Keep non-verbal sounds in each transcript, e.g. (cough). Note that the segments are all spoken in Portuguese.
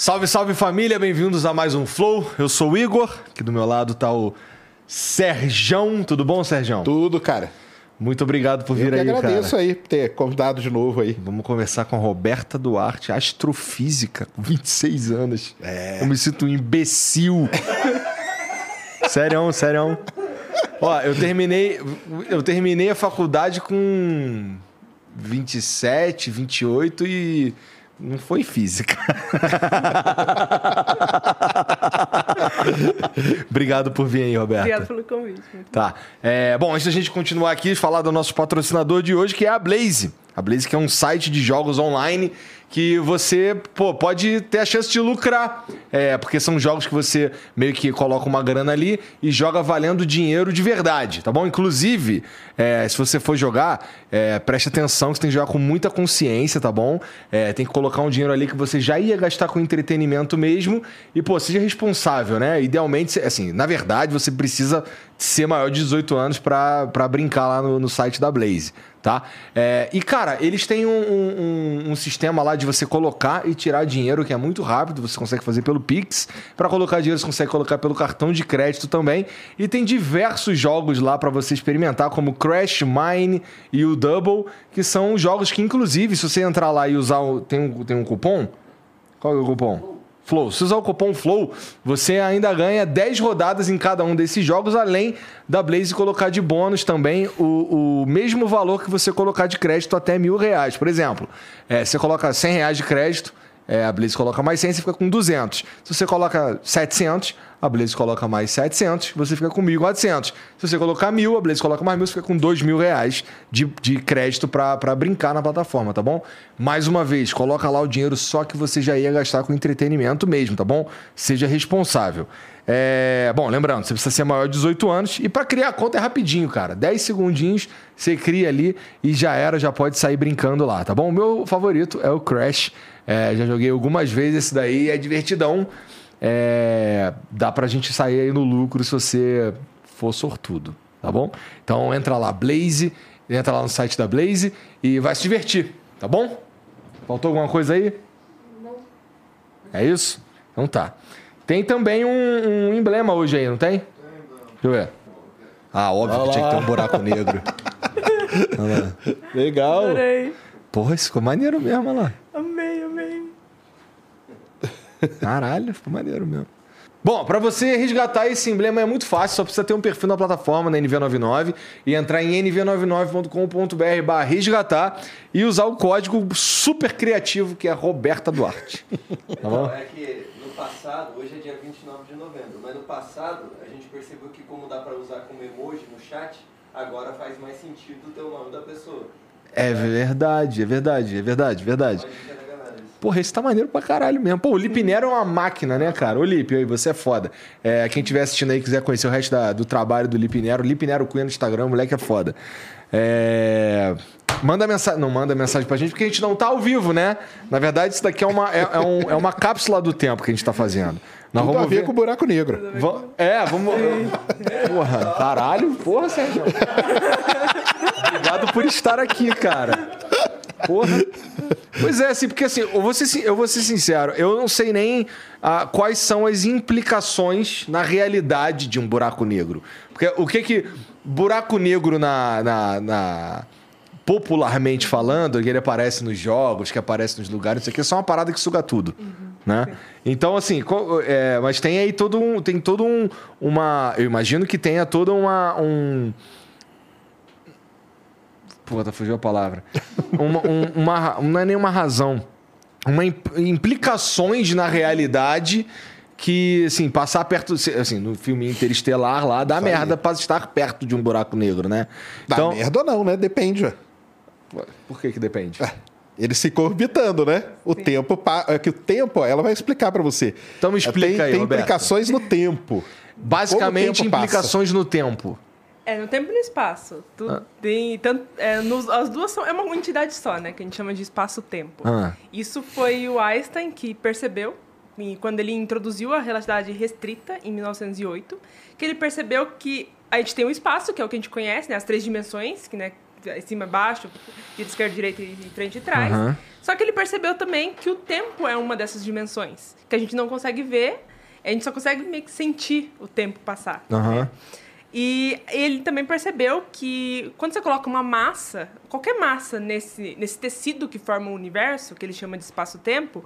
Salve, salve família, bem-vindos a mais um Flow. Eu sou o Igor, aqui do meu lado tá o Serjão. Tudo bom, Serjão? Tudo, cara. Muito obrigado por vir aí, cara. Eu agradeço aí por ter convidado de novo aí. Vamos conversar com a Roberta Duarte, astrofísica, com 26 anos. É. Eu me sinto um imbecil. (laughs) sério, sério. Ó, eu terminei, eu terminei a faculdade com 27, 28 e não foi física. (laughs) Obrigado por vir aí, Roberto. Obrigado pelo convite. Tá. É, bom, antes da gente continuar aqui, falar do nosso patrocinador de hoje, que é a Blaze. A Blaze que é um site de jogos online que você pô, pode ter a chance de lucrar. É, porque são jogos que você meio que coloca uma grana ali e joga valendo dinheiro de verdade, tá bom? Inclusive, é, se você for jogar, é, preste atenção que você tem que jogar com muita consciência, tá bom? É, tem que colocar um dinheiro ali que você já ia gastar com entretenimento mesmo e, pô, seja responsável, né? Idealmente, assim, na verdade, você precisa ser maior de 18 anos para brincar lá no, no site da Blaze tá? É, e, cara, eles têm um, um, um, sistema lá de você colocar e tirar dinheiro que é muito rápido, você consegue fazer pelo Pix. Para colocar dinheiro, você consegue colocar pelo cartão de crédito também. E tem diversos jogos lá para você experimentar, como Crash, Mine e o Double, que são jogos que, inclusive, se você entrar lá e usar. O, tem, um, tem um cupom? Qual é o cupom? Flow. Se usar o cupom Flow, você ainda ganha 10 rodadas em cada um desses jogos, além da Blaze colocar de bônus também o, o mesmo valor que você colocar de crédito até mil reais. Por exemplo, é, você coloca 100 reais de crédito, é, a Blaze coloca mais 100, você fica com 200. Se você coloca 700, a Blaze coloca mais 700, você fica com 1.400. Se você colocar 1.000, a Blaze coloca mais 1.000, você fica com 2.000 reais de, de crédito para brincar na plataforma, tá bom? Mais uma vez, coloca lá o dinheiro só que você já ia gastar com entretenimento mesmo, tá bom? Seja responsável. É, bom, lembrando, você precisa ser maior de 18 anos e para criar a conta é rapidinho, cara. 10 segundinhos, você cria ali e já era, já pode sair brincando lá, tá bom? O meu favorito é o Crash. É, já joguei algumas vezes esse daí, é divertidão é, dá pra gente sair aí no lucro se você for sortudo, tá bom? Então entra lá, Blaze, entra lá no site da Blaze e vai se divertir, tá bom? Faltou alguma coisa aí? Não. É isso? Então tá. Tem também um, um emblema hoje aí, não tem? Tem, Deixa eu ver. Ah, óbvio que tinha que ter um buraco negro. (laughs) Legal. Adorei. Porra, isso ficou maneiro mesmo, olha lá. Caralho, ficou maneiro mesmo. Bom, para você resgatar esse emblema é muito fácil, só precisa ter um perfil na plataforma na NV99 e entrar em nv99.com.br barra resgatar e usar o código super criativo que é Roberta Duarte. Tá bom? É que no passado, hoje é dia 29 de novembro, mas no passado a gente percebeu que como dá para usar como emoji no chat, agora faz mais sentido ter o nome da pessoa. É verdade, é verdade, é verdade, é verdade. Porra, esse tá maneiro pra caralho mesmo. Pô, o Lipe Nero é uma máquina, né, cara? Ô, Lipe, aí, você é foda. É, quem estiver assistindo aí quiser conhecer o resto da, do trabalho do Lipe Nero, Lipe Nero Cunha no Instagram, moleque é foda. É... Manda mensagem. Não manda mensagem pra gente, porque a gente não tá ao vivo, né? Na verdade, isso daqui é uma, é, é um- é uma cápsula do tempo que a gente tá fazendo. Nós Tudo a vamos ver ver. com o buraco negro. Va- É, vamos. Porra, caralho. Porra, Sérgio. Obrigado por estar aqui, cara. Porra. Pois é, assim, porque assim, eu vou ser, eu vou ser sincero, eu não sei nem ah, quais são as implicações na realidade de um buraco negro. Porque o que que. Buraco negro na- na- na popularmente falando, que ele aparece nos jogos, que aparece nos lugares, isso aqui é só uma parada que suga tudo, né? Então, assim, é, mas tem aí todo um, tem todo um, uma, eu imagino que tenha toda uma, um, puta, fugiu a palavra, uma, um- uma, não é nenhuma razão, uma imp- implicações na realidade que, assim, passar perto, assim, no filme Interestelar lá, dá Isso aí. merda pra estar perto de um buraco negro, né? Dá merda ou não, né? Depende, ué. Por que que depende? Eles ficam orbitando, né? O tempo. pa- É que o tempo, ó, ela vai explicar pra você. Então me explica tem, aí, Tem Roberto. implicações no tempo. Basicamente, tempo passa. implicações no tempo. É, no tempo e no espaço. Tu Ah. tem, tanto, é, nos- as duas são é uma entidade só, né? Que a gente chama de espaço-tempo. Ah. Isso foi o Einstein que percebeu, e quando ele introduziu a relatividade restrita, em 1908, que ele percebeu que a gente tem um espaço, que é o que a gente conhece, né? As três dimensões, que, né? Cima, baixo, direita, esquerda, direita e frente e trás. Aham. Só que ele percebeu também que o tempo é uma dessas dimensões, que a gente não consegue ver, a gente só consegue meio que sentir o tempo passar. Aham. E ele também percebeu que quando você coloca uma massa, qualquer massa nesse, nesse tecido que forma o universo, que ele chama de espaço-tempo,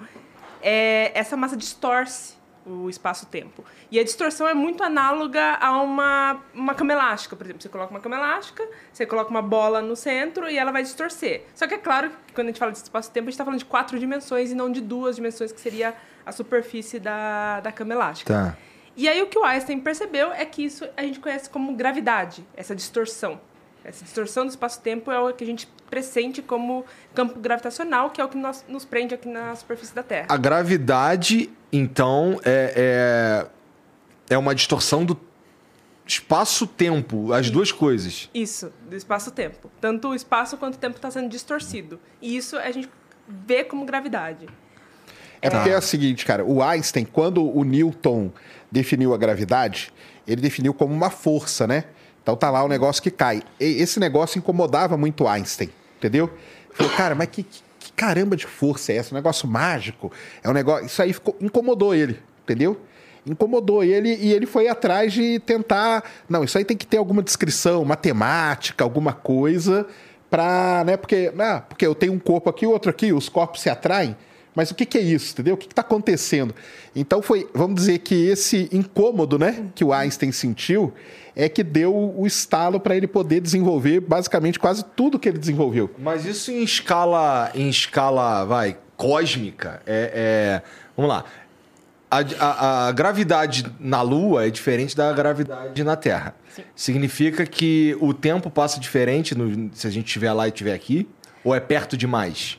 é, essa massa distorce o espaço-tempo. E a distorção é muito análoga a uma, uma cama elástica, por exemplo. Você coloca uma cama elástica, você coloca uma bola no centro e ela vai distorcer. Só que é claro que quando a gente fala de espaço-tempo, a gente está falando de quatro dimensões e não de duas dimensões, que seria a superfície da, da cama elástica. Tá. E aí o que o Einstein percebeu é que isso a gente conhece como gravidade, essa distorção. Essa distorção do espaço-tempo é o que a gente pressente como campo gravitacional, que é o que nós, nos prende aqui na superfície da Terra. A gravidade, então, é, é, é uma distorção do espaço-tempo, as duas coisas. Isso, do espaço-tempo. Tanto o espaço quanto o tempo está sendo distorcido. E isso a gente vê como gravidade. É porque Tá. é o seguinte, cara, o Einstein, quando o Newton definiu a gravidade, ele definiu como uma força, né? Então tá lá o negócio que cai. E esse negócio incomodava muito o Einstein, entendeu? Falou, cara, mas que, que- que caramba de força é essa? Um negócio mágico. É um negócio. Isso aí ficou- incomodou ele, entendeu? Incomodou ele e ele foi atrás de tentar. Não, isso aí tem que ter alguma descrição, matemática, alguma coisa pra. Né? Porque, ah, porque eu tenho um corpo aqui, outro aqui, os corpos se atraem. Mas o que, que é isso, entendeu? O que está acontecendo? Então foi, vamos dizer que esse incômodo, né, que o Einstein sentiu, é que deu o estalo para ele poder desenvolver basicamente quase tudo que ele desenvolveu. Mas isso em escala, em escala, vai, cósmica, é, é- vamos lá. A, a- a gravidade na Lua é diferente da gravidade na Terra. Significa que o tempo passa diferente no- se a gente estiver lá e estiver aqui? Ou é perto demais?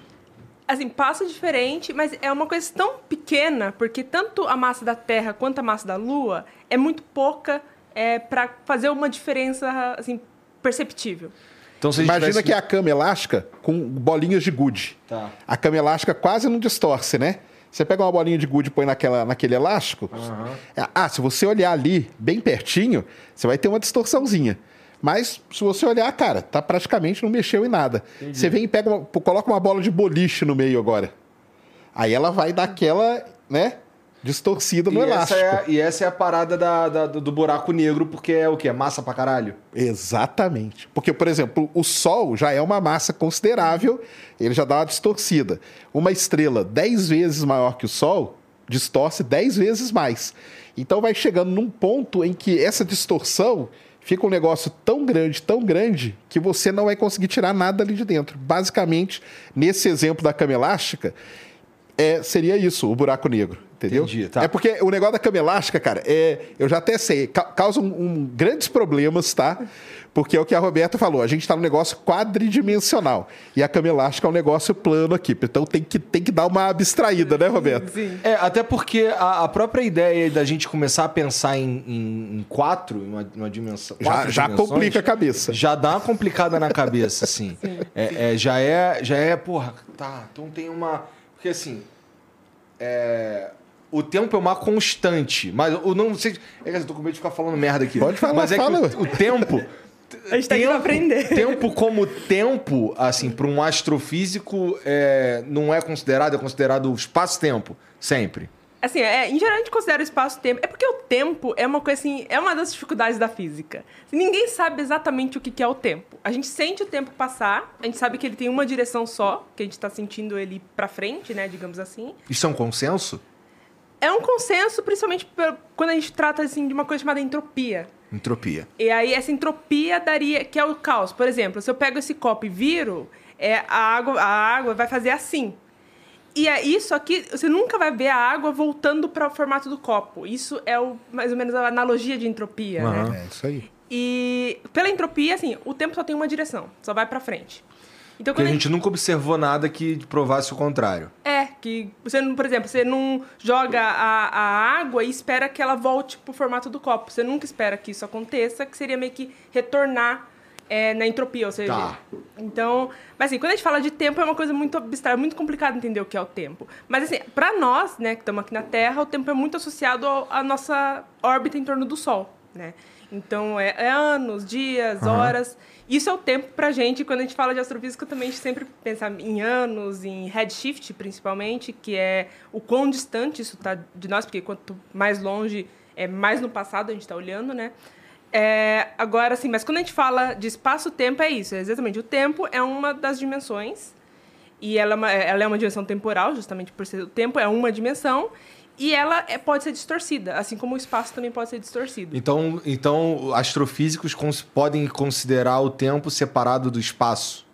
Assim, passa diferente, mas é uma coisa tão pequena, porque tanto a massa da Terra quanto a massa da Lua é muito pouca é, para fazer uma diferença assim, perceptível. Então, Imagina tivesse- que é a cama elástica com bolinhas de gude. Tá. A cama elástica quase não distorce, né? Você pega uma bolinha de gude e põe naquela, naquele elástico. É, Ah, se você olhar ali bem pertinho, você vai ter uma distorçãozinha. Mas se você olhar, cara, tá praticamente não mexeu em nada. Você vem e pega uma- coloca uma bola de boliche no meio agora. Aí ela vai dar aquela, né, distorcida no e, essa elástico. é, a- e essa é a parada da- da- do buraco negro, porque é o quê? Massa pra caralho? Exatamente. Porque, por exemplo, o Sol já é uma massa considerável, ele já dá uma distorcida. Uma estrela 10 vezes maior que o Sol distorce 10 vezes mais. Então vai chegando num ponto em que essa distorção fica um negócio tão grande, tão grande, que você não vai conseguir tirar nada ali de dentro. Basicamente, nesse exemplo da cama elástica, é, seria isso, o buraco negro. Entendeu? Entendi, tá. É porque o negócio da cama elástica, cara, é, eu já até sei, ca- causa um, um grandes problemas, tá? Porque é o que a Roberta falou, a gente está num negócio quadridimensional. E a cama elástica é um negócio plano aqui. Então tem que, tem que dar uma abstraída, né, Roberta? Sim. É, até porque a, a própria ideia da gente começar a pensar em, em, em quatro, em uma, uma dimensão. Já, já complica a cabeça. Já dá uma complicada na cabeça, assim. É, é, já é, já é, porra, tá, então tem uma. Porque assim. é, o tempo é uma constante, mas eu não sei. É que eu tô com medo de ficar falando merda aqui. Pode falar, mas é fala. que o, o tempo. (laughs) A gente tá aqui pra aprender. Tempo como tempo, assim, para um astrofísico, é, não é considerado, é considerado espaço-tempo, sempre. Assim, é, em geral a gente considera o espaço-tempo. É porque o tempo é uma coisa assim, é uma das dificuldades da física. Assim, ninguém sabe exatamente o que é o tempo. A gente sente o tempo passar, a gente sabe que ele tem uma direção só, que a gente tá sentindo ele pra frente, né, digamos assim. Isso é um consenso? É um consenso, principalmente quando a gente trata assim de uma coisa chamada entropia. Entropia. E aí essa entropia daria, que é o caos. Por exemplo, se eu pego esse copo e viro, é, a, água, a água vai fazer assim. E é isso aqui, você nunca vai ver a água voltando para o formato do copo. Isso é o, mais ou menos a analogia de entropia, Aham. né? É isso aí. E pela entropia, assim, o tempo só tem uma direção, só vai para frente. Então Porque quando a gente nunca observou nada que provasse o contrário. é, que você, não- por exemplo, você não joga a, a água e espera que ela volte pro formato do copo. Você nunca espera que isso aconteça, que seria meio que retornar é, na entropia, ou seja... Tá. Então, mas assim, quando a gente fala de tempo, é uma coisa muito abstrata, muito complicado entender o que é o tempo. Mas assim, para nós, né, que estamos aqui na Terra, o tempo é muito associado ao- à nossa órbita em torno do Sol, né? Então, é, é anos, dias, horas. Isso é o tempo pra gente. Quando a gente fala de astrofísica, também a gente sempre pensa em anos, em redshift, principalmente, que é o quão distante isso está de nós, porque quanto mais longe, é mais no passado a gente está olhando, né? É, agora, assim, mas quando a gente fala de espaço-tempo, é isso. É exatamente. O tempo é uma das dimensões. E ela, é uma- ela é uma dimensão temporal, justamente por ser o tempo é uma dimensão. E ela é- pode ser distorcida, assim como o espaço também pode ser distorcido. Então, então astrofísicos cons- podem considerar o tempo separado do espaço.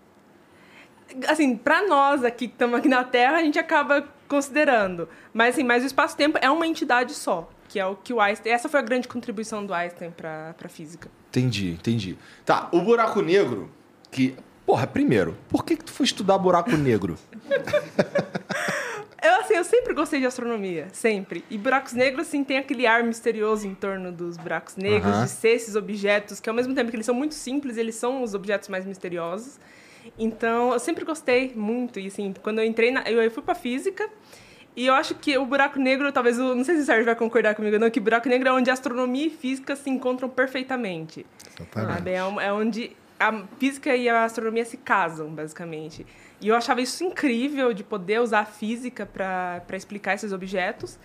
Assim, para nós aqui que estamos aqui na Terra, a gente acaba considerando. Mas, assim, mas o espaço-tempo é uma entidade só, que é o que o Einstein... Essa foi a grande contribuição do Einstein para a física. Entendi, entendi. Tá, o buraco negro, que. Porra, primeiro, por que, que tu foi estudar buraco negro? (laughs) Eu, assim, eu sempre gostei de astronomia, sempre. E buracos negros, assim, tem aquele ar misterioso em torno dos buracos negros, Aham. de ser esses objetos, que ao mesmo tempo que eles são muito simples, eles são os objetos mais misteriosos. Então, eu sempre gostei muito. E, assim, quando eu entrei na... Eu, eu fui pra física, e eu acho que o buraco negro, talvez... o- Não sei se o Sérgio vai concordar comigo, não, que buraco negro é onde astronomia e física se encontram perfeitamente. Exatamente. Sabe? É, é onde a física e a astronomia se casam, basicamente. E eu achava isso incrível de poder usar a física para explicar esses objetos.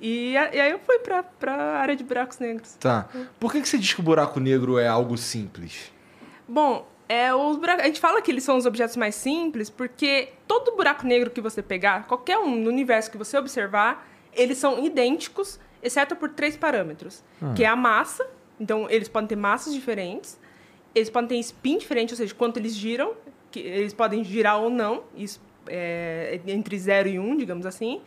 E, e aí eu fui para a área de buracos negros. Tá. Por que, que você diz que o buraco negro é algo simples? Bom, é, os buracos, a gente fala que eles são os objetos mais simples porque todo buraco negro que você pegar, qualquer um no universo que você observar, eles são idênticos, exceto por três parâmetros, que é a massa. Então, eles podem ter massas diferentes, eles podem ter spin diferente, ou seja, quanto eles giram, que eles podem girar ou não, isso é entre 0 e 1, um, digamos assim,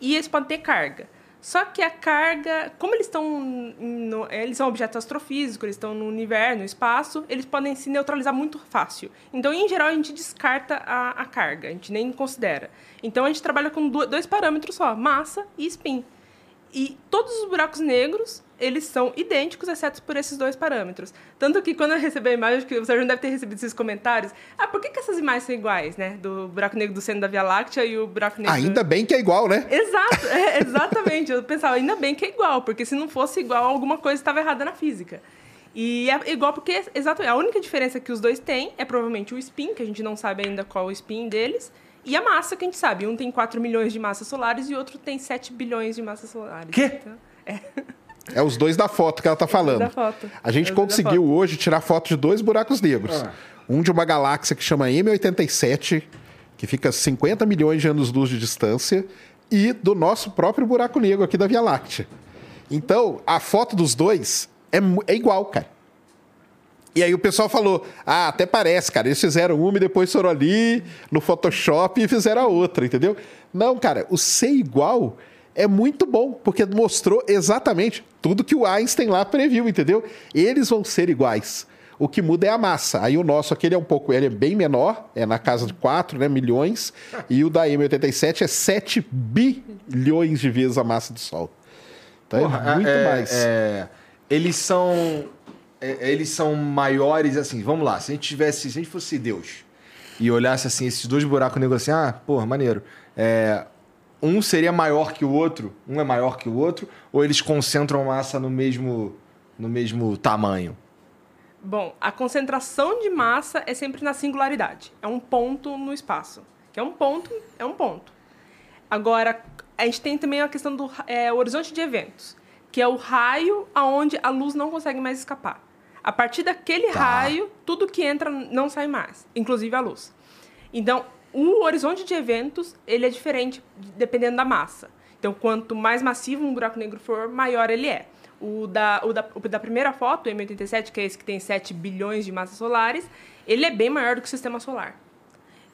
e eles podem ter carga. Só que a carga, como eles estão. no- eles são objetos astrofísicos, eles estão no universo, no espaço, eles podem se neutralizar muito fácil. Então, em geral, a gente descarta a, a carga, a gente nem considera. Então, a gente trabalha com do- dois parâmetros só, massa e spin. E todos os buracos negros, eles são idênticos, exceto por esses dois parâmetros. Tanto que quando eu recebi a imagem, que você já deve ter recebido esses comentários. Ah, por que, que essas imagens são iguais, né? Do buraco negro do centro da Via Láctea e o buraco negro... Ainda bem que é igual, né? Exato, é, (laughs) exatamente. Eu pensava, ainda bem que é igual, porque se não fosse igual, alguma coisa estava errada na física. E é igual porque, exatamente, a única diferença que os dois têm é provavelmente o spin, que a gente não sabe ainda qual é o spin deles, e a massa, que a gente sabe. Um tem 4 milhões de massas solares e o outro tem 7 bilhões de massas solares. Quê? Então, É os dois da foto que ela tá falando. Da foto. A gente É conseguiu hoje tirar foto de dois buracos negros. Ah. Um de uma galáxia que chama M87, que fica a 50 milhões de anos-luz de distância, e do nosso próprio buraco negro aqui da Via Láctea. Então, a foto dos dois é, é igual, cara. E aí o pessoal falou: ah, até parece, cara. Eles fizeram uma e depois foram ali no Photoshop e fizeram a outra, entendeu? Não, cara, o ser igual é muito bom, porque mostrou exatamente tudo que o Einstein lá previu, entendeu? Eles vão ser iguais. O que muda é a massa. Aí o nosso aquele é um pouco, ele é bem menor, é na casa de 4 né, milhões, e o da M87 é 7 bilhões de vezes a massa do Sol. Então Porra, é muito é- mais. é, eles são. É, eles são maiores, assim, vamos lá. Se a gente tivesse. Se a gente fosse Deus e olhasse assim, esses dois buracos negros assim, ah, porra, maneiro. É, um seria maior que o outro, um é maior que o outro, ou eles concentram massa no mesmo, no mesmo tamanho? Bom, a concentração de massa é sempre na singularidade. É um ponto no espaço. Que é um ponto, é um ponto. Agora, a gente tem também a questão do é, horizonte de eventos, que é o raio aonde a luz não consegue mais escapar. A partir daquele Tá. raio, tudo que entra não sai mais, inclusive a luz. Então, o horizonte de eventos, ele é diferente dependendo da massa. Então, quanto mais massivo um buraco negro for, maior ele é. O da, o da, o da primeira foto, o M87, que é esse que tem 7 bilhões de massas solares, ele é bem maior do que o sistema solar.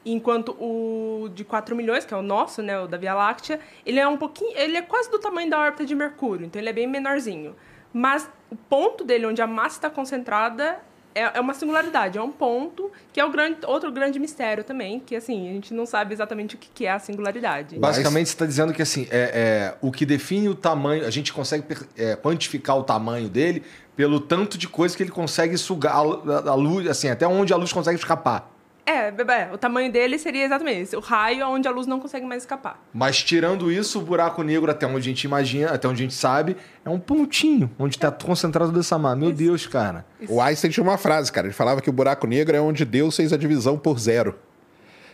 Enquanto o de 4 milhões, que é o nosso, né, o da Via Láctea, ele é um pouquinho, ele é quase do tamanho da órbita de Mercúrio, então ele é bem menorzinho. Mas o ponto dele, onde a massa está concentrada, é, é uma singularidade, é um ponto que é o grande, outro grande mistério também, que assim, a gente não sabe exatamente o que é a singularidade. Basicamente, você está dizendo que assim, é, é, o que define o tamanho, a gente consegue é, quantificar o tamanho dele pelo tanto de coisa que ele consegue sugar a, lu- a luz, assim, até onde a luz consegue escapar. É, é, o tamanho dele seria exatamente esse, o raio onde a luz não consegue mais escapar. Mas tirando isso, o buraco negro, até onde a gente imagina, até onde a gente sabe, é um pontinho onde está concentrado dessa massa. Meu Deus, cara. O Einstein tinha uma frase, cara. Ele falava que o buraco negro é onde Deus fez a divisão por zero.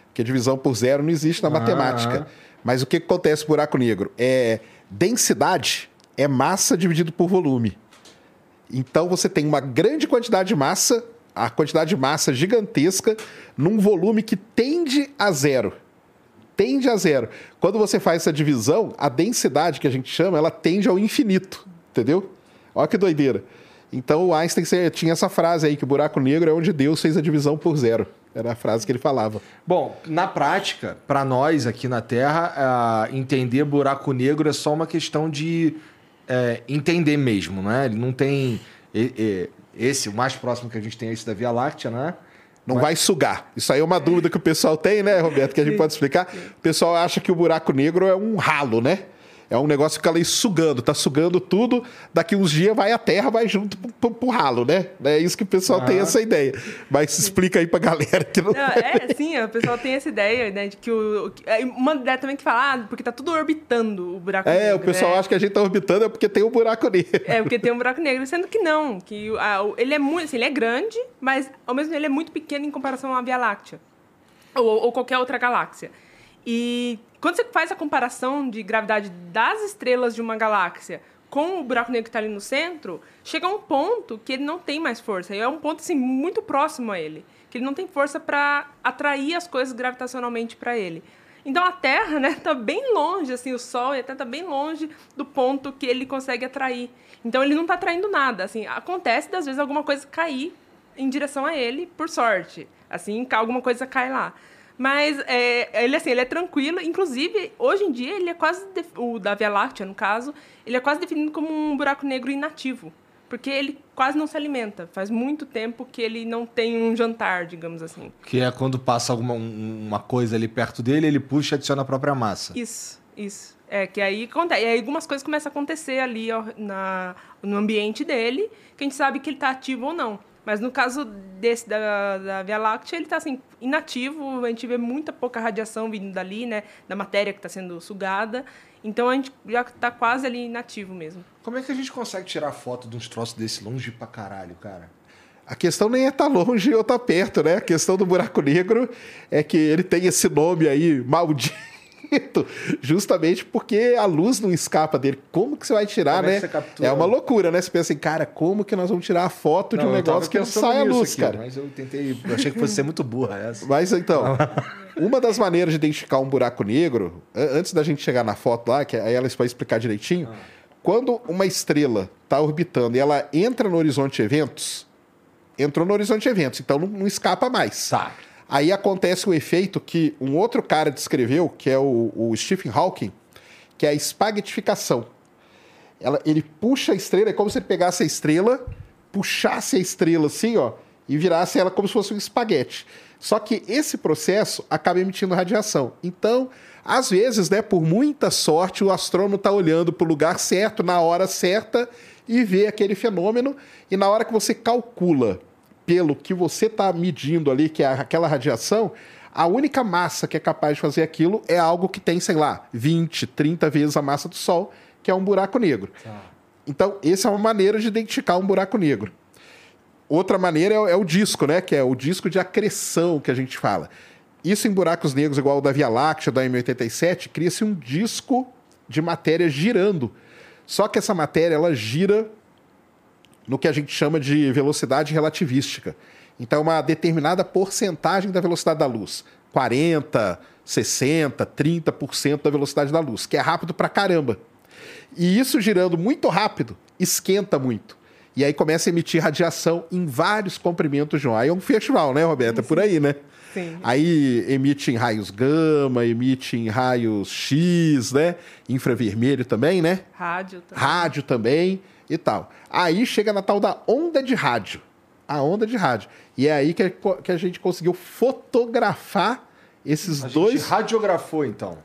Porque a divisão por zero não existe na Ah. matemática. Mas o que que acontece no buraco negro? É densidade é massa dividido por volume. Então você tem uma grande quantidade de massa, a quantidade de massa gigantesca, num volume que tende a zero. Tende a zero. Quando você faz essa divisão, a densidade que a gente chama, ela tende ao infinito. Entendeu? Olha que doideira. Então o Einstein tinha essa frase aí, que o buraco negro é onde Deus fez a divisão por zero. Era a frase que ele falava. Bom, na prática, para nós aqui na Terra, entender buraco negro é só uma questão de é, entender mesmo, né? Ele não tem. Esse, o mais próximo que a gente tem é esse da Via Láctea, né? Não vai sugar. Isso aí é uma dúvida que o pessoal tem, né, Roberto? Que a gente pode explicar. O pessoal acha que o buraco negro é um ralo, né? É um negócio que fica ali sugando, tá sugando tudo. Daqui uns dias vai a terra, vai junto pro, pro- pro ralo, né? É isso que o pessoal tem essa ideia. Mas explica aí pra galera que não. Não, é, sim, o pessoal tem essa ideia, né, de que o... é uma ideia também que fala, ah, porque tá tudo orbitando o buraco negro, É, o pessoal né? acha que a gente tá orbitando é porque tem um buraco negro. É, porque tem um buraco negro, sendo que não, que a- ele é muito, assim, ele é grande, mas ao mesmo tempo ele é muito pequeno em comparação à Via Láctea. Ou, ou qualquer outra galáxia. E quando você faz a comparação de gravidade das estrelas de uma galáxia com o buraco negro que está ali no centro, chega a um ponto que ele não tem mais força. E é um ponto assim muito próximo a ele, que ele não tem força para atrair as coisas gravitacionalmente para ele. Então a Terra, né, tá bem longe, assim, o Sol até tá bem longe do ponto que ele consegue atrair. Então ele não tá atraindo nada, assim, acontece das vezes alguma coisa cair em direção a ele, por sorte. Assim, alguma coisa cai lá. Mas é, ele assim, ele é tranquilo, inclusive hoje em dia ele é quase o da Via Láctea, no caso, ele é quase definido como um buraco negro inativo, porque ele quase não se alimenta. Faz muito tempo que ele não tem um jantar, digamos assim. Que é quando passa alguma um- uma coisa ali perto dele, ele puxa e adiciona a própria massa. Isso, isso. É que aí acontece. E aí algumas coisas começam a acontecer ali ó, na, no ambiente dele, que a gente sabe que ele está ativo ou não. Mas no caso desse da, da Via Láctea, ele está assim, inativo, a gente vê muita pouca radiação vindo dali, né? Da matéria que está sendo sugada. Então a gente já está quase ali inativo mesmo. Como é que a gente consegue tirar foto de uns troços desse longe pra caralho, cara? A questão nem é estar longe ou estar perto, né? A questão do buraco negro é que ele tem esse nome aí, maldito, justamente porque a luz não escapa dele. Como que você vai tirar, Como é né? É uma loucura, né? Você pensa assim, cara, como que nós vamos tirar a foto de um negócio que não sai a luz, aqui, cara? Mas eu tentei. Eu achei que fosse ser muito burra essa. Mas então, (laughs) uma das maneiras de identificar um buraco negro, antes da gente chegar na foto lá, que aí ela vai explicar direitinho, quando uma estrela está orbitando e ela entra no horizonte de eventos, entrou no horizonte de eventos, então não, não escapa mais. Tá. Aí acontece o efeito que um outro cara descreveu, que é o, o Stephen Hawking, que é a espaguetificação. Ela, ele puxa a estrela, é como se ele pegasse a estrela, puxasse a estrela assim, ó, e virasse ela como se fosse um espaguete. Só que esse processo acaba emitindo radiação. Então, às vezes, né, por muita sorte, o astrônomo está olhando para o lugar certo, na hora certa, e vê aquele fenômeno. E na hora que você calcula pelo que você está medindo ali, que é aquela radiação, a única massa que é capaz de fazer aquilo é algo que tem, sei lá, 20, 30 vezes a massa do Sol, que é um buraco negro. Tá. Então, essa é uma maneira de identificar um buraco negro. Outra maneira é, é, o disco, né? Que é o disco de acreção que a gente fala. Isso em buracos negros, igual o da Via Láctea, da M87, cria-se um disco de matéria girando. Só que essa matéria ela gira no que a gente chama de velocidade relativística. Então, uma determinada porcentagem da velocidade da luz. 40, 60, 30% da velocidade da luz, que é rápido pra caramba. E isso girando muito rápido, esquenta muito. E aí começa a emitir radiação em vários comprimentos de um. Aí é um festival, né, Roberta? É por aí, né? Sim. Aí emite em raios gama, emite em raios X, né? Infravermelho também, né? Rádio também. Rádio também e tal. Aí chega na tal da onda de rádio. A onda de rádio. E é aí que, que a gente conseguiu fotografar esses a dois. Gente radiografou, então.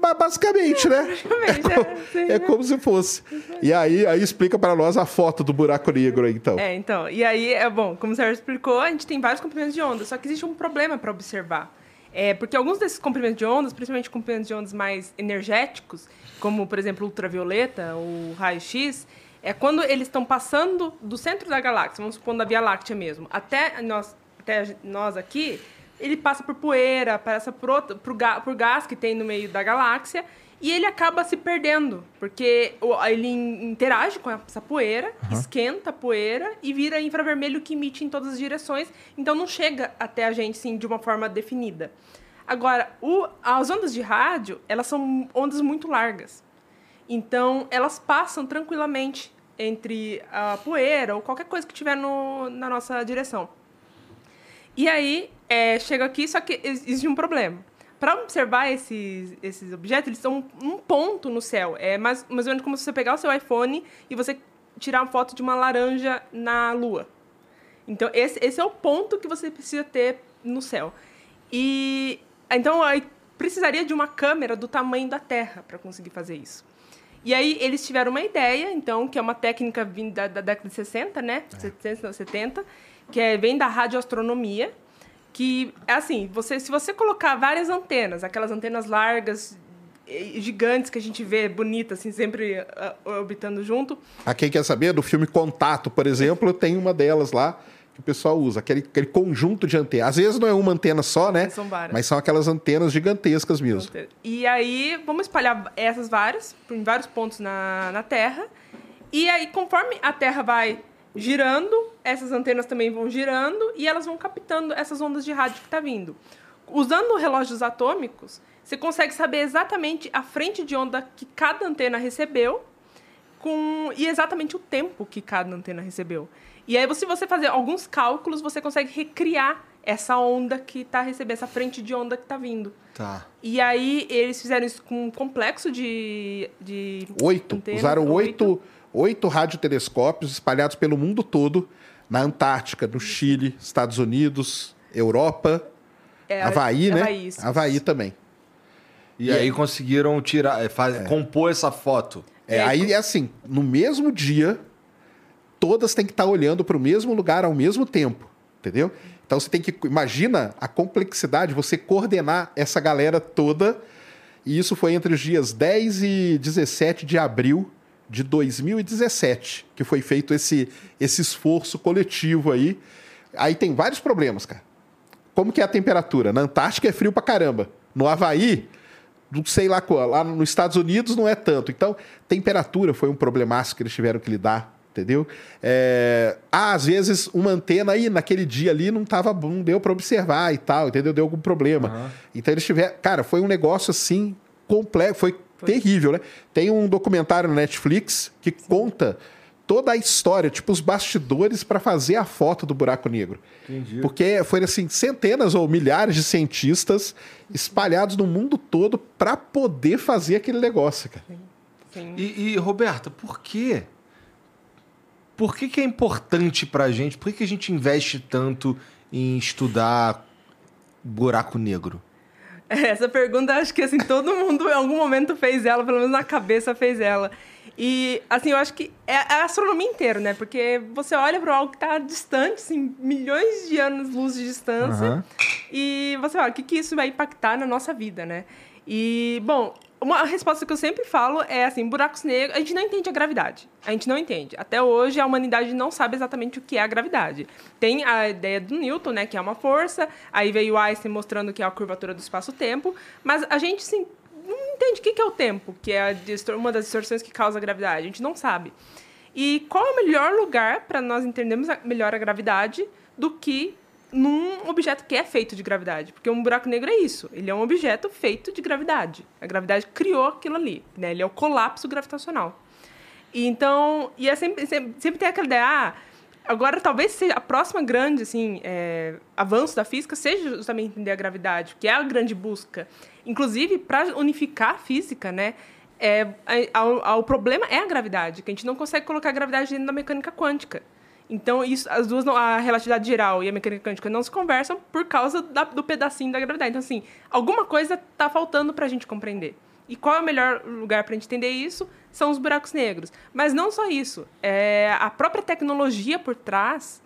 Basicamente, né? (laughs) Basicamente, é, como, é, é como se fosse. E aí, aí explica para nós a foto do buraco negro aí, então. É, então. E aí, é bom, como o Sérgio explicou, a gente tem vários comprimentos de onda, só que existe um problema para observar. É, porque alguns desses comprimentos de ondas, principalmente comprimentos de ondas mais energéticos, como, por exemplo, ultravioleta, o raio-x, é quando eles estão passando do centro da galáxia, vamos supor da Via Láctea mesmo, até nós, até nós aqui, ele passa por poeira, passa por, outro, por, por gás que tem no meio da galáxia, e ele acaba se perdendo, porque ele interage com essa poeira, uhum. esquenta a poeira e vira infravermelho que emite em todas as direções, então não chega até a gente sim, de uma forma definida. Agora, o, as ondas de rádio, elas são ondas muito largas. Então, elas passam tranquilamente entre a poeira ou qualquer coisa que tiver no, na nossa direção. E aí, é, chega aqui, só que existe um problema. Para observar esses, esses objetos, eles são um ponto no céu. É mais, mais ou menos como se você pegar o seu iPhone e você tirar uma foto de uma laranja na lua. Então, esse, esse é o ponto que você precisa ter no céu. E então aí precisaria de uma câmera do tamanho da Terra para conseguir fazer isso. E aí eles tiveram uma ideia, então, que é uma técnica vinda da, da década de 60, né? É. 60, 70, que é, vem da radioastronomia, que é assim, você, se você colocar várias antenas, aquelas antenas largas, gigantes que a gente vê bonitas, assim, sempre uh, orbitando junto. A quem quer saber, do filme Contato, por exemplo, tem uma delas lá que o pessoal usa, aquele, aquele conjunto de antenas. Às vezes não é uma antena só, né? São várias. Mas são aquelas antenas gigantescas mesmo. E aí, vamos espalhar essas várias, em vários pontos na, na Terra. E aí, conforme a Terra vai girando, essas antenas também vão girando e elas vão captando essas ondas de rádio que está vindo. Usando relógios atômicos, você consegue saber exatamente a frente de onda que cada antena recebeu com e exatamente o tempo que cada antena recebeu. E aí, se você fazer alguns cálculos, você consegue recriar essa onda que está recebendo, essa frente de onda que está vindo. Tá. E aí, eles fizeram isso com um complexo de. de oito. Antenas, Usaram oito, oito, oito radiotelescópios espalhados pelo mundo todo na Antártica, no Chile, Estados Unidos, Europa, é, Havaí, né? Havaí, Havaí também. E, e aí, aí conseguiram tirar, é, é. compor essa foto. É, aí é assim, no mesmo dia, todas têm que estar olhando para o mesmo lugar ao mesmo tempo, entendeu? Então você tem que imagina a complexidade você coordenar essa galera toda. E isso foi entre os dias 10 e 17 de abril de 2017 que foi feito esse esse esforço coletivo aí. Aí tem vários problemas, cara. Como que é a temperatura? Na Antártica é frio pra caramba. No Havaí, não sei lá qual. Lá nos Estados Unidos não é tanto. Então, temperatura foi um problemaço que eles tiveram que lidar entendeu? É, ah, às vezes uma antena aí naquele dia ali não tava não deu para observar e tal, entendeu? Deu algum problema. Uhum. Então eles tiveram, cara, foi um negócio assim complexo, foi, foi, terrível, né? Tem um documentário no Netflix que Sim. conta toda a história, tipo os bastidores para fazer a foto do buraco negro. Entendi. Porque foram assim centenas ou milhares de cientistas espalhados no mundo todo para poder fazer aquele negócio, cara. Sim. E, e, Roberta, por quê? Por que, que é importante pra gente? Por que, que a gente investe tanto em estudar buraco negro? (laughs) Essa pergunta, acho que assim, todo mundo em algum momento fez ela, pelo menos na cabeça fez ela. E, assim, eu acho que é a astronomia inteira, né? Porque você olha para algo que está distante, assim, milhões de anos-luz de distância, Aham. e você fala, o que, que isso vai impactar na nossa vida, né? E, bom, uma resposta que eu sempre falo é assim, buracos negros, a gente não entende a gravidade. A gente não entende. Até hoje, a humanidade não sabe exatamente o que é a gravidade. Tem a ideia do Newton, né, que é uma força, aí veio Einstein mostrando que é a curvatura do espaço-tempo, mas a gente, sim, não entende o que é o tempo, que é uma das distorções que causa a gravidade. A gente não sabe. E qual é o melhor lugar para nós entendermos melhor a gravidade do que num objeto que é feito de gravidade? Porque um buraco negro é isso. Ele é um objeto feito de gravidade. A gravidade criou aquilo ali. Né? Ele é o colapso gravitacional. E então, e é sempre, sempre, sempre tem aquela ideia, ah, agora talvez seja a próxima grande, assim, é, avanço da física seja justamente entender a gravidade, que é a grande busca. Inclusive, para unificar a física, né, é, a- ao- ao- o problema é a gravidade, que a gente não consegue colocar a gravidade dentro da mecânica quântica. Então, isso, as duas, não- a relatividade geral e a mecânica quântica não se conversam por causa da- do pedacinho da gravidade. Então, assim, alguma coisa está faltando para a gente compreender. E qual é o melhor lugar para a gente entender isso? São os buracos negros. Mas não só isso. É, a própria tecnologia por trás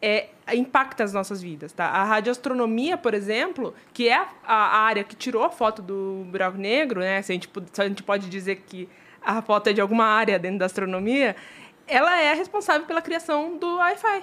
é, impacta as nossas vidas. Tá? A radioastronomia, por exemplo, que é a, a área que tirou a foto do buraco negro, né? se, a gente, se a gente pode dizer que a foto é de alguma área dentro da astronomia, ela é responsável pela criação do Wi-Fi.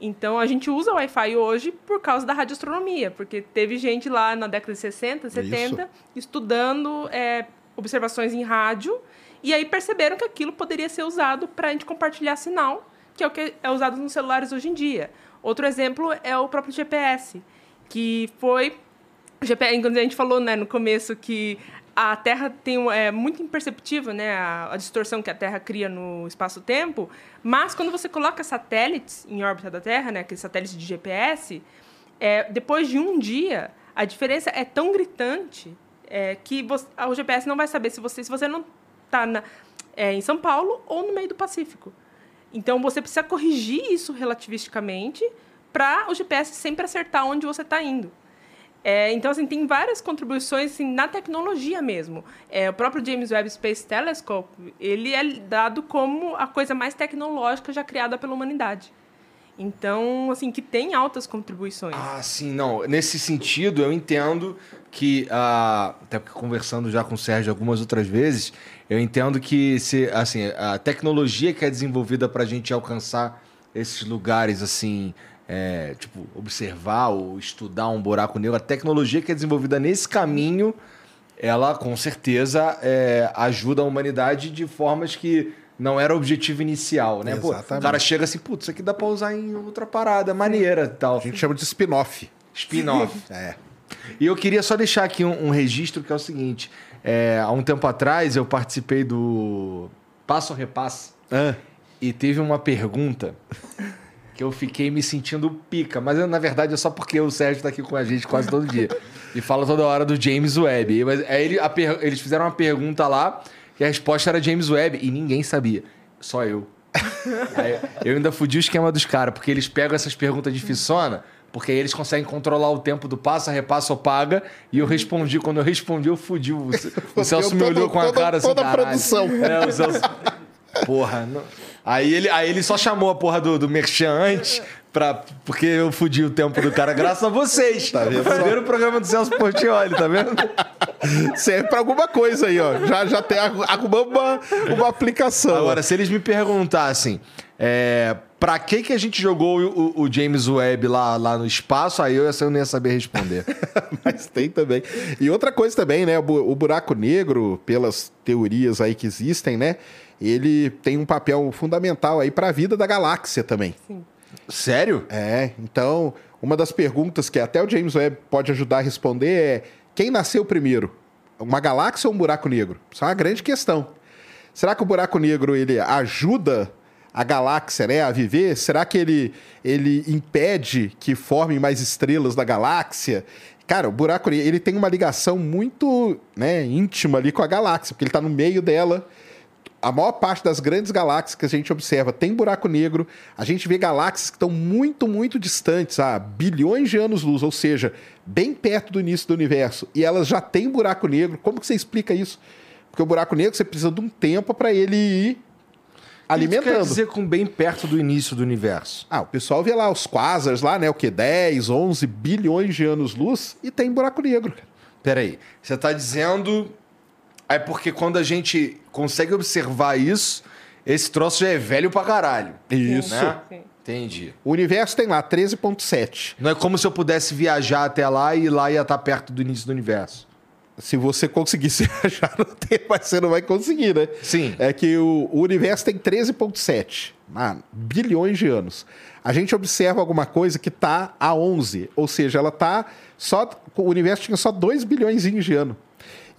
Então a gente usa o Wi-Fi hoje por causa da radioastronomia, porque teve gente lá na década de 60, 70 estudando é, observações em rádio e aí perceberam que aquilo poderia ser usado para a gente compartilhar sinal, que é o que é usado nos celulares hoje em dia. Outro exemplo é o próprio GPS, que foi o GPS, a gente falou né, no começo que a Terra tem é muito imperceptível, né, a, a distorção que a Terra cria no espaço-tempo, mas quando você coloca satélites em órbita da Terra, né, aqueles satélites de GPS, é, depois de um dia, a diferença é tão gritante é, que você- o GPS não vai saber se você, se você não está em São Paulo ou no meio do Pacífico. Então você precisa corrigir isso relativisticamente para o GPS sempre acertar onde você está indo. É, então, assim, tem várias contribuições assim, na tecnologia mesmo. É, o próprio James Webb Space Telescope, ele é dado como a coisa mais tecnológica já criada pela humanidade. Então, assim, que tem altas contribuições. Ah, sim, não. Nesse sentido, eu entendo que, ah, até porque conversando já com o Sérgio algumas outras vezes, eu entendo que se, assim, a tecnologia que é desenvolvida para a gente alcançar esses lugares, assim, é, tipo, observar ou estudar um buraco negro, a tecnologia que é desenvolvida nesse caminho, ela com certeza é, ajuda a humanidade de formas que não era o objetivo inicial, né? Pô, o cara chega assim, putz, isso aqui dá pra usar em outra parada, maneira e tal. A gente chama de spin-off. Spin-off. (laughs) É. E eu queria só deixar aqui um, um registro que é o seguinte: é, há um tempo atrás eu participei do Passo a Repasse Ah, e teve uma pergunta que eu fiquei me sentindo pica, mas na verdade é só porque o Sérgio tá aqui com a gente quase todo dia (laughs) e fala toda hora do James Webb. Mas aí ele- a per- eles fizeram uma pergunta lá e a resposta era James Webb e ninguém sabia, só eu. (laughs) Aí, eu ainda fudi o esquema dos caras, porque eles pegam essas perguntas de fissona, porque aí eles conseguem controlar o tempo do passa, repassa ou paga. E eu respondi, quando eu respondi, eu fudi. O, o (laughs) Celso me olhou com a toda- cara assim. toda a "Caralho." produção. É, o Celso. Porra, não. Aí ele, aí ele só chamou a porra do, do Merchan antes, pra, porque eu fudi o tempo do cara, graças a vocês. Tá vendo O primeiro programa do Celso Portioli, tá vendo? serve pra alguma coisa aí, ó. Já, já tem arrumamos uma, uma aplicação. Agora, se eles me perguntassem é, pra que, que a gente jogou o, o James Webb lá, lá no espaço, aí eu, essa eu não ia saber responder. (laughs) Mas tem também. E outra coisa também, né? O buraco negro, pelas teorias aí que existem, né? Ele tem um papel fundamental aí para a vida da galáxia também. Sim. Sério? É, então, uma das perguntas que até o James Webb pode ajudar a responder é: quem nasceu primeiro? Uma galáxia ou um buraco negro? Isso é uma grande questão. Será que o buraco negro ele ajuda a galáxia né, a viver? Será que ele, ele impede que formem mais estrelas da galáxia? Cara, o buraco negro, ele tem uma ligação muito né, íntima ali com a galáxia, porque ele está no meio dela. A maior parte das grandes galáxias que a gente observa tem buraco negro. A gente vê galáxias que estão muito, muito distantes, a bilhões de anos-luz, ou seja, bem perto do início do universo. E elas já têm buraco negro. Como que você explica isso? Porque o buraco negro você precisa de um tempo para ele ir alimentando. O que quer dizer com bem perto do início do universo? Ah, o pessoal vê lá os quasars lá, né? O que? 10, 11 bilhões de anos-luz e tem buraco negro. Peraí, você está dizendo... É porque quando a gente consegue observar isso, esse troço já é velho pra caralho. Isso. Né? Sim. Entendi. O universo tem lá 13.7. Não é como se eu pudesse viajar até lá e lá ia estar perto do início do universo. Se você conseguisse (laughs) viajar no tempo, mas você não vai conseguir, né? Sim. É que o, o universo tem 13,7 ah, bilhões de anos. A gente observa alguma coisa que está a 11, ou seja, ela está só. O universo tinha só 2 bilhões de anos.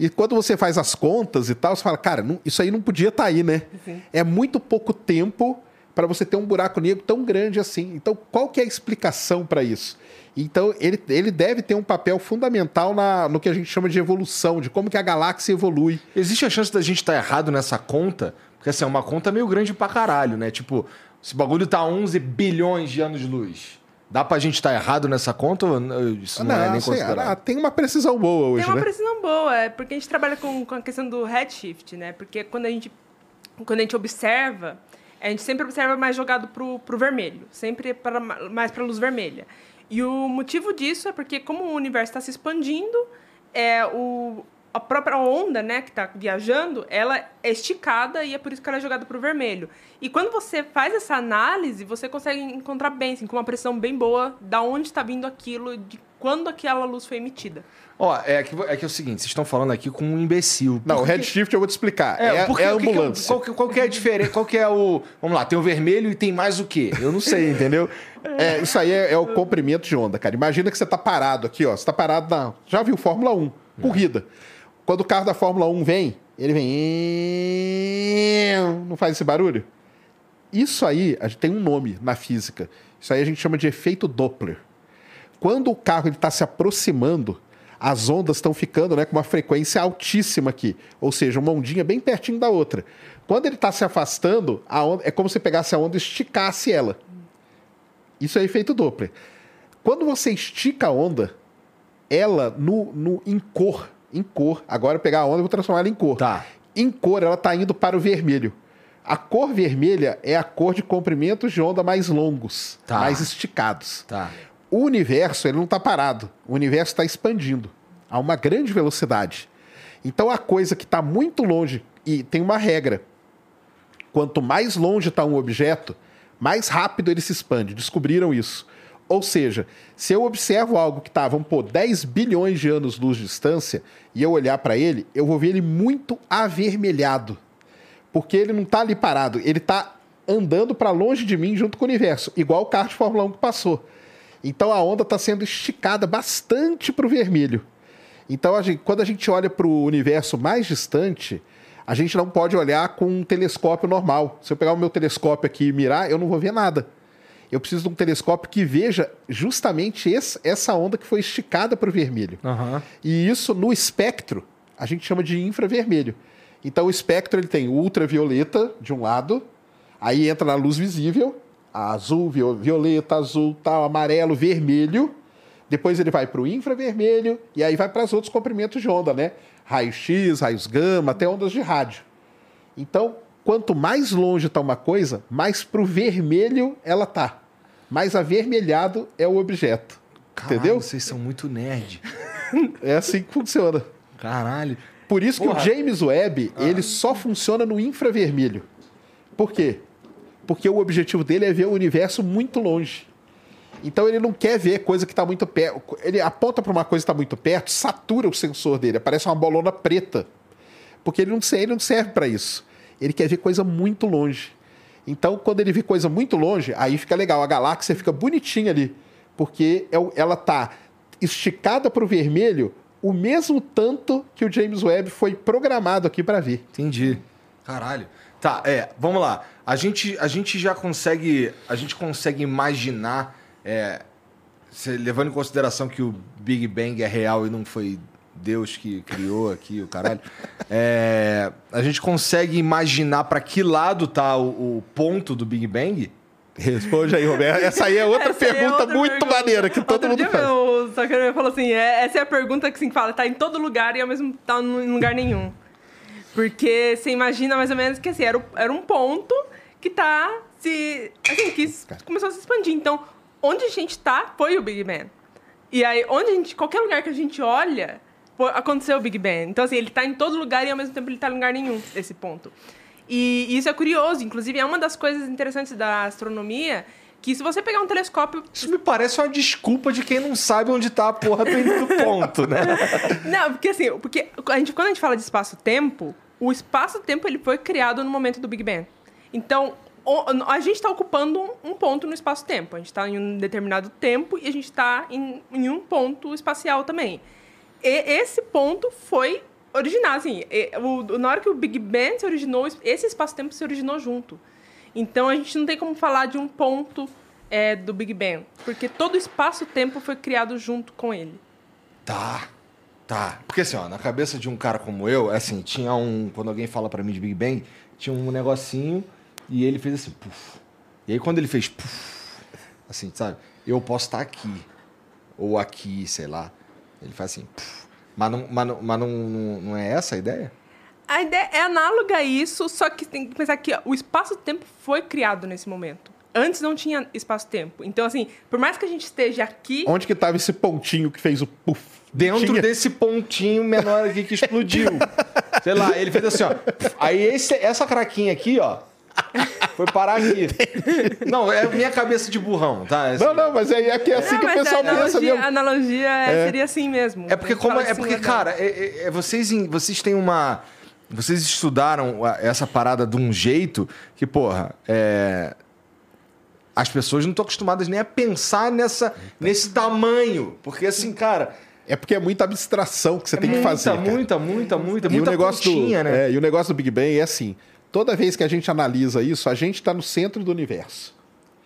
E quando você faz as contas e tal, você fala, cara, não, isso aí não podia estar tá aí, né? Sim. É muito pouco tempo para você ter um buraco negro tão grande assim. Então, qual que é a explicação para isso? Então, ele, ele deve ter um papel fundamental na, no que a gente chama de evolução, de como que a galáxia evolui. Existe a chance da gente estar tá errado nessa conta? Porque, assim, é uma conta meio grande pra caralho, né? Tipo, esse bagulho tá 11 bilhões de anos-luz. Dá pra gente estar tá errado nessa conta ou isso não, não é nem assim, considerado? Ah, tem uma precisão boa hoje, Tem uma né? precisão boa, é porque a gente trabalha com, com a questão do redshift, né? Porque quando a gente, quando a gente observa, a gente sempre observa mais jogado pro, pro vermelho. Sempre para, mais pra luz vermelha. E o motivo disso é porque, como o universo está se expandindo, é, o, a própria onda né, que está viajando, ela é esticada e é por isso que ela é jogada para o vermelho. E quando você faz essa análise, você consegue encontrar bem, assim, com uma pressão bem boa, da onde está vindo aquilo, de quando aquela luz foi emitida. Ó, é, que, é que é o seguinte, vocês estão falando aqui com um imbecil. Não, o redshift eu vou te explicar. É, é, porque, é a ambulância. Que, qual, que, qual que é a diferença? Qual que é o... Vamos lá, tem o vermelho e tem mais o quê? Eu não sei, entendeu? É, isso aí é, é, o comprimento de onda, cara. Imagina que você está parado aqui, ó. Você está parado na... Já viu Fórmula 1, corrida. Quando o carro da Fórmula 1 vem, ele vem... Não faz esse barulho? Isso aí tem um nome na física. Isso aí a gente chama de efeito Doppler. Quando o carro está se aproximando as ondas estão ficando né, com uma frequência altíssima aqui. Ou seja, uma ondinha bem pertinho da outra. Quando ele está se afastando, a onda, é como se pegasse a onda e esticasse ela. Isso é efeito Doppler. Quando você estica a onda, ela no, no, em cor, em cor, agora eu pegar a onda e vou transformar ela em cor. Tá. Em cor, ela está indo para o vermelho. A cor vermelha é a cor de comprimentos de onda mais longos, tá. mais esticados. Tá o universo ele não está parado. O universo está expandindo a uma grande velocidade. Então a coisa que está muito longe e tem uma regra: quanto mais longe está um objeto, mais rápido ele se expande. Descobriram isso. Ou seja, se eu observo algo que está, vamos pôr, 10 bilhões de anos-luz de distância, e eu olhar para ele, eu vou ver ele muito avermelhado. Porque ele não está ali parado, ele está andando para longe de mim junto com o universo, igual o carro de Fórmula 1 que passou. Então a onda está sendo esticada bastante para o vermelho. Então, a gente, quando a gente olha para o universo mais distante, a gente não pode olhar com um telescópio normal. Se eu pegar o meu telescópio aqui e mirar, eu não vou ver nada. Eu preciso de um telescópio que veja justamente esse, essa onda que foi esticada para o vermelho. Uhum. E isso no espectro a gente chama de infravermelho. Então o espectro ele tem ultravioleta de um lado, aí entra na luz visível, azul, violeta, azul, tal, amarelo, vermelho. Depois ele vai para o infravermelho e aí vai para os outros comprimentos de onda, né? Raios X, raios gama, até ondas de rádio. Então, quanto mais longe está uma coisa, mais para o vermelho ela tá. Mais avermelhado é o objeto. Caralho, entendeu? Vocês são muito nerd. (laughs) é assim que funciona. Caralho. Por isso Porra. que o James Webb, ah. ele só funciona no infravermelho. Por quê? porque o objetivo dele é ver o universo muito longe. Então ele não quer ver coisa que está muito perto. Ele aponta para uma coisa que está muito perto, satura o sensor dele, aparece uma bolona preta. Porque ele não, ele não serve para isso. Ele quer ver coisa muito longe. Então, quando ele vê coisa muito longe, aí fica legal. A galáxia fica bonitinha ali. Porque é ela está esticada para o vermelho o mesmo tanto que o James Webb foi programado aqui para ver. Entendi. Caralho. Tá, é, vamos lá. A gente, a gente já consegue. A gente consegue imaginar. é, se- levando em consideração que o Big Bang é real e não foi Deus que criou aqui o caralho. é, a gente consegue imaginar para que lado tá o, o ponto do Big Bang? Responde aí, Roberto. Essa aí é outra é pergunta outra muito pergunta. maneira que todo Outro mundo dia faz. O Zuckerberg falou assim, é, essa é a pergunta que assim, fala, tá em todo lugar e ao mesmo tempo tá em lugar nenhum. Porque você imagina mais ou menos que assim, era, era um ponto que tá se... Assim, que começou a se expandir. Então, onde a gente tá foi o Big Bang. E aí, onde a gente... Qualquer lugar que a gente olha, aconteceu o Big Bang. Então, assim, ele tá em todo lugar e ao mesmo tempo ele tá em lugar nenhum, esse ponto. E isso é curioso. Inclusive, é uma das coisas interessantes da astronomia que se você pegar um telescópio Isso me parece uma desculpa de quem não sabe onde tá a porra do, do (laughs) ponto, né? Não, porque assim, porque a gente, quando a gente fala de espaço-tempo, o espaço-tempo ele foi criado no momento do Big Bang. Então, a gente está ocupando um, um ponto no espaço-tempo. A gente está em um determinado tempo e a gente está em, em um ponto espacial também. Esse ponto foi originado, assim, o- na hora que o Big Bang se originou, esse espaço-tempo se originou junto. Então, a gente não tem como falar de um ponto é, do Big Bang, porque todo o espaço-tempo foi criado junto com ele. Tá. Tá. Porque assim, ó, na cabeça de um cara como eu, assim, tinha um. Quando alguém fala pra mim de Big Bang, tinha um negocinho e ele fez assim. E aí quando ele fez assim, sabe? Eu posso estar aqui. Ou aqui, sei lá. Ele faz assim, puf. Mas, não, mas, não, mas não, não, não é essa a ideia? A ideia é análoga a isso, só que tem que pensar que o espaço-tempo foi criado nesse momento. Antes não tinha espaço-tempo. Então, assim, por mais que a gente esteja aqui. Onde que tava esse pontinho que fez o puff? Dentro Tinha- desse pontinho menor aqui que explodiu. (laughs) sei lá, ele fez assim, ó. Aí esse- essa craquinha aqui, ó. Foi parar aqui. (laughs) Não, é minha cabeça de burrão, tá? Assim, Não, não, mas é, é que é assim Não, que o pessoal a analogia, pensa a mesmo. analogia é- seria assim mesmo. É porque, A como, é assim, porque né? cara, é- é- é- vocês, em- vocês têm uma. Vocês estudaram a- essa parada de um jeito que, porra, é, as pessoas não estão acostumadas nem a pensar nessa, nesse tamanho. Porque, assim, cara. É porque é muita abstração que você tem que muita, fazer. cara. muita, muita, muita, E muita o negócio do, né? é, e o negócio do Big Bang é assim: toda vez que a gente analisa isso, a gente está no centro do universo.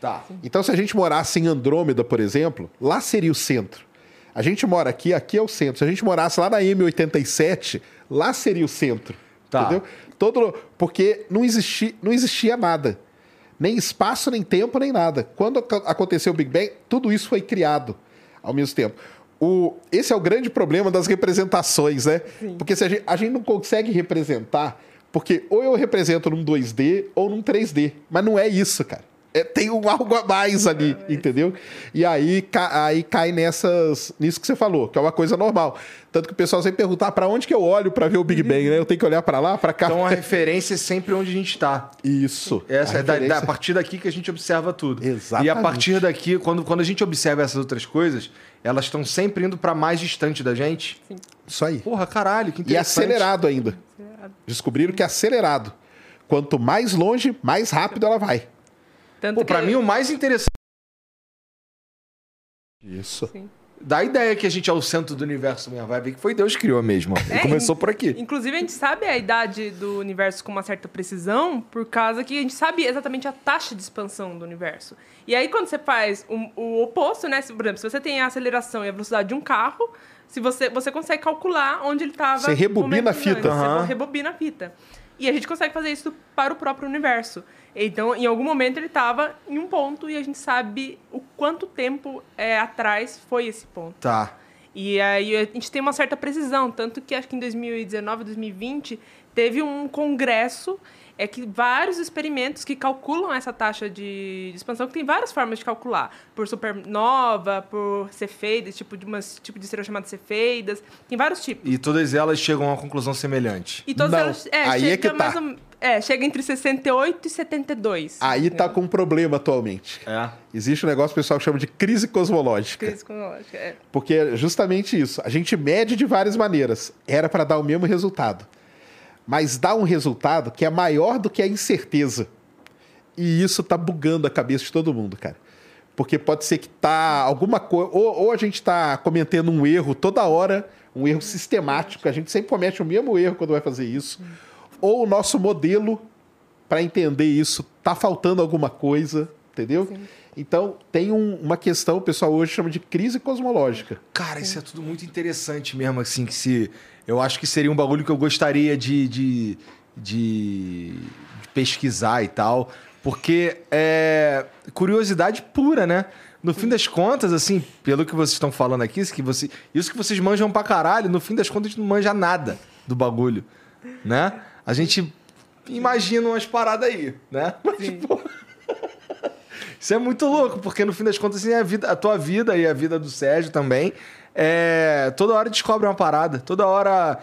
Tá. Então, se a gente morasse em Andrômeda, por exemplo, lá seria o centro. A gente mora aqui, aqui é o centro. Se a gente morasse lá na M87, lá seria o centro. Tá. Entendeu? Todo, porque não existia, não existia nada. Nem espaço, nem tempo, nem nada. Quando ac- aconteceu o Big Bang, tudo isso foi criado ao mesmo tempo. O, esse é o grande problema das representações, né? Porque se a, gente, a gente não consegue representar, porque ou eu represento num 2D ou num 3D. Mas não é isso, cara. É, tem um (laughs) algo a mais ali, entendeu? E aí, ca- aí cai nessas, nisso que você falou, que é uma coisa normal. Tanto que o pessoal sempre perguntar para onde que eu olho para ver o Big Bang, né? Eu tenho que olhar para lá, para cá. Então a (laughs) referência é sempre onde a gente tá. Isso. Essa A é da, referência- da- a partir daqui que a gente observa tudo. E a Exatamente. partir daqui, quando, quando a gente observa essas outras coisas, elas estão sempre indo pra mais distante da gente. Isso aí. Porra, caralho, que E interessante. acelerado ainda. Descobriram que é acelerado. Quanto mais longe, mais rápido ela vai. Tanto Pô, pra que- mim o mais interessante Isso. Sim. dá a ideia que a gente é o centro do universo mesmo. Vai ver que foi Deus que criou mesmo. É, começou in- por aqui. Inclusive, a gente sabe a idade do universo com uma certa precisão, por causa que a gente sabe exatamente a taxa de expansão do universo. E aí, quando você faz o, o oposto, né? Se, por exemplo, se você tem a aceleração e a velocidade de um carro, se você, você consegue calcular onde ele estava. Você rebobina a fita. Aham. Você rebobina a fita. E a gente consegue fazer isso para o próprio universo. Então, em algum momento, ele estava em um ponto e a gente sabe o quanto tempo é, atrás foi esse ponto. Tá. E aí a gente tem uma certa precisão, tanto que acho que em 2019, 2020, teve um congresso é que vários experimentos que calculam essa taxa de, de expansão, que tem várias formas de calcular, por supernova, por cefeidas, tipo de umas tipo de estrela chamada cefeidas, tem vários tipos. E todas elas chegam a uma conclusão semelhante. E todas Não, elas é, aí é chega que tá. mais ou- é, chega entre 68 e 72. Aí tá com um problema atualmente. É. Existe um negócio que o pessoal chama de crise cosmológica. Crise cronológica, é. Porque é justamente isso. A gente mede de várias maneiras. Era para dar o mesmo resultado. Mas dá um resultado que é maior do que a incerteza. E isso tá bugando a cabeça de todo mundo, cara. Porque pode ser que tá alguma coisa. Ou, ou a gente tá cometendo um erro toda hora, um erro sistemático. A gente sempre comete o mesmo erro quando vai fazer isso. Ou o nosso modelo para entender isso tá faltando alguma coisa, entendeu? Então, tem um- uma questão, o pessoal hoje chama de crise cosmológica. Cara, isso é tudo muito interessante mesmo, assim, que se. Eu acho que seria um bagulho que eu gostaria de, de, de, de pesquisar e tal. Porque é curiosidade pura, né? No fim das contas, assim, pelo que vocês estão falando aqui, isso que, você, isso que vocês manjam pra caralho, no fim das contas a gente não manja nada do bagulho, né? A gente imagina umas paradas aí, né? (laughs) Mas, Sim. pô, isso é muito louco, porque no fim das contas, assim, a, vida, a tua vida e a vida do Sérgio também, é, toda hora descobre uma parada, toda hora.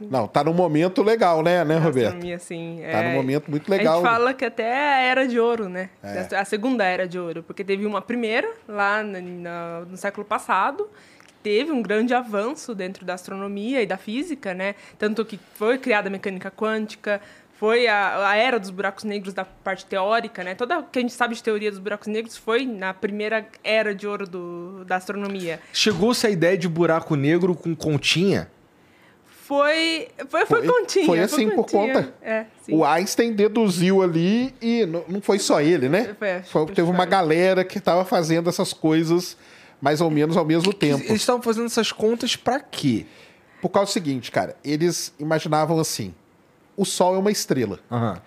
Não, tá num momento legal, né, né, A Roberto? astronomia, Tá é- num momento muito A legal. gente fala que até é a era de ouro, né? É. A segunda era de ouro. Porque teve uma primeira, lá na- na- no século passado, que teve um grande avanço dentro da astronomia e da física, né? Tanto que foi criada a mecânica quântica, foi a, a era dos buracos negros da parte teórica, né? Toda o que a gente sabe de teoria dos buracos negros foi na primeira era de ouro do, da astronomia. Chegou-se a ideia de buraco negro com continha. Foi, foi, foi, Foi- continha. foi assim por continha. conta. É, sim. O Einstein deduziu ali e não, não foi só ele, né? Foi, Foi- que teve uma foi. galera que estava fazendo essas coisas mais ou menos ao mesmo tempo. Eles estavam fazendo essas contas pra quê? Por causa do seguinte, cara, eles imaginavam assim: o Sol é uma estrela. Aham.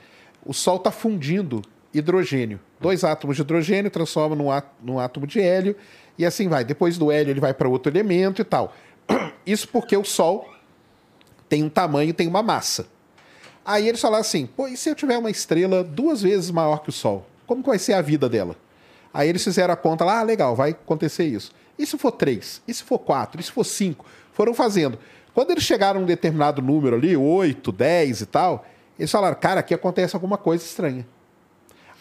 O Sol está fundindo hidrogênio. Dois átomos de hidrogênio transformam num, á- num átomo de hélio e assim vai. Depois do hélio ele vai para outro elemento e tal. (clears throat) Isso porque o Sol tem um tamanho, tem uma massa. Aí eles falaram assim: pô, e se eu tiver uma estrela duas vezes maior que o Sol? Como que vai ser a vida dela? Aí eles fizeram a conta lá, ah, legal, vai acontecer isso. E se for três? E se for quatro? E se for cinco? Foram fazendo. Quando eles chegaram a um determinado número ali, oito, dez e tal, eles falaram, cara, aqui acontece alguma coisa estranha.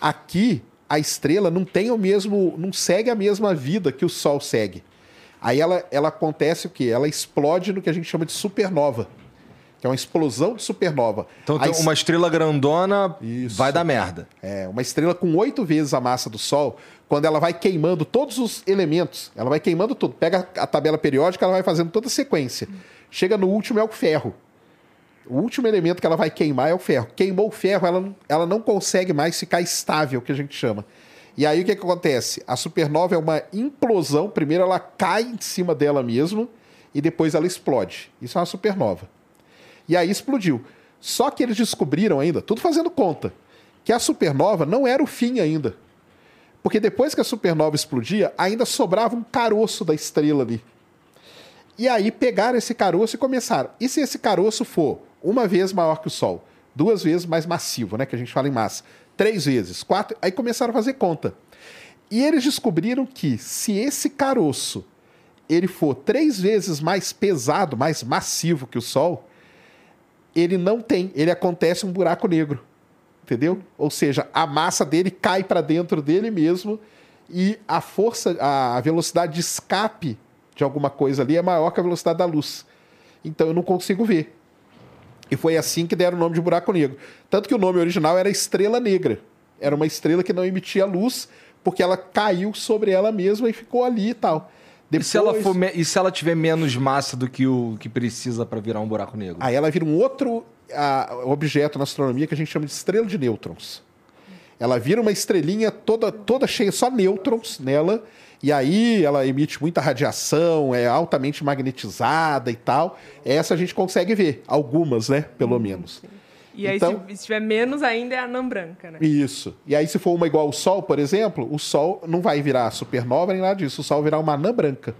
Aqui, a estrela não tem o mesmo, não segue a mesma vida que o Sol segue. Aí ela, ela acontece o quê? Ela explode no que a gente chama de supernova. Que é uma explosão de supernova. Então tem uma estrela grandona Isso. vai dar merda. é, uma estrela com oito vezes a massa do Sol, quando ela vai queimando todos os elementos, ela vai queimando tudo. Pega a tabela periódica, ela vai fazendo toda a sequência. Chega no último é o ferro. O último elemento que ela vai queimar é o ferro. Queimou o ferro, ela, não- ela não consegue mais ficar estável, que a gente chama. E aí o que, que acontece? A supernova é uma implosão. Primeiro ela cai em cima dela mesmo e depois ela explode. Isso é uma supernova. E aí explodiu. Só que eles descobriram ainda, tudo fazendo conta, que a supernova não era o fim ainda. Porque depois que a supernova explodia, ainda sobrava um caroço da estrela ali. E aí pegaram esse caroço e começaram. E se esse caroço for uma vez maior que o Sol, duas vezes mais massivo, né? Que a gente fala em massa, três vezes, quatro, aí começaram a fazer conta. E eles descobriram que se esse caroço ele for três vezes mais pesado, mais massivo que o Sol, ele não tem, ele acontece um buraco negro. Entendeu? Ou seja, a massa dele cai para dentro dele mesmo e a força, a velocidade de escape de alguma coisa ali é maior que a velocidade da luz. Então eu não consigo ver. E foi assim que deram o nome de buraco negro. Tanto que o nome original era Estrela Negra. Era uma estrela que não emitia luz porque ela caiu sobre ela mesma e ficou ali e tal. E se, ela for me- e se ela tiver menos massa do que o que precisa pra virar um buraco negro? Aí ela vira um outro ah, objeto na astronomia que a gente chama de estrela de nêutrons. Ela vira uma estrelinha toda, toda cheia, só nêutrons nela, e aí ela emite muita radiação, é altamente magnetizada e tal. Essa a gente consegue ver, algumas, né? Pelo menos. E aí, Então- se, se tiver menos ainda, é a anã branca, né? Isso. E aí, se for uma igual ao Sol, por exemplo, o Sol não vai virar supernova nem nada disso. O Sol vai virar uma anã branca.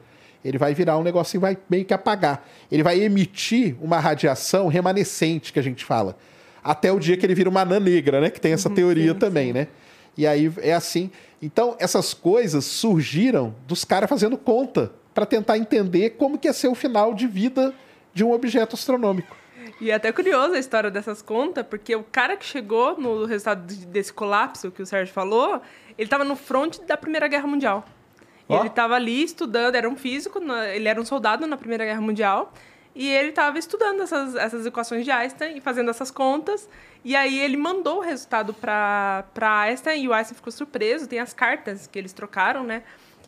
Ele vai virar um negocinho e vai meio que apagar. Ele vai emitir uma radiação remanescente, que a gente fala. Até o dia que ele vira uma anã negra, né? Que tem essa teoria também, né? E aí é assim. Então, essas coisas surgiram dos caras fazendo conta para tentar entender como que ia ser o final de vida de um objeto astronômico. E é até curioso a história dessas contas, porque o cara que chegou no resultado de- desse colapso que o Sérgio falou, ele estava no front da Primeira Guerra Mundial. Ó. Ele estava ali estudando, era um físico, ele era um soldado na Primeira Guerra Mundial, e ele estava estudando essas, essas equações de Einstein e fazendo essas contas. E aí ele mandou o resultado para Einstein e o Einstein ficou surpreso. Tem as cartas que eles trocaram, né?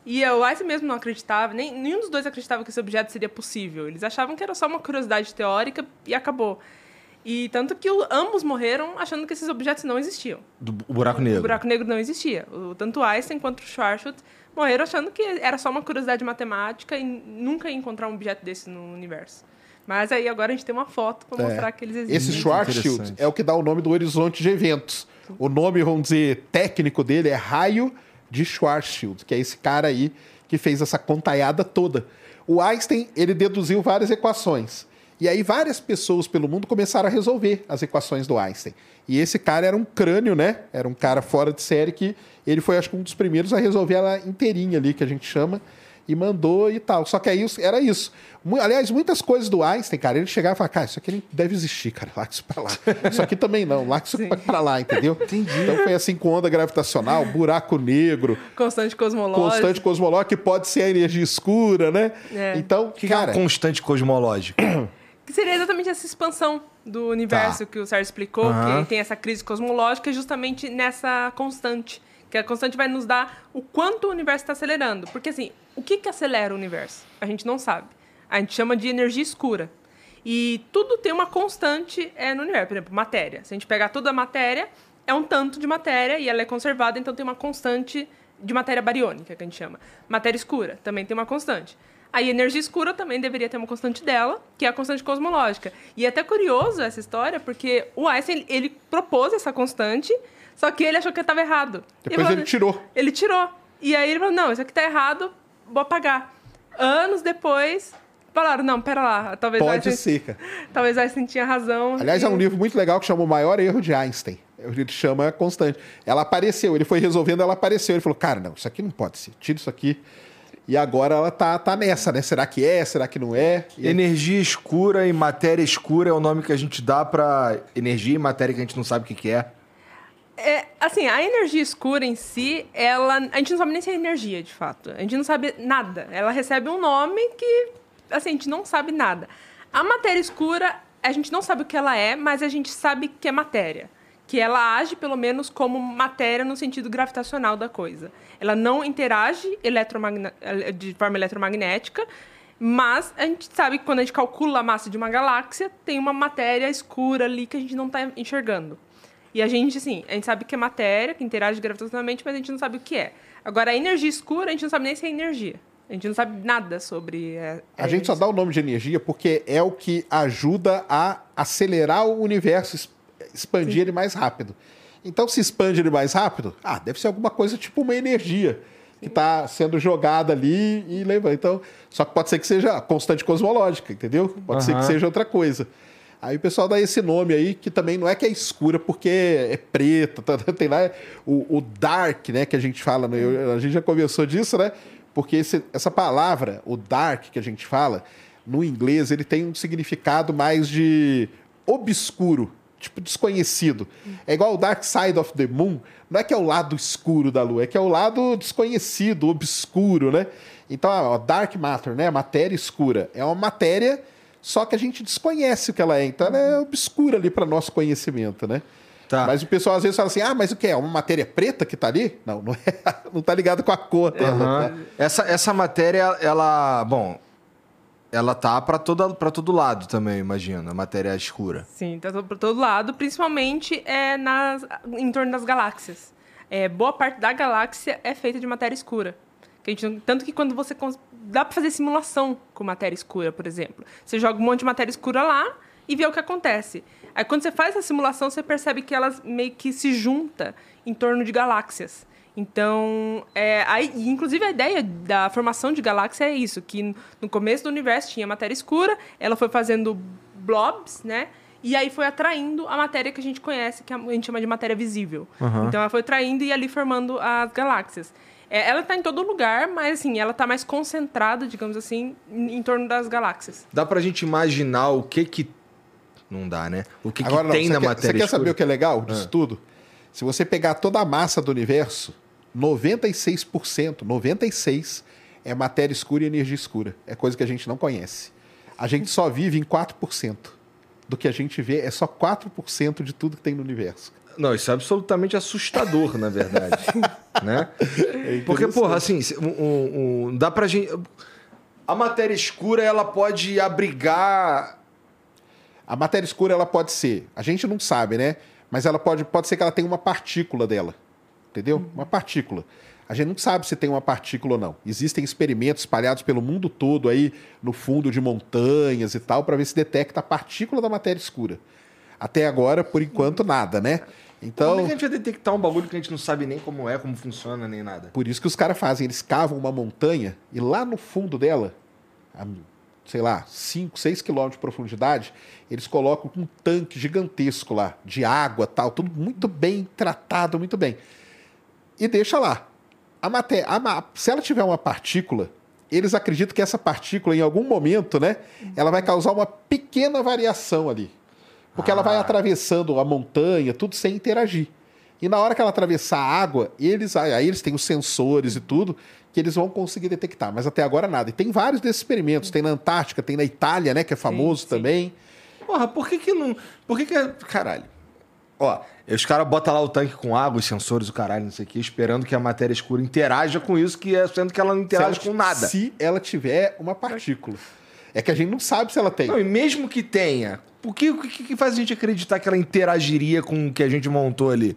E o Einstein mesmo não acreditava, nem, nenhum dos dois acreditava que esse objeto seria possível. Eles achavam que era só uma curiosidade teórica e acabou. E tanto que o- ambos morreram achando que esses objetos não existiam. Do o buraco negro. O buraco negro não existia. O, tanto Einstein quanto o Schwarzschild morreram achando que era só uma curiosidade matemática e nunca ia encontrar um objeto desse no universo. Mas aí agora a gente tem uma foto para É. mostrar que eles existem. Esse Schwarzschild é o que dá o nome do horizonte de eventos. O nome, vamos dizer, técnico dele é raio de Schwarzschild, que é esse cara aí que fez essa contaiada toda. O Einstein, ele deduziu várias equações. E aí várias pessoas pelo mundo começaram a resolver as equações do Einstein. E esse cara era um crânio, né? Era um cara fora de série que ele foi, acho que, um dos primeiros a resolver ela inteirinha ali, que a gente chama, e mandou e tal. Só que aí era isso. Aliás, muitas coisas do Einstein, cara, ele chegava e falava, cara, isso aqui deve existir, cara, (laughs) larga isso pra lá. Isso aqui também não, larga isso pra lá, entendeu? Entendi. Então foi assim com onda gravitacional, buraco negro, Constante cosmológica. constante cosmológica, que pode ser a energia escura, né? É. Então, que, cara, que é constante cosmológica? (coughs) Que seria exatamente essa expansão do universo Tá. que o Sérgio explicou, Aham. que tem essa crise cosmológica justamente nessa constante. Que a constante vai nos dar o quanto o universo está acelerando. Porque, assim, o que, que acelera o universo? A gente não sabe. A gente chama de energia escura. E tudo tem uma constante é, no universo. Por exemplo, matéria. Se a gente pegar toda a matéria, é um tanto de matéria e ela é conservada, então tem uma constante de matéria bariônica, que a gente chama. Matéria escura também tem uma constante. Aí, energia escura também deveria ter uma constante dela, que é a constante cosmológica. E é até curioso essa história, porque o Einstein, ele propôs essa constante, só que ele achou que estava errado. Depois falou- ele tirou. Ele tirou. E aí ele falou, não, isso aqui tá errado, vou apagar. Anos depois, falaram, não, pera lá, talvez Pode Einstein, ser, cara. talvez Einstein tinha razão. Aliás, e- é um livro muito legal que chama O Maior Erro de Einstein. Ele chama Constante. Ela apareceu, ele foi resolvendo, ela apareceu. Ele falou, cara, não, isso aqui não pode ser. Tira isso aqui. E agora ela tá, tá nessa, né? Será que é? Será que não é? E Energia escura e matéria escura é o nome que a gente dá pra energia e matéria que a gente não sabe o que, que é. É, assim, a energia escura em si, ela. A gente não sabe nem se é energia, de fato. A gente não sabe nada. Ela recebe um nome que. Assim, a gente não sabe nada. A matéria escura, a gente não sabe o que ela é, mas a gente sabe que é matéria. Que ela age, pelo menos, como matéria no sentido gravitacional da coisa. Ela não interage de forma eletromagnética, mas a gente sabe que quando a gente calcula a massa de uma galáxia, tem uma matéria escura ali que a gente não está enxergando. E a gente, assim, a gente sabe que é matéria, que interage gravitacionalmente, mas a gente não sabe o que é. Agora, a energia escura, a gente não sabe nem se é energia. A gente não sabe nada sobre. é, A gente só dá o nome de energia porque é o que ajuda a acelerar o universo, expandir ele mais rápido. Então, se expande ele mais rápido, ah, deve ser alguma coisa tipo uma energia que está sendo jogada ali e leva. Então, só que pode ser que seja constante cosmológica, entendeu? Pode ser que seja outra coisa. Aí o pessoal dá esse nome aí, que também não é que é escura porque é preta, tá- tem lá o, o dark, né, que a gente fala, né? A gente já conversou disso, né? Porque esse- essa palavra, o dark que a gente fala, no inglês ele tem um significado mais de obscuro, tipo desconhecido. É igual o dark side of the moon, não é que é o lado escuro da lua, é que é o lado desconhecido, obscuro, né? Então, ó, dark matter, né? Matéria escura. É uma matéria só que a gente desconhece o que ela é, então ela é obscura ali para nosso conhecimento, né? Tá. Mas o pessoal às vezes fala assim: ah, mas o que? É uma matéria preta que tá ali? Não, não é. (laughs) Não tá ligado com a cor dela. Tá? Essa, essa matéria, ela. Bom. Ela tá pra todo lado também, imagina, a matéria escura. Sim, tá por todo lado, principalmente é nas, em torno das galáxias. É, boa parte da galáxia é feita de matéria escura. Que a gente tanto que quando você. Dá pra fazer simulação com matéria escura, por exemplo. Você joga um monte de matéria escura lá e vê o que acontece. Aí quando você faz essa simulação, você percebe que elas meio que se junta em torno de galáxias. Então, é, aí, inclusive a ideia da formação de galáxia é isso, que no começo do universo tinha matéria escura, ela foi fazendo blobs, né? E aí foi atraindo a matéria que a gente conhece, que a gente chama de matéria visível. Então ela foi atraindo e ali formando as galáxias. É, ela está em todo lugar, mas assim, ela está mais concentrada, digamos assim, em, em torno das galáxias. Dá pra gente imaginar o que que. Não dá, né? O que, que Agora, não, tem na quer, matéria Você quer escura? saber o que é legal disso tudo? Se você pegar toda a massa do universo, 96%, 96% é matéria escura e energia escura. É coisa que a gente não conhece. A gente só vive em 4%. Do que a gente vê é só 4% de tudo que tem no universo. Não, isso é absolutamente assustador, na verdade. (laughs) né? (laughs) Porque, porra, assim, um- um- dá pra gente. A matéria escura, ela pode abrigar. A matéria escura ela pode ser, a gente não sabe, né? Mas ela pode, pode ser que ela tenha uma partícula dela. Entendeu? Uma partícula. A gente não sabe se tem uma partícula ou não. Existem experimentos espalhados pelo mundo todo aí, no fundo de montanhas e tal, para ver se detecta a partícula da matéria escura. Até agora, por enquanto, nada, né? Como Então, é que a gente vai detectar um bagulho que a gente não sabe nem como é, como funciona, nem nada? por isso que os caras fazem, eles cavam uma montanha e lá no fundo dela, a, sei lá, 5, 6 quilômetros de profundidade, eles colocam um tanque gigantesco lá, de água tal, tudo muito bem tratado, muito bem. E deixa lá. A matéria, a se ela tiver uma partícula, eles acreditam que essa partícula, em algum momento, né, ela vai causar uma pequena variação ali. Porque ela vai Ah. atravessando a montanha, tudo sem interagir. E na hora que ela atravessar a água, eles aí eles têm os sensores e tudo que eles vão conseguir detectar, mas até agora nada. E tem vários desses experimentos, tem na Antártica, tem na Itália, né, que é famoso sim. também. Porra, por que que não... Por que que... Caralho. Ó, os caras botam lá o tanque com água, os sensores, o caralho, não sei o quê, esperando que a matéria escura interaja com isso, que é sendo que ela não interage ela- com nada. Se ela tiver uma partícula. É que a gente não sabe se ela tem. Não, e mesmo que tenha, o que, o que, faz a gente acreditar que ela interagiria com o que a gente montou ali?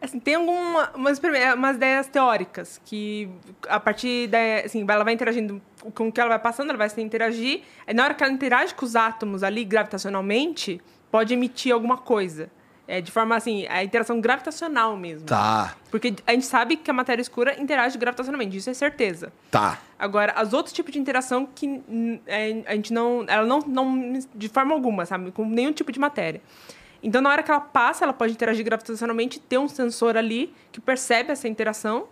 Assim, tem algumas umas, prime- umas ideias teóricas que a partir da assim, ela vai interagindo com o que ela vai passando, ela vai se interagir. Aí na hora que ela interage com os átomos ali gravitacionalmente, pode emitir alguma coisa. É, de forma assim, a interação gravitacional mesmo. Tá, Porque a gente sabe que a matéria escura interage gravitacionalmente, isso é certeza. tá. Agora, as outros tipos de interação que é, a gente não. Ela não, não. De forma alguma, sabe? Com nenhum tipo de matéria. Então, na hora que ela passa, ela pode interagir gravitacionalmente, ter um sensor ali que percebe essa interação.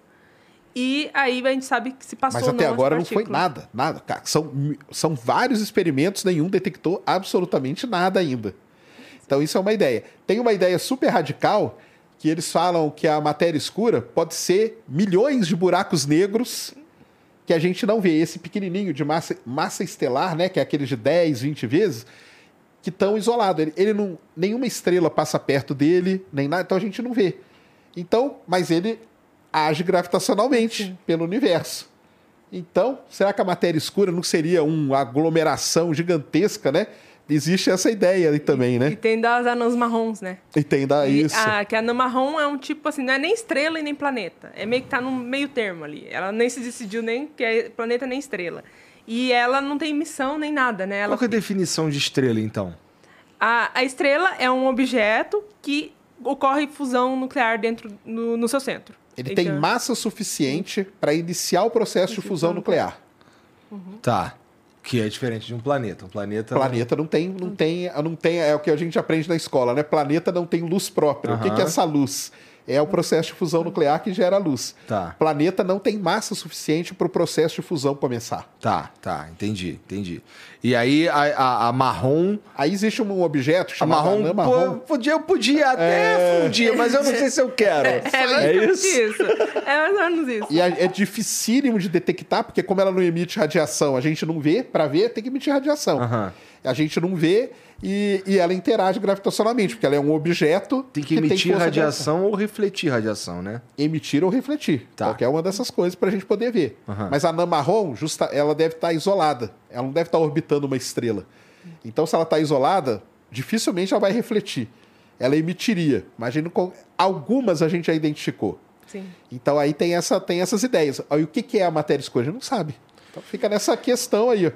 E aí a gente sabe que se passou Mas até não agora não foi nada, nada. São, são vários experimentos, nenhum detectou absolutamente nada ainda. Então isso é uma ideia. Tem uma ideia super radical que eles falam que a matéria escura pode ser milhões de buracos negros que a gente não vê. Esse pequenininho de massa, massa estelar, né, que é aquele de 10, 20 vezes, que estão isolados. Ele, ele não, nenhuma estrela passa perto dele, nem nada, então a gente não vê. Então, mas ele age gravitacionalmente pelo universo. Então, será que a matéria escura não seria uma aglomeração gigantesca, né? Existe essa ideia aí também, E né? tem das anãs marrons, né? Entenda E isso. A, que a anã marrom é um tipo assim, não é nem estrela e nem planeta. É meio que tá no meio termo ali. Ela nem se decidiu nem que é planeta nem estrela. E ela não tem emissão nem nada, né? Ela Qual que é a definição de estrela, então? A, a estrela é um objeto que ocorre fusão nuclear dentro no, no seu centro. Ele tem massa suficiente para iniciar o processo de fusão nuclear. Tá. Que é diferente de um planeta. Um planeta. Planeta não tem, não tem, não tem, é o que a gente aprende na escola, né? Planeta não tem luz própria. O que, que é essa luz? É o processo de fusão nuclear que gera luz. Tá. Planeta não tem massa suficiente para o processo de fusão começar. Tá, tá, entendi, entendi. E aí a, a- a marrom. Aí existe um objeto A chamado marrom, anã pô, marrom. podia, eu podia até fundir, mas eu não sei se eu quero. É, basicamente isso? isso. É mais ou menos isso. E é, é dificílimo de detectar, porque como ela não emite radiação, a gente não vê. Para ver, tem que emitir radiação. A gente não vê e, e ela interage gravitacionalmente, porque ela é um objeto Tem que emitir força radiação ou refletir radiação, né? emitir ou refletir. Tá. Qualquer uma dessas coisas para a gente poder ver. Aham. Mas a anã marrom, justa, ela deve estar isolada. Ela não deve estar orbitando uma estrela. Então, se ela está isolada, dificilmente ela vai refletir. Ela emitiria. Imagina com algumas a gente já identificou. Sim. Então aí tem, essa, tem essas ideias. Aí o que, que é a matéria escura? A gente não sabe. Então fica nessa questão aí.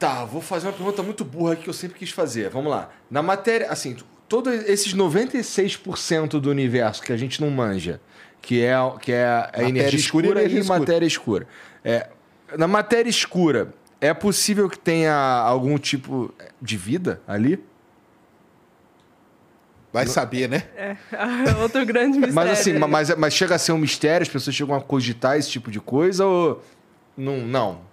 Tá, vou fazer uma pergunta muito burra aqui que eu sempre quis fazer. Vamos lá. Na matéria, assim, todos esses 96% do universo que a gente não manja, que é, que é a Matéria energia escura escura, e energia escura. matéria escura. É, na matéria escura, é possível que tenha algum tipo de vida ali? Vai saber, né? É. Outro grande mistério. (laughs) Mas assim, mas, mas chega a ser um mistério, as pessoas chegam a cogitar esse tipo de coisa ou. Não, não.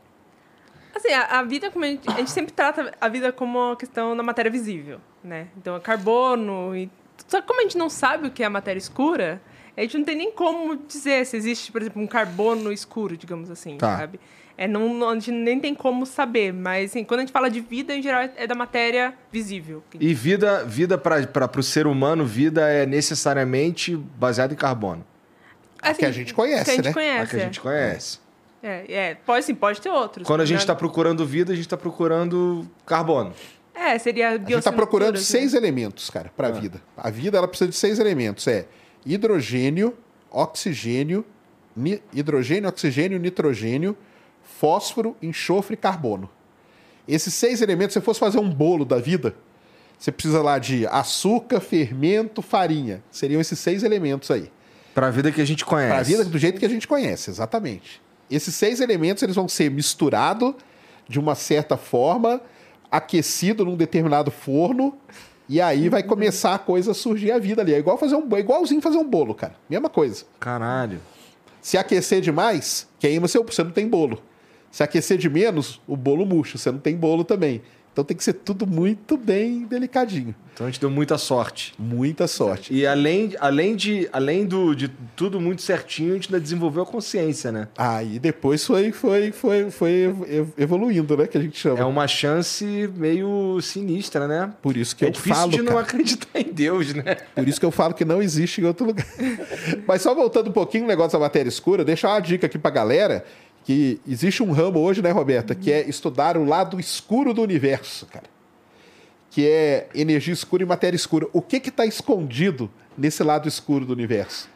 Assim, a, a vida, como a gente, a gente sempre trata a vida como uma questão da matéria visível, né? Então, é carbono e... Só que como a gente não sabe o que é a matéria escura, a gente não tem nem como dizer se existe, por exemplo, um carbono escuro, digamos assim, Tá. sabe? É, não, não- a gente nem tem como saber, mas assim, quando a gente fala de vida, em geral, é da matéria visível. E vida, vida para o ser humano, vida é necessariamente baseada em carbono. Assim, que a gente conhece, que a gente né? A conhece, que a gente conhece. é. É, é. Pode, sim, pode ter outros. Quando a gente né? está procurando vida, a gente está procurando carbono. É, É, seria A gente está procurando biossinatura, seis né? elementos, cara, para a vida. A vida ela precisa de seis elementos. É hidrogênio, oxigênio, ni- hidrogênio, oxigênio, nitrogênio, fósforo, enxofre e carbono. Esses seis elementos, se você fosse fazer um bolo da vida, você precisa lá de açúcar, fermento, farinha. Seriam esses seis elementos aí. Pra vida que a gente conhece. Para a vida do jeito que a gente conhece, exatamente. Esses seis elementos eles vão ser misturados de uma certa forma, aquecido num determinado forno, e aí vai começar a coisa a surgir a vida ali. É igual fazer um, é igualzinho fazer um bolo, cara. Mesma coisa. Caralho. Se aquecer demais, queima seu, você não tem bolo. Se aquecer de menos, o bolo murcha, você não tem bolo também. Então tem que ser tudo muito bem delicadinho. Então a gente deu muita sorte. Muita sorte. E além, além, de, além do, de tudo muito certinho, a gente ainda desenvolveu a consciência, né? Aí depois foi, foi, foi, foi ev- evoluindo, né? Que a gente chama. É uma chance meio sinistra, né? Por isso que é eu difícil falo, de não cara. acreditar em Deus, né? Por isso que eu falo que não existe em outro lugar. (laughs) Mas só voltando um pouquinho no negócio da matéria escura, deixar uma dica aqui pra galera que existe um ramo hoje, né, Roberta, que é estudar o lado escuro do universo, cara. Que é energia escura e matéria escura. O que que tá escondido nesse lado escuro do universo?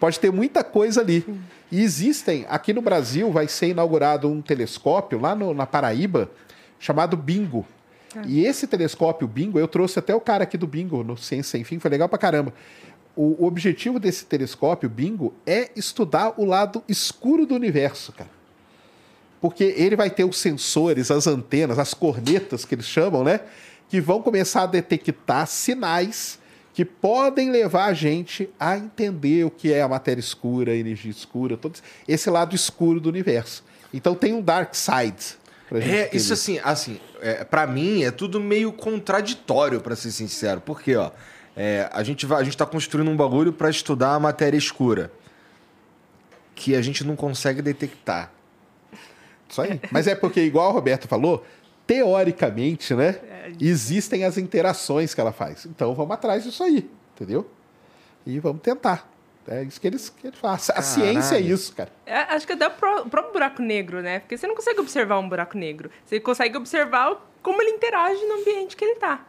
Pode ter muita coisa ali. E existem, aqui no Brasil vai ser inaugurado um telescópio lá no- na Paraíba chamado Bingo. E esse telescópio Bingo, eu trouxe até o cara aqui do Bingo no Ciência Sem Fim, foi legal pra caramba. O, o objetivo desse telescópio Bingo é estudar o lado escuro do universo, cara. Porque ele vai ter os sensores, as antenas, as cornetas que eles chamam, né? Que vão começar a detectar sinais que podem levar a gente a entender o que é a matéria escura, a energia escura, todo esse lado escuro do universo. Então tem um dark side. pra gente É, isso assim, assim, é, para mim é tudo meio contraditório, pra ser sincero. Porque, ó, é, a gente vai, a gente tá construindo um bagulho pra estudar a matéria escura que a gente não consegue detectar. Isso aí. Mas é porque, igual a Roberta falou, teoricamente, né? Existem as interações que ela faz. Então vamos atrás disso aí, entendeu? E vamos tentar. É isso que eles, que eles fazem. A Caralho. ciência é isso, cara. É, acho que até o pró- o próprio buraco negro, né? Porque você não consegue observar um buraco negro. Você consegue observar o- como ele interage no ambiente que ele tá.